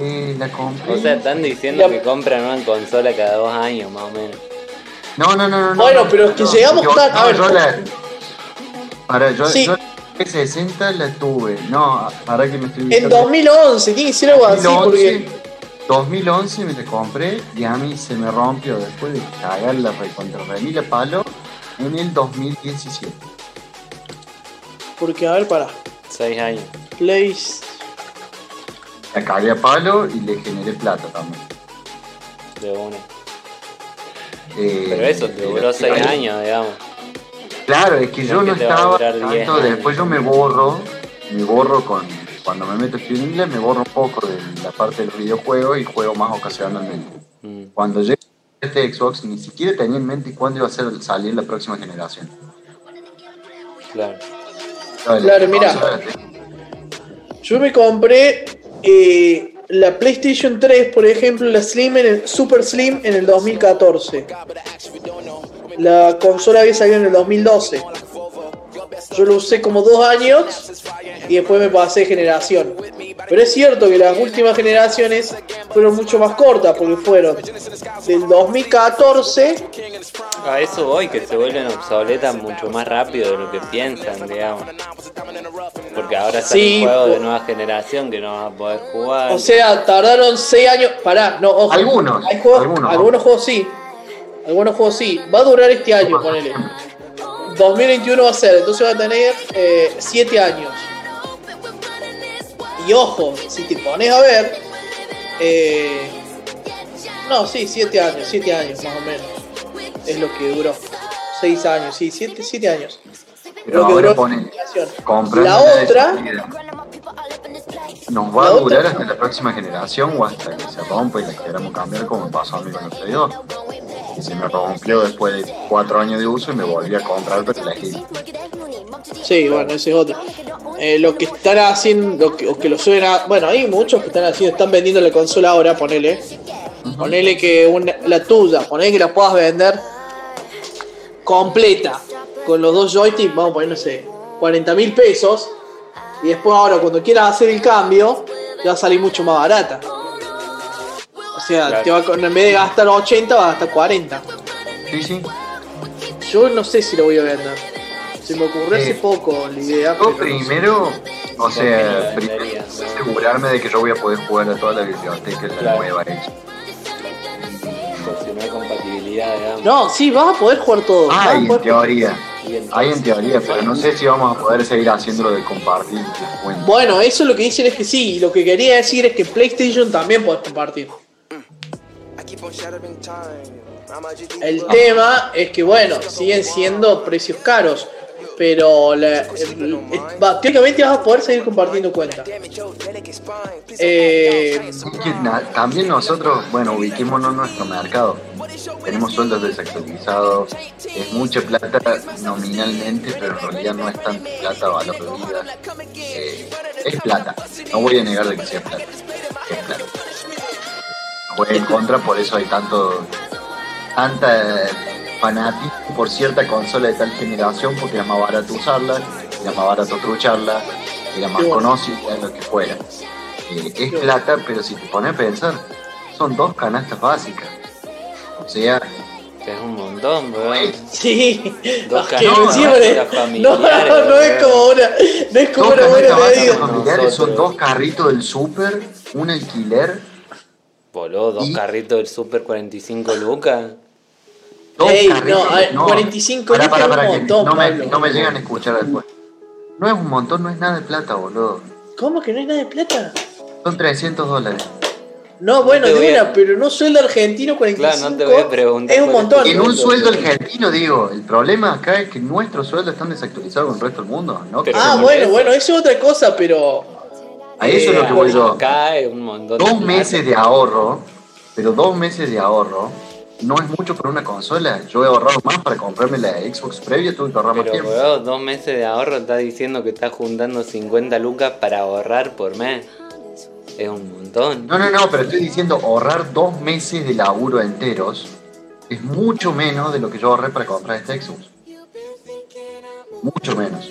Eh, la compré. O sea, están diciendo La- que compran una consola cada dos años, más o menos. No, no, no, no. no, Bueno, no, pero es que no, llegamos yo- tan- a no, ver, yo la. Para, yo, Sí. yo la 360 la tuve. No, para que me estoy. En 2011, tiene que ser algo así, 2011, porque. 2011 me la compré y a mí se me rompió después de cagar la recontra remila palo en el 2017. Porque, a ver, para. 6 años. Play. La cagué a palo y le generé plata también. De una. Eh, Pero eso te duró 6 claro. años, digamos. Claro, es que No yo no estaba durar 10 tanto, después yo me borro, me borro con, cuando me meto a estudiar inglés, me borro un poco de la parte del videojuego y juego más ocasionalmente. Mm. Cuando llegué a este Xbox ni siquiera tenía en mente cuándo iba a ser, salir la próxima generación. Claro. Claro, mira. Yo me compré eh, la PlayStation 3, por ejemplo, la Slim en el, Super Slim en el 2014. La consola había salido en el 2012. Yo lo usé como dos años y después me pasé de generación. Pero es cierto que las últimas generaciones fueron mucho más cortas porque fueron del 2014 A eso voy, que se vuelven obsoletas mucho más rápido de lo que piensan, digamos. Porque ahora sale Sí, un juego de nueva generación que no vas a poder jugar. O sea, tardaron 6 años. Pará, no, ojo. Algunos, Hay juegos- algunos. algunos juegos sí. Algunos juegos sí. Va a durar este año, ponele. 2021 va a ser, entonces va a tener eh, 7 años. Y ojo, si te pones a ver. Eh, no, sí, 7 años, 7 años más o menos. Es lo que duró. 6 años, sí, 7 siete, años. Pero lo que duró ponen, la otra. ¿Nos va a durar hasta la próxima generación o hasta que se rompa y la queramos cambiar como pasó a mí con el 32? que se me rompió después de cuatro años de uso y me volví a comprar, pero elegí. Sí, bueno, ese es otro. Eh, lo que están haciendo, lo que, lo suben a, Bueno, hay muchos que están haciendo, están vendiendo la consola ahora, ponele. Uh. Ponele que una, la tuya, ponele que la puedas vender completa. Con los dos joysticks, vamos a poner, no sé, 40 mil pesos. Y después ahora, cuando quieras hacer el cambio, ya va a salir mucho más barata. O sea, Claro. te va a- en vez de gastar 80, va a gastar 40. Sí, sí. Yo no sé si lo voy a vender. Se me ocurrió hace Eh, poco la idea. Yo pero no sé. primero, o sea, primero asegurarme de que yo voy a poder jugar a toda la biblioteca de la Claro. nueva hecha. No hay compatibilidad, digamos. No, sí, vas a poder jugar todo. vas a Hay en teoría, hay en teoría, pero no sé si vamos a poder seguir haciéndolo de compartir. Bueno, eso lo que dicen es que sí. Y lo que quería decir es que PlayStation también podés compartir. El tema es que, bueno, siguen siendo precios caros. Pero la, el- eh, va, técnicamente vas a poder seguir compartiendo cuenta. Eh, también nosotros, bueno, ubiquémonos en nuestro mercado. Tenemos sueldos desactualizados, es mucha plata nominalmente, pero en realidad no es tanta plata valor de vida. Eh, es plata, no voy a negar de que sea plata. Es plata. Voy en contra, por eso hay tanto tanta eh, fanatismo por cierta consola de tal generación, porque era más barato usarla, era más barato trucharla, era más conocida, lo que fuera. Eh, es plata, pero si te pones a pensar, son dos canastas básicas. O sea, es un montón, weón. sí, Dos que canastas siempre- familiares, no, no, no es como una, no es como dos una buena medida. son dos carritos del súper, un alquiler, Voló dos Y- carritos del Super 45 lucas. dos Ey, no, carritos. a ver, 45 Pará, lucas pará, es un montón, no, me, no me llegan a escuchar después. No es un montón, no es nada de plata, boludo. ¿Cómo que no hay nada de plata? Son 300 dólares. No, bueno, te de a- pero no sueldo argentino 45. Claro, no te voy a preguntar Es un montón. En un sueldo argentino, digo, el problema acá es que nuestros sueldos están desactualizados con el resto del mundo, ¿no? Pero Ah, bueno, eso. bueno, eso es otra cosa, pero. A eso es lo que voy yo. Un montón. Dos meses de ahorro, pero dos meses de ahorro no es mucho para una consola. Yo he ahorrado más para comprarme la Xbox previa, tuve que ahorrar más Pero, tiempo. weón, dos meses de ahorro está diciendo que estás juntando 50 lucas para ahorrar por mes. Es un montón. No, no, no, pero estoy diciendo ahorrar dos meses de laburo enteros es mucho menos de lo que yo ahorré para comprar este Xbox. Mucho menos.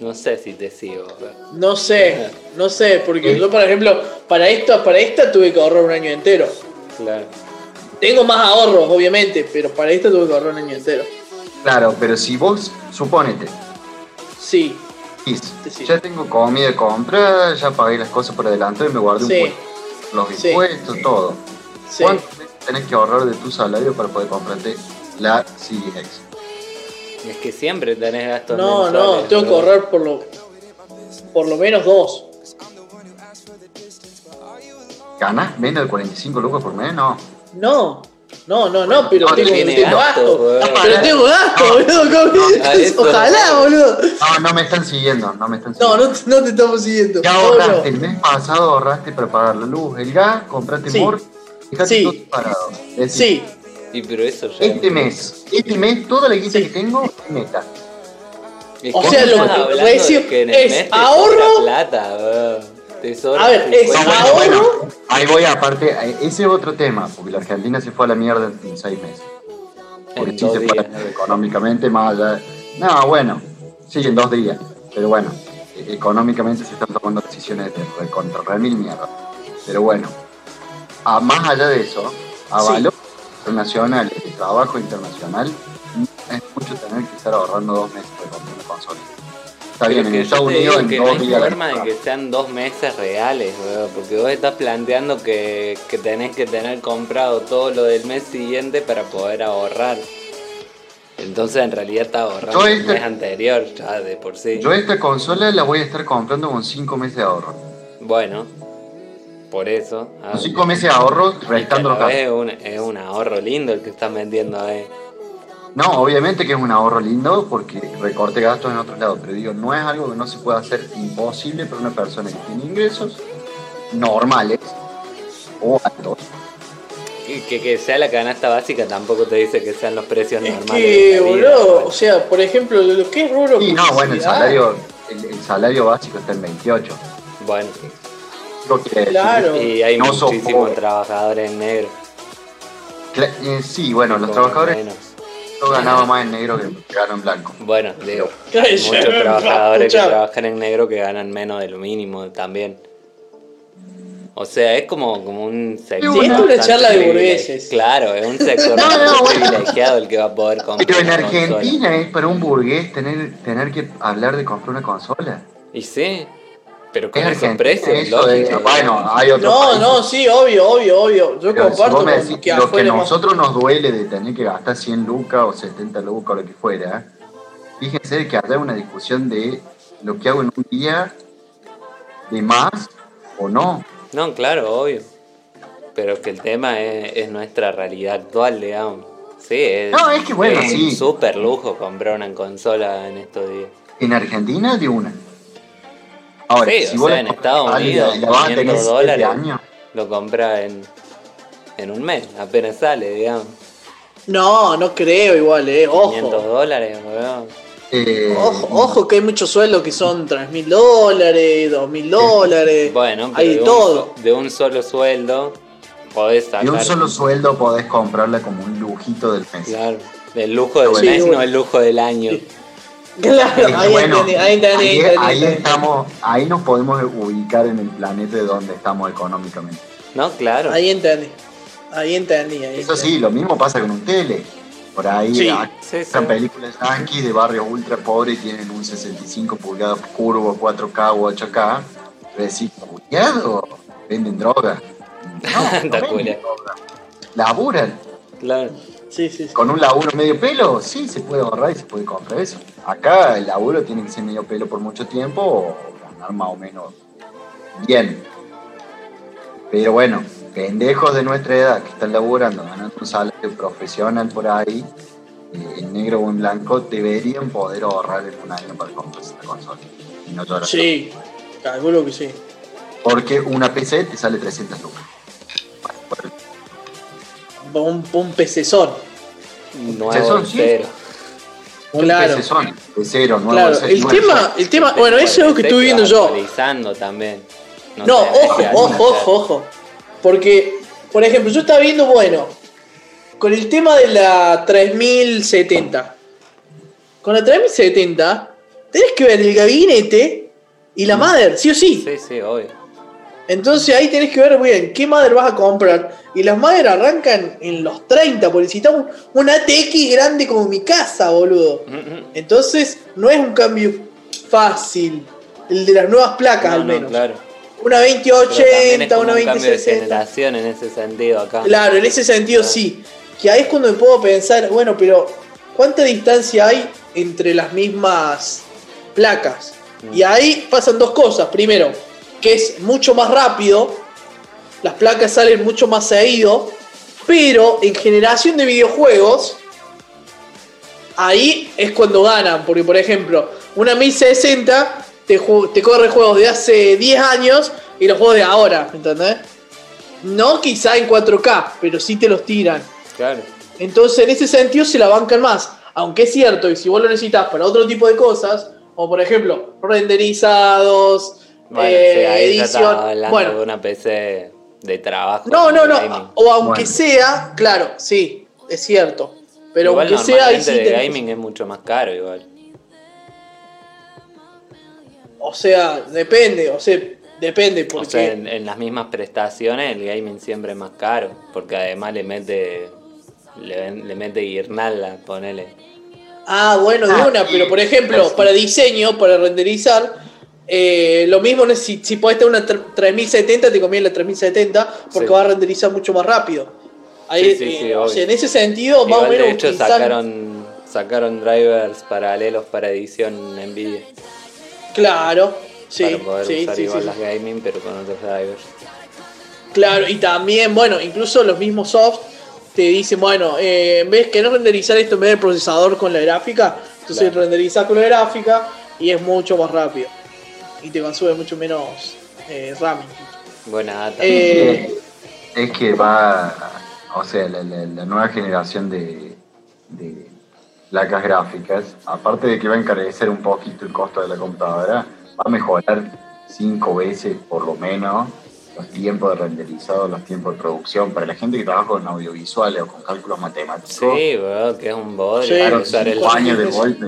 No sé si te sigo. No sé, no sé, porque yo, por ejemplo, para esto, para esta tuve que ahorrar un año entero. Claro. Tengo más ahorros, obviamente, pero para esta tuve que ahorrar un año entero. Claro, pero si vos, suponete, Sí, ya tengo comida comprada, ya pagué las cosas por adelantado y me guardé Sí. un puesto. Los Sí. impuestos, todo. sí. ¿Cuánto tenés que ahorrar de tu salario para poder comprarte la Series X? Es que siempre tenés gastos No, no, tengo que ahorrar por lo, por lo menos dos. ¿Ganás menos de 45 lucas por mes? No. No, no, no, no, pero No, tengo, tengo gasto, gasto. weón. Pero tengo gasto, boludo. Ojalá, no. boludo. No, no me están siguiendo, no me están No, siguiendo. no, no te estamos siguiendo. Ya ahorraste, no. el mes pasado ahorraste para pagar la luz, el gas, compraste Sí. mor, dejaste Sí. todo parado. Decir, Sí, Y pero eso ya. Este mes, este mes, toda la guita que tengo es neta. Es O sea, lo que hablando recibo de que en el es mes te ahorro- plata, A ver, es 50 No, bueno, ahorro. bueno, ahí voy aparte, ese es otro tema, porque la Argentina se fue a la mierda en seis meses. Porque En sí se fue a la mierda económicamente, más allá. No, bueno, sí, en dos días. Pero bueno, eh, económicamente se están tomando decisiones de contra remil mierda. Pero bueno, a, más allá de eso, a Sí. valor internacional, de trabajo internacional, es mucho tener que estar ahorrando dos meses para comprar una consola. Está Pero bien, en Estados Unidos en que no hay forma de que sean dos meses reales, porque vos estás planteando que, que tenés que tener comprado todo lo del mes siguiente para poder ahorrar. Entonces en realidad estás ahorrando el este- mes anterior ya de por sí. Yo esta consola la voy a estar comprando con cinco meses de ahorro. Bueno, por eso. ah, cinco meses de ahorro, restando los es, un, es un ahorro lindo el que estás vendiendo ahí. No, obviamente que es un ahorro lindo porque recorte gastos en otros lados, pero digo, no es algo que no se pueda hacer imposible para una persona que tiene ingresos normales o altos. Y que, que sea la canasta básica tampoco te dice que sean los precios Es normales. que, boludo, o sea, por ejemplo, lo que es rubro Y no, bueno, el salario, el, el salario básico está en 28. Bueno, Lo que Claro. y hay No muchísimos trabajadores en negro. Cla- eh, sí, bueno, los trabajadores menos. yo ganaba más en negro que gano en blanco. Bueno, digo, hay muchos trabajadores que trabajan en negro que ganan menos de lo mínimo también. O sea, es como, como un sector. Sí, esto es una charla de burgueses. Claro, es un sector No, no, privilegiado el que va a poder comprar. Pero en una consola. Argentina es para un burgués tener, tener que hablar de comprar una consola. Y sí, pero con Es esos Argentina precios, lógico. bueno, hay otros No, países. no, sí, obvio, obvio, obvio. Yo Pero comparto decís, que lo que a más- nosotros nos duele de tener que gastar 100 lucas o 70 lucas o lo que fuera, fíjense que haya una discusión de lo que hago en un día de más o no. No, claro, obvio. Pero que el tema es, es nuestra realidad actual, digamos. Sí, es, No, es que bueno, es sí. un super lujo comprar una consola en estos días. En Argentina de una. Ahora, Sí, si o vos sea, en Estados Unidos, la 500 dólares. años, Lo compra en, en un mes, apenas sale, digamos. No, no creo igual, eh. 500 Ojo. dólares, weón. eh, Ojo, ojo que hay muchos sueldos que son 3 mil dólares, 2 mil dólares. Bueno, pero hay de, un todo. so- de un solo sueldo podés sacar. de un solo sueldo podés comprarla como un lujito del mes. Claro, del lujo del Sí, mes, bueno. no el lujo del año. Claro, Es que ahí bueno, entendí, ahí entendí, ahí, entendí, ahí estamos, ahí nos podemos ubicar en el planeta de donde estamos económicamente. No, claro. Ahí entendí. Ahí entendí, ahí Eso entendí. sí, lo mismo pasa con un tele. Por ahí Sí. Sí, sí. películas yankees de barrios ultra pobres y tienen un 65 pulgadas curvo, 4K o 8K. Pero. ¿Venden droga? No, no venden droga. Laburan. Claro. Sí, sí, sí. Con un laburo medio pelo, sí, se puede ahorrar y se puede comprar eso. Acá el laburo tiene que ser medio pelo por mucho tiempo o ganar más o menos bien. Pero bueno, pendejos de nuestra edad que están laburando, ganando un salario profesional por ahí, eh, en negro o en blanco, deberían poder ahorrar en un año para comprarse la consola. Y no. Sí, calculo que sí. Porque una PC te sale 300 lucas. Un, un pecezón. Sí. cero. Un Claro. Nuevo, el nuevo, tema, cero. el tema, bueno, eso es algo que estuve viendo yo. Actualizando también. No, sé, ojo, año ojo, ojo, ojo. Porque, por ejemplo, yo estaba viendo, bueno, con el tema de la 3070. Con la 3070, tenés que ver el gabinete y la madre, sí o sí. Sí, sí, obvio. Entonces ahí tenés que ver bien qué madre vas a comprar. Y las madres arrancan en los 30, porque necesitamos una ATX grande como mi casa, boludo. Mm, mm. Entonces no es un cambio fácil. El de las nuevas placas, No, al no, menos. claro. Una Pero también es 2080, como una un cambio de 2060. generación en ese sentido acá. Claro, en ese sentido Claro. sí. Que ahí es cuando me puedo pensar, bueno, pero ¿cuánta distancia hay entre las mismas placas? Mm. Y ahí pasan dos cosas. Primero, que es mucho más rápido, las placas salen mucho más seguido, pero en generación de videojuegos, ahí es cuando ganan. Porque, por ejemplo, una 1060 te, te corre juegos de hace 10 años y los juegos de ahora, ¿entendés? No quizá en 4K, pero sí te los tiran. Claro. Entonces, en ese sentido, se la bancan más. Aunque es cierto que si vos lo necesitas para otro tipo de cosas, o por ejemplo, renderizados, Bueno, eh, sí, ahí ya edición. hablando Bueno, de una PC de trabajo. no, no, no. gaming. O aunque Bueno. sea, claro, sí, es cierto. Pero igual aunque sea, ahí sí de gaming es mucho más caro igual. O sea, depende, o sea, depende, porque. O sea, en, en las mismas prestaciones el gaming siempre es más caro, porque además le mete le, ven- le mete guirnalda, ponele. Ah, bueno, de Ah, una, pero por ejemplo, para diseño, para renderizar, eh, lo mismo si, si podés tener una tre- 3070, te conviene la 3070 porque Sí. va a renderizar mucho más rápido. Ahí, Sí, sí, sí, eh, o obvio. sea, en ese sentido, más o Igual menos de hecho utilizar- sacaron sacaron drivers paralelos para edición Nvidia Claro, sí, para poder sí, usar sí, igual sí, las gaming pero con otros drivers. Claro, y también, bueno, incluso los mismos soft te dicen, bueno, eh, en vez que no renderizar esto en vez del procesador con la gráfica, entonces Claro. con la gráfica y es mucho más rápido. Y te consume mucho menos eh, RAM. Buena data. Eh, Es que va, o sea, la, la- la nueva generación de, de placas gráficas, aparte de que va a encarecer un poquito el costo de la computadora, va a mejorar cinco veces por lo menos los tiempos de renderizado, los tiempos de producción. Para la gente que trabaja con audiovisuales o con cálculos matemáticos, Sí, bro, que es un bodrio Sí, claro, usar el cinco años de golpe.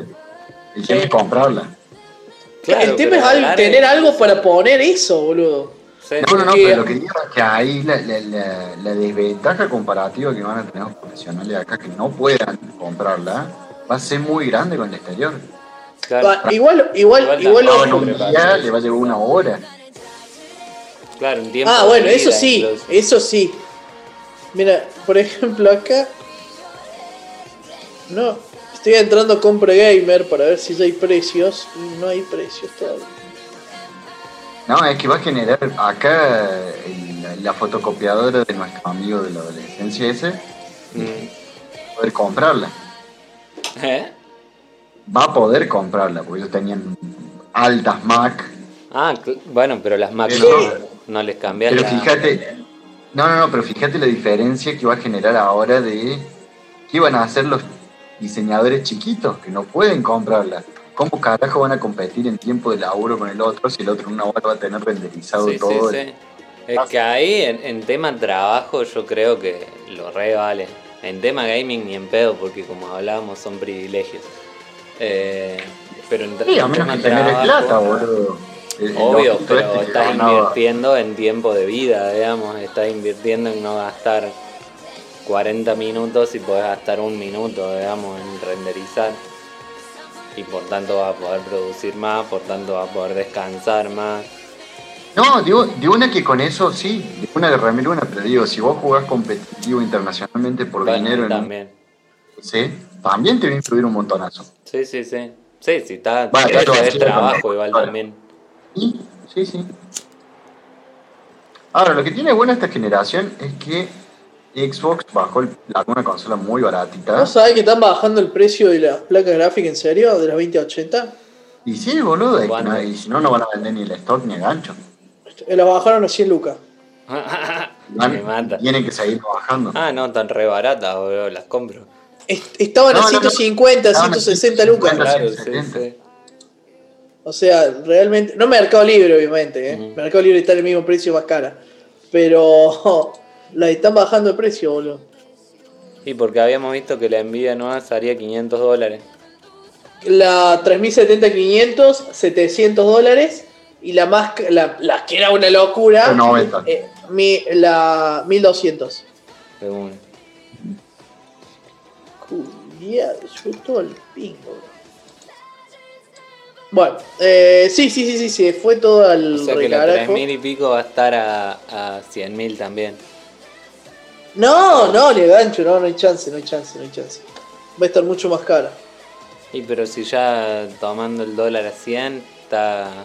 Y tienes que comprarla. Claro, el tema es al- tener algo para poner eso, boludo. Sí, No, no, no, pero lo que digo es que ahí la, la- la- la desventaja comparativa que van a tener los profesionales acá que no puedan comprarla va a ser muy grande con el exterior. claro, Ah, igual, igual, Igual igual, un día le va a llevar una hora. claro, un tiempo. Ah, bueno, vida eso sí, incluso. eso sí. Mira, por ejemplo, acá. No, estoy entrando a Compra Gamer para ver si ya hay precios. Y no hay precios todavía. No, es que va a generar acá la, la fotocopiadora de nuestro amigo de la adolescencia ese. Mm. Poder comprarla. ¿Eh? Va a poder comprarla, porque ellos tenían altas Mac. Ah, bueno, pero las Mac Pero- no, no les cambian Pero la- fíjate, no, no, no, pero fíjate la diferencia que va a generar ahora de qué van a hacer los diseñadores chiquitos que no pueden comprarla. ¿Cómo carajo van a competir en tiempo de laburo con el otro si el otro en una hora va a tener renderizado Sí, sí, todo? sí. Es que ahí en, en tema trabajo yo creo que lo re vale. En tema gaming ni en pedo, porque como hablábamos son privilegios. Eh, pero en, Sí, a en menos que tener trabajo, plata, boludo. El- el Obvio, pero este estás ganaba- invirtiendo en tiempo de vida, digamos, estás invirtiendo en no gastar 40 minutos y podés gastar un minuto, digamos, en renderizar. Y por tanto vas a poder producir más, por tanto vas a poder descansar más. No, digo, de una que con eso sí, de una de remera una, pero digo, si vos jugás competitivo internacionalmente por Bueno, dinero en un también. También te va a influir un montonazo. Sí, sí, sí. Sí, sí, está. Bueno, claro, es sí, trabajo también. igual también. Sí, sí, sí. Ahora, lo que tiene buena esta generación es que Xbox bajó el- la- una consola muy baratita. ¿No sabés que están bajando el precio de las placas gráficas en serio? ¿De las 2080? Y sí, boludo, es que no- y si no, no van a vender ni el stock ni el gancho. Eh, La bajaron a 100 lucas. Van- Me mata. Tienen que seguir bajando. Ah, no, tan re barata, boludo, las compro. Est- Estaban No, a no, no. 150, Estaban a 160 lucas. 150. Claro, sí, 170. sí. O sea, realmente. No Mercado Libre, obviamente. ¿eh? Ujú. Mercado Libre está en el mismo precio más cara. Pero la están bajando de precio, boludo. Y porque habíamos visto que la Nvidia nueva salía 500 dólares. La 3070-500, 700 dólares. Y la más. La, la que era una locura. 90. eh, mi, la 1200. de una. Culiado, yo todo el pingo. Bueno, eh, sí, sí, sí, sí, sí, fue todo al O sea que la recarajo. 3000 y pico va a estar a, a 100.000 también. No, no, le gancho, no, no hay chance, no hay chance, no hay chance. Va a estar mucho más cara. Y pero si ya tomando el dólar a 100 está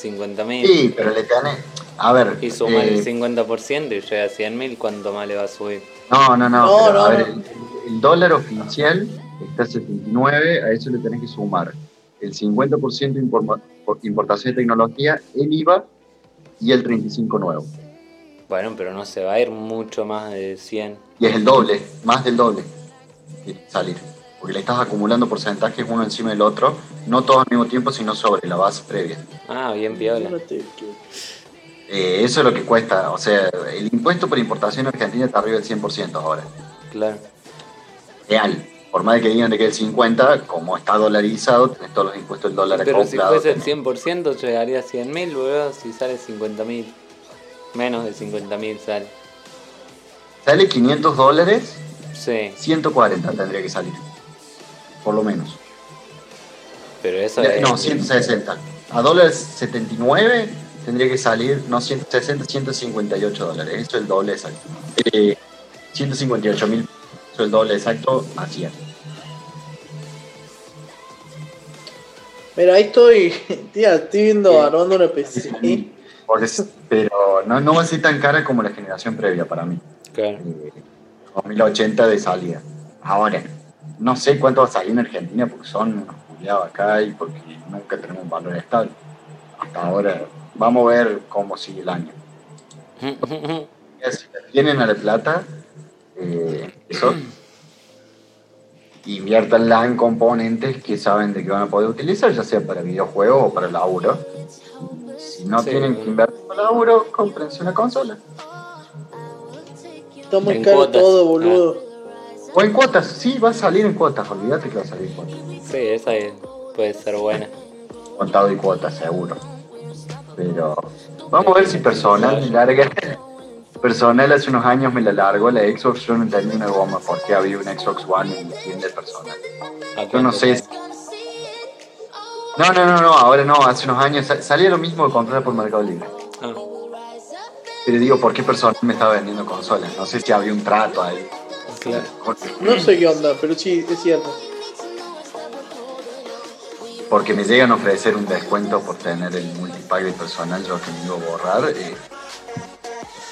50.000 Sí, pero le tenés. A ver. y sumar eh, el 50% y llega a 100.000, ¿cuánto más le va a subir? No, no, no. No, pero, no, a ver, no. El, el dólar oficial está a 79, a eso le tenés que sumar el 50% de informa- por importación de tecnología, el IVA y el 35 nuevo. Bueno, pero no se va a ir mucho más de 100. Y es el doble, más del doble que salir. Porque le estás acumulando porcentajes uno encima del otro, no todos al mismo tiempo, sino sobre la base previa. Ah, bien piola. Eh, eso es lo que cuesta. O sea, el impuesto por importación en Argentina está arriba del 100% ahora. Claro. Real. Por más de que digan de que el 50, como está dolarizado, tenés todos los impuestos del dólar Pero si acoplado. fuese el 100% llegaría a 100.000, boludo, si sale 50.000. Menos de 50.000 sale. Sale 500 dólares, Sí, 140 tendría que salir. Por lo menos. pero eso es... No, 160. A dólares 79 tendría que salir, no 160, 158 dólares. Eso es el doble exacto. Eh, 158 mil, eso es el doble exacto a 100. Mira, ahí estoy, tía, estoy viendo armando una PC. Por eso- pero no, no va a ser tan cara como la generación previa para mí. Claro. Eh, 2080 de salida. Ahora, no sé cuánto va a salir en Argentina porque son unos acá y porque nunca tenemos un valor estable. Hasta ahora, vamos a ver cómo sigue el año. Si tienen a la plata, eh, eso, inviértanla en componentes que saben de que van a poder utilizar, ya sea para videojuegos o para laburo. Si no Sí. tienen que invertir para laburo, cómprense una consola. Está muy En caro cuotas. todo, boludo. O en cuotas, sí, va a salir en cuotas, olvídate que va a salir en cuotas. Sí, esa es- puede ser buena. Contado y cuotas, seguro. Pero vamos a ver si personal larga. Personal hace unos años me la largó la Xbox, yo no entendí una goma porque había una Xbox One en el tienda de personal. ¿A Yo no sé. está? No, no, no, no, ahora no, hace unos años sa- salía lo mismo de comprar por Mercado Libre. Ah, Pero digo, ¿por qué personal me estaba vendiendo consolas? No sé si había un trato ahí. claro. No sé qué onda, pero sí, es cierto. porque me llegan a ofrecer un descuento por tener el multipack de personal, yo que me iba a borrar eh,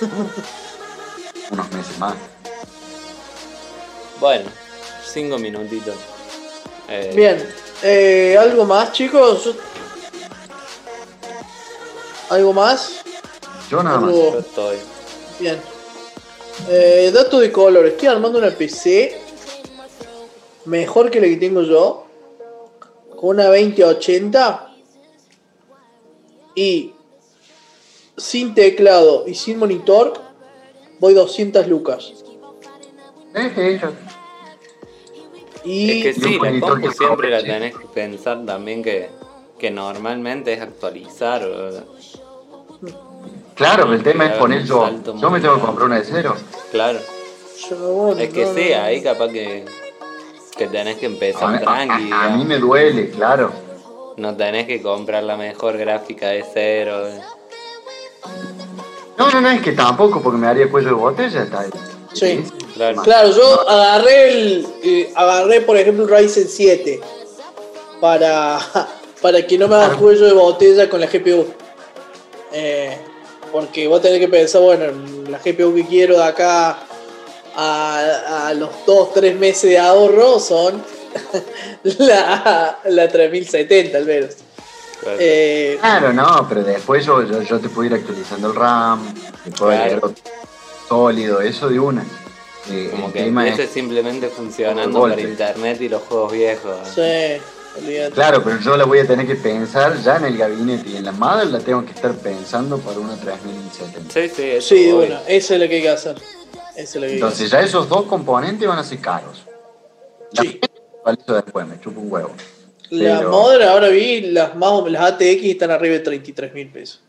unos meses más. Bueno, cinco minutitos. Eh, Bien. Eh, ¿Algo más, chicos? ¿Algo más? Yo nada más. Yo estoy. Bien. Eh, dato de color. Estoy armando una PC mejor que la que tengo yo. Con una 2080. Y sin teclado y sin monitor. Voy 200 lucas. Yo- Y Es que sí, la compu siempre la tenés que pensar también que, que normalmente es actualizar. Claro, el tema es poner yo. Yo me tengo que comprar una de cero. Claro. Es que sí, ahí capaz que, que tenés que A, empezar a- tranqui. a- a mí digamos. me duele, claro. No tenés que comprar la mejor gráfica de cero. No, no, no, es que tampoco, porque me haría cuello de botella. Está ahí. Sí. Claro. Claro, yo agarré el. eh, agarré, por ejemplo, el Ryzen 7 para, para que no me haga Claro. cuello de botella con la GPU. Eh, porque vos tenés que pensar, bueno, la GPU que quiero de acá a, a los 2-3 meses de ahorro son la, la 3070 al menos. claro. Eh, Claro, no, pero después yo, yo, yo te puedo ir actualizando el RAM, te puedo Claro. Sólido, eso de una. Eh, Como que empiece es- simplemente funcionando para internet y los juegos viejos. sí, olvídate. Claro, pero yo la voy a tener que pensar ya en el gabinete y en la madre la tengo que estar pensando para una 3070. Sí, sí, eso Sí, una, eso es lo que hay que hacer. Eso es lo que hay que Entonces ya esos dos componentes van a ser caros. La Sí. eso después, me chupo un huevo. La Pero- Mother ahora vi, las, más, las ATX están arriba de 33 mil pesos.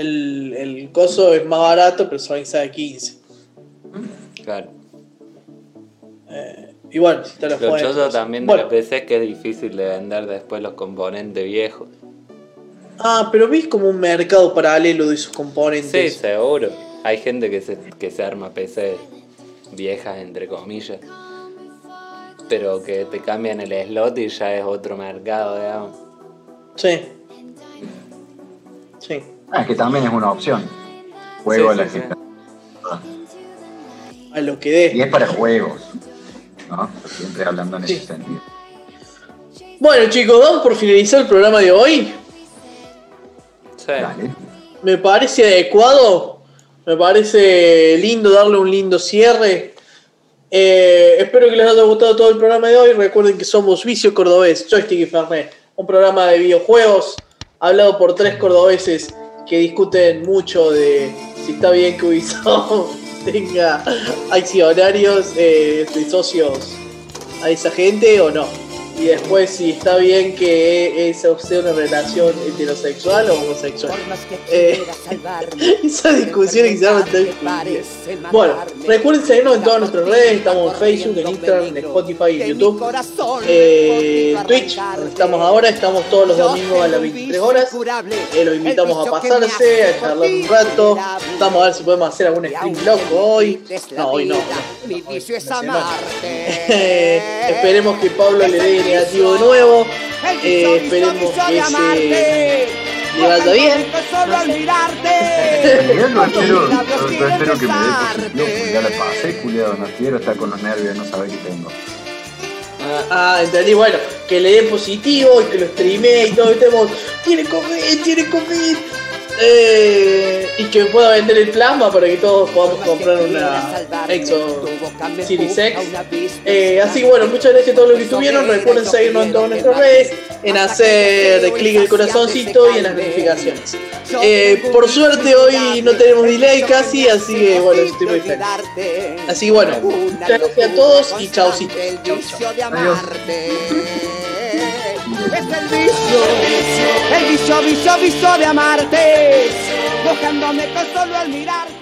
El, el coso es más barato, pero solo sale 15. Claro. Eh, y bueno, si la Lo fuente. choso también de la PC es que es difícil de vender después los componentes viejos. Ah, pero vi como un mercado paralelo de esos Sí, componentes. seguro. Hay gente que se, que se arma PC viejas, entre comillas. Pero que te cambian el slot y ya es otro mercado, digamos. Sí. Ah, que también es una opción. Juego Sí, a la sí, sí. gente. A lo que Y dé. es para juegos. ¿No? Siempre hablando en Sí. ese sentido. Bueno, chicos, damos por finalizar el programa de hoy. Sí. Dale. Me parece adecuado. Me parece lindo darle un lindo cierre. Eh, espero que les haya gustado todo el programa de hoy. Recuerden que somos Vicio Cordobés, Joystick y Fernet. Un programa de videojuegos hablado por tres cordobeses que discuten mucho de si está bien que Ubisoft tenga accionarios eh, de socios a esa gente o no. Y después si está bien que esa sea una relación heterosexual o homosexual. Eh, esa discusión que se llama. Bueno, recuerden seguirnos en todas nuestras redes, estamos en Facebook, en Instagram, en Spotify en YouTube. Eh, Twitch, donde estamos ahora, estamos todos los domingos a las 23 horas. Eh, los invitamos a pasarse, a charlar un rato. Vamos a ver si podemos hacer algún stream loco hoy. No, hoy no. Eh, esperemos que Pablo le dé negativo de nuevo. Eh, esperemos que se le vaya bien. Solo al mirarte. En realidad no espero, Mis yo, espero que me dé ya la pasé, culiado, no quiero estar con los nervios, no saber qué tengo. Ah, entendí, bueno, que le dé positivo y que lo streamee y todo. Y tenemos, tiene COVID, tiene COVID. Eh, y que pueda vender el plasma para que todos podamos comprar una Exo Series X. Eh, así que bueno, muchas gracias a todos los que estuvieron. Recuerden seguirnos en todas nuestras redes, en hacer clic el corazoncito y en las notificaciones. Eh, por suerte hoy no tenemos delay casi, así que bueno, estoy muy feliz. Así que bueno, muchas gracias a todos y chaucitos. Chau, chau. El vicio, el vicio, vicio, vicio de amarte. Mojándome con solo al mirarte.